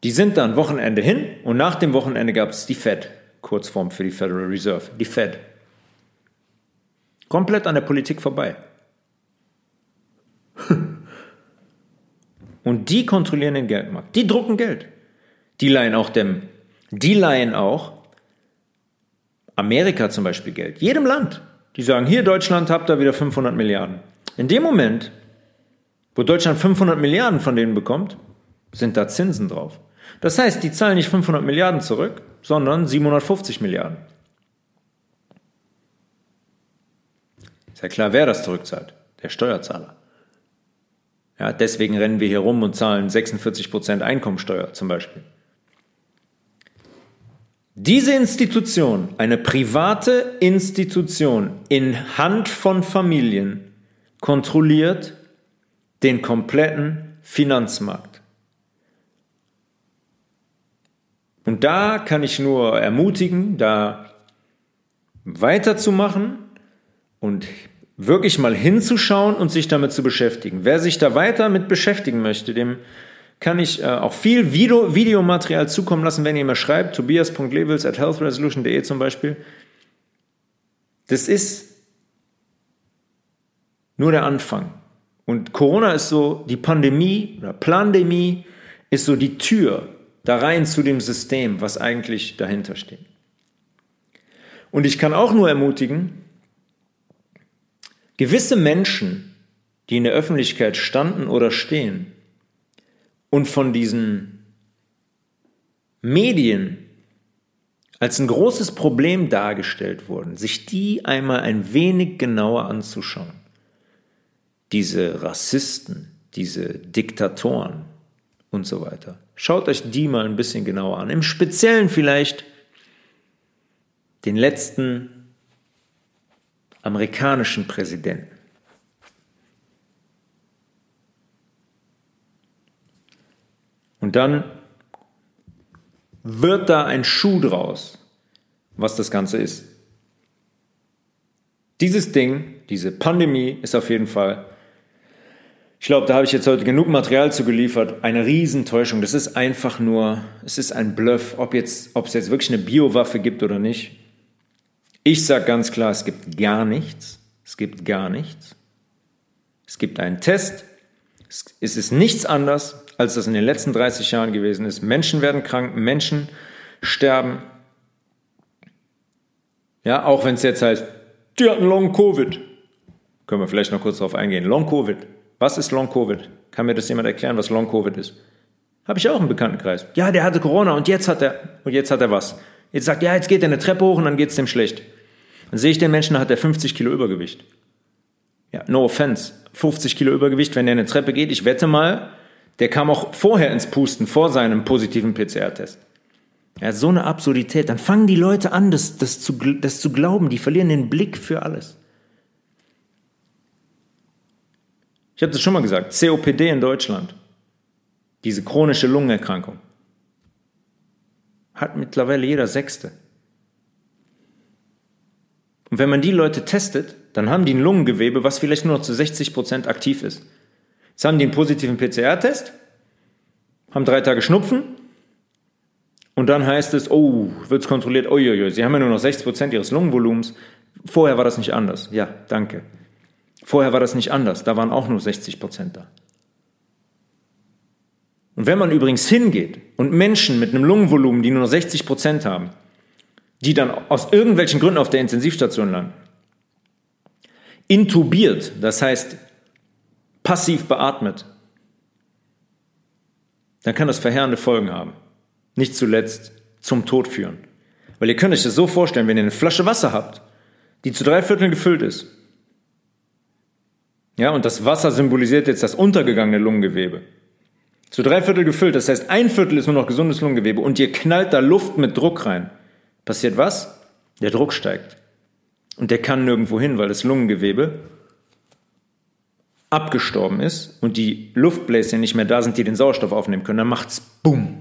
Die sind dann Wochenende hin und nach dem Wochenende gab es die Fed, Kurzform für die Federal Reserve, die Fed. Komplett an der Politik vorbei. Und die kontrollieren den Geldmarkt. Die drucken Geld. Die leihen auch dem, die leihen auch Amerika zum Beispiel Geld. Jedem Land. Die sagen, hier Deutschland habt ihr wieder 500 Milliarden. In dem Moment, wo Deutschland 500 Milliarden von denen bekommt, sind da Zinsen drauf. Das heißt, die zahlen nicht 500 Milliarden zurück, sondern 750 Milliarden. Ist ja klar, wer das zurückzahlt. Der Steuerzahler. Ja, deswegen rennen wir hier rum und zahlen 46% Einkommensteuer zum Beispiel. Diese Institution, eine private Institution in Hand von Familien, kontrolliert den kompletten Finanzmarkt. Und da kann ich nur ermutigen, da weiterzumachen und wirklich mal hinzuschauen und sich damit zu beschäftigen. Wer sich da weiter mit beschäftigen möchte, dem kann ich äh, auch viel Video, Videomaterial zukommen lassen, wenn ihr mir schreibt, tobias.levels at healthresolution.de zum Beispiel. Das ist nur der Anfang. Und Corona ist so, die Pandemie oder Plandemie ist so die Tür da rein zu dem System, was eigentlich dahinter steht. Und ich kann auch nur ermutigen, gewisse Menschen, die in der Öffentlichkeit standen oder stehen und von diesen Medien als ein großes Problem dargestellt wurden, sich die einmal ein wenig genauer anzuschauen. Diese Rassisten, diese Diktatoren und so weiter. Schaut euch die mal ein bisschen genauer an. Im Speziellen vielleicht den letzten amerikanischen Präsidenten. Und dann wird da ein Schuh draus, was das Ganze ist. Dieses Ding, diese Pandemie ist auf jeden Fall, ich glaube, da habe ich jetzt heute genug Material zu geliefert, eine Riesentäuschung. Das ist einfach nur, es ist ein Bluff, ob, jetzt, ob es jetzt wirklich eine Biowaffe gibt oder nicht. Ich sage ganz klar, es gibt gar nichts. Es gibt gar nichts. Es gibt einen Test. Es ist nichts anders, als das in den letzten 30 Jahren gewesen ist. Menschen werden krank, Menschen sterben. Ja, auch wenn es jetzt heißt, die hatten Long Covid. Können wir vielleicht noch kurz darauf eingehen. Long Covid. Was ist Long Covid? Kann mir das jemand erklären, was Long Covid ist? Habe ich auch im Bekanntenkreis. Ja, der hatte Corona und jetzt hat er, und jetzt hat er was. Jetzt sagt, ja, jetzt geht er eine Treppe hoch und dann geht es dem schlecht. Dann sehe ich den Menschen, da hat er 50 Kilo Übergewicht. Ja, no offense. 50 Kilo Übergewicht, wenn er eine Treppe geht. Ich wette mal, der kam auch vorher ins Pusten, vor seinem positiven PCR-Test. Ja, so eine Absurdität. Dann fangen die Leute an, das, das, zu, das zu glauben. Die verlieren den Blick für alles. Ich habe das schon mal gesagt. COPD in Deutschland. Diese chronische Lungenerkrankung. Hat mittlerweile jeder Sechste. Und wenn man die Leute testet, dann haben die ein Lungengewebe, was vielleicht nur noch zu 60 Prozent aktiv ist. Jetzt haben die einen positiven PCR-Test, haben drei Tage Schnupfen und dann heißt es, oh, wird es kontrolliert, uiuiui, sie haben ja nur noch 60 Prozent ihres Lungenvolumens. Vorher war das nicht anders. Ja, danke. Vorher war das nicht anders. Da waren auch nur 60 Prozent da. Und wenn man übrigens hingeht und Menschen mit einem Lungenvolumen, die nur noch 60 Prozent haben, die dann aus irgendwelchen Gründen auf der Intensivstation landen, intubiert, das heißt passiv beatmet, dann kann das verheerende Folgen haben. Nicht zuletzt zum Tod führen. Weil ihr könnt euch das so vorstellen, wenn ihr eine Flasche Wasser habt, die zu drei Vierteln gefüllt ist, ja, und das Wasser symbolisiert jetzt das untergegangene Lungengewebe. Zu drei Viertel gefüllt, das heißt ein Viertel ist nur noch gesundes Lungengewebe und ihr knallt da Luft mit Druck rein. Passiert was? Der Druck steigt. Und der kann nirgendwo hin, weil das Lungengewebe abgestorben ist und die Luftbläschen nicht mehr da sind, die den Sauerstoff aufnehmen können. Dann macht's Bumm.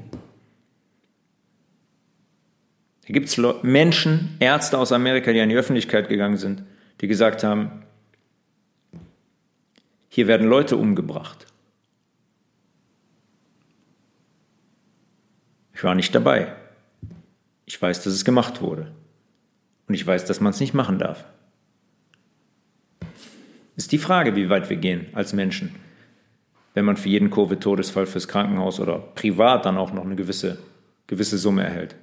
Da gibt es Menschen, Ärzte aus Amerika, die an die Öffentlichkeit gegangen sind, die gesagt haben, hier werden Leute umgebracht. Ich war nicht dabei. Ich weiß, dass es gemacht wurde. Und ich weiß, dass man es nicht machen darf. Ist die Frage, wie weit wir gehen als Menschen, wenn man für jeden Covid-Todesfall fürs Krankenhaus oder privat dann auch noch eine gewisse, gewisse Summe erhält.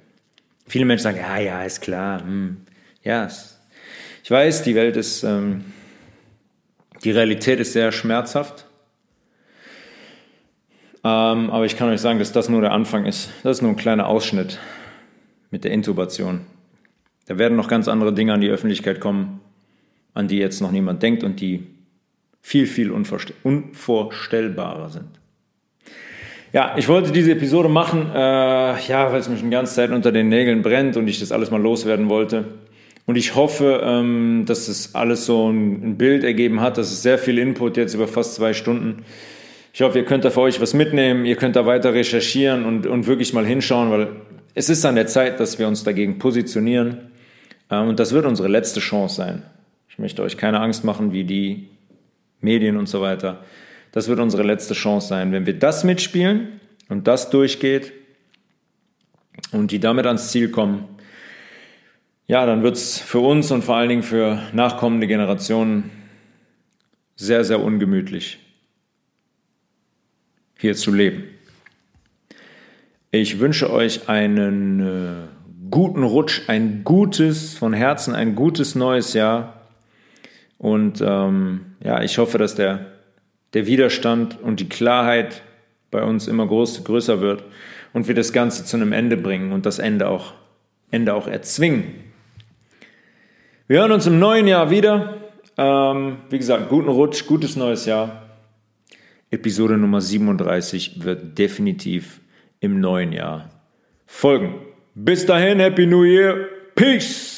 Viele Menschen sagen, ja, ja, ist klar. Hm. Ja, ich weiß, die Welt ist, ähm, die Realität ist sehr schmerzhaft. Ähm, aber ich kann euch sagen, dass das nur der Anfang ist. Das ist nur ein kleiner Ausschnitt mit der Intubation. Da werden noch ganz andere Dinge an die Öffentlichkeit kommen, an die jetzt noch niemand denkt und die viel, viel unvorstellbarer sind. Ja, ich wollte diese Episode machen, äh, ja, weil es mich die ganze Zeit unter den Nägeln brennt und ich das alles mal loswerden wollte. Und ich hoffe, ähm, dass es alles so ein, Bild ergeben hat. Das ist sehr viel Input jetzt über fast zwei Stunden. Ich hoffe, ihr könnt da für euch was mitnehmen, ihr könnt da weiter recherchieren und, und wirklich mal hinschauen, weil es ist an der Zeit, dass wir uns dagegen positionieren. Ähm, und das wird unsere letzte Chance sein. Ich möchte euch keine Angst machen, wie die Medien und so weiter. Das wird unsere letzte Chance sein. Wenn wir das mitspielen und das durchgeht und die damit ans Ziel kommen, ja, dann wird es für uns und vor allen Dingen für nachkommende Generationen sehr, sehr ungemütlich, hier zu leben. Ich wünsche euch einen äh, guten Rutsch, ein gutes, von Herzen ein gutes neues Jahr. Und ähm, ja, ich hoffe, dass der, der Widerstand und die Klarheit bei uns immer groß, größer wird und wir das Ganze zu einem Ende bringen und das Ende auch, Ende auch erzwingen. Wir hören uns im neuen Jahr wieder. Ähm, wie gesagt, guten Rutsch, gutes neues Jahr. Episode Nummer 37 wird definitiv im neuen Jahr folgen. Bis dahin, Happy New Year. Peace.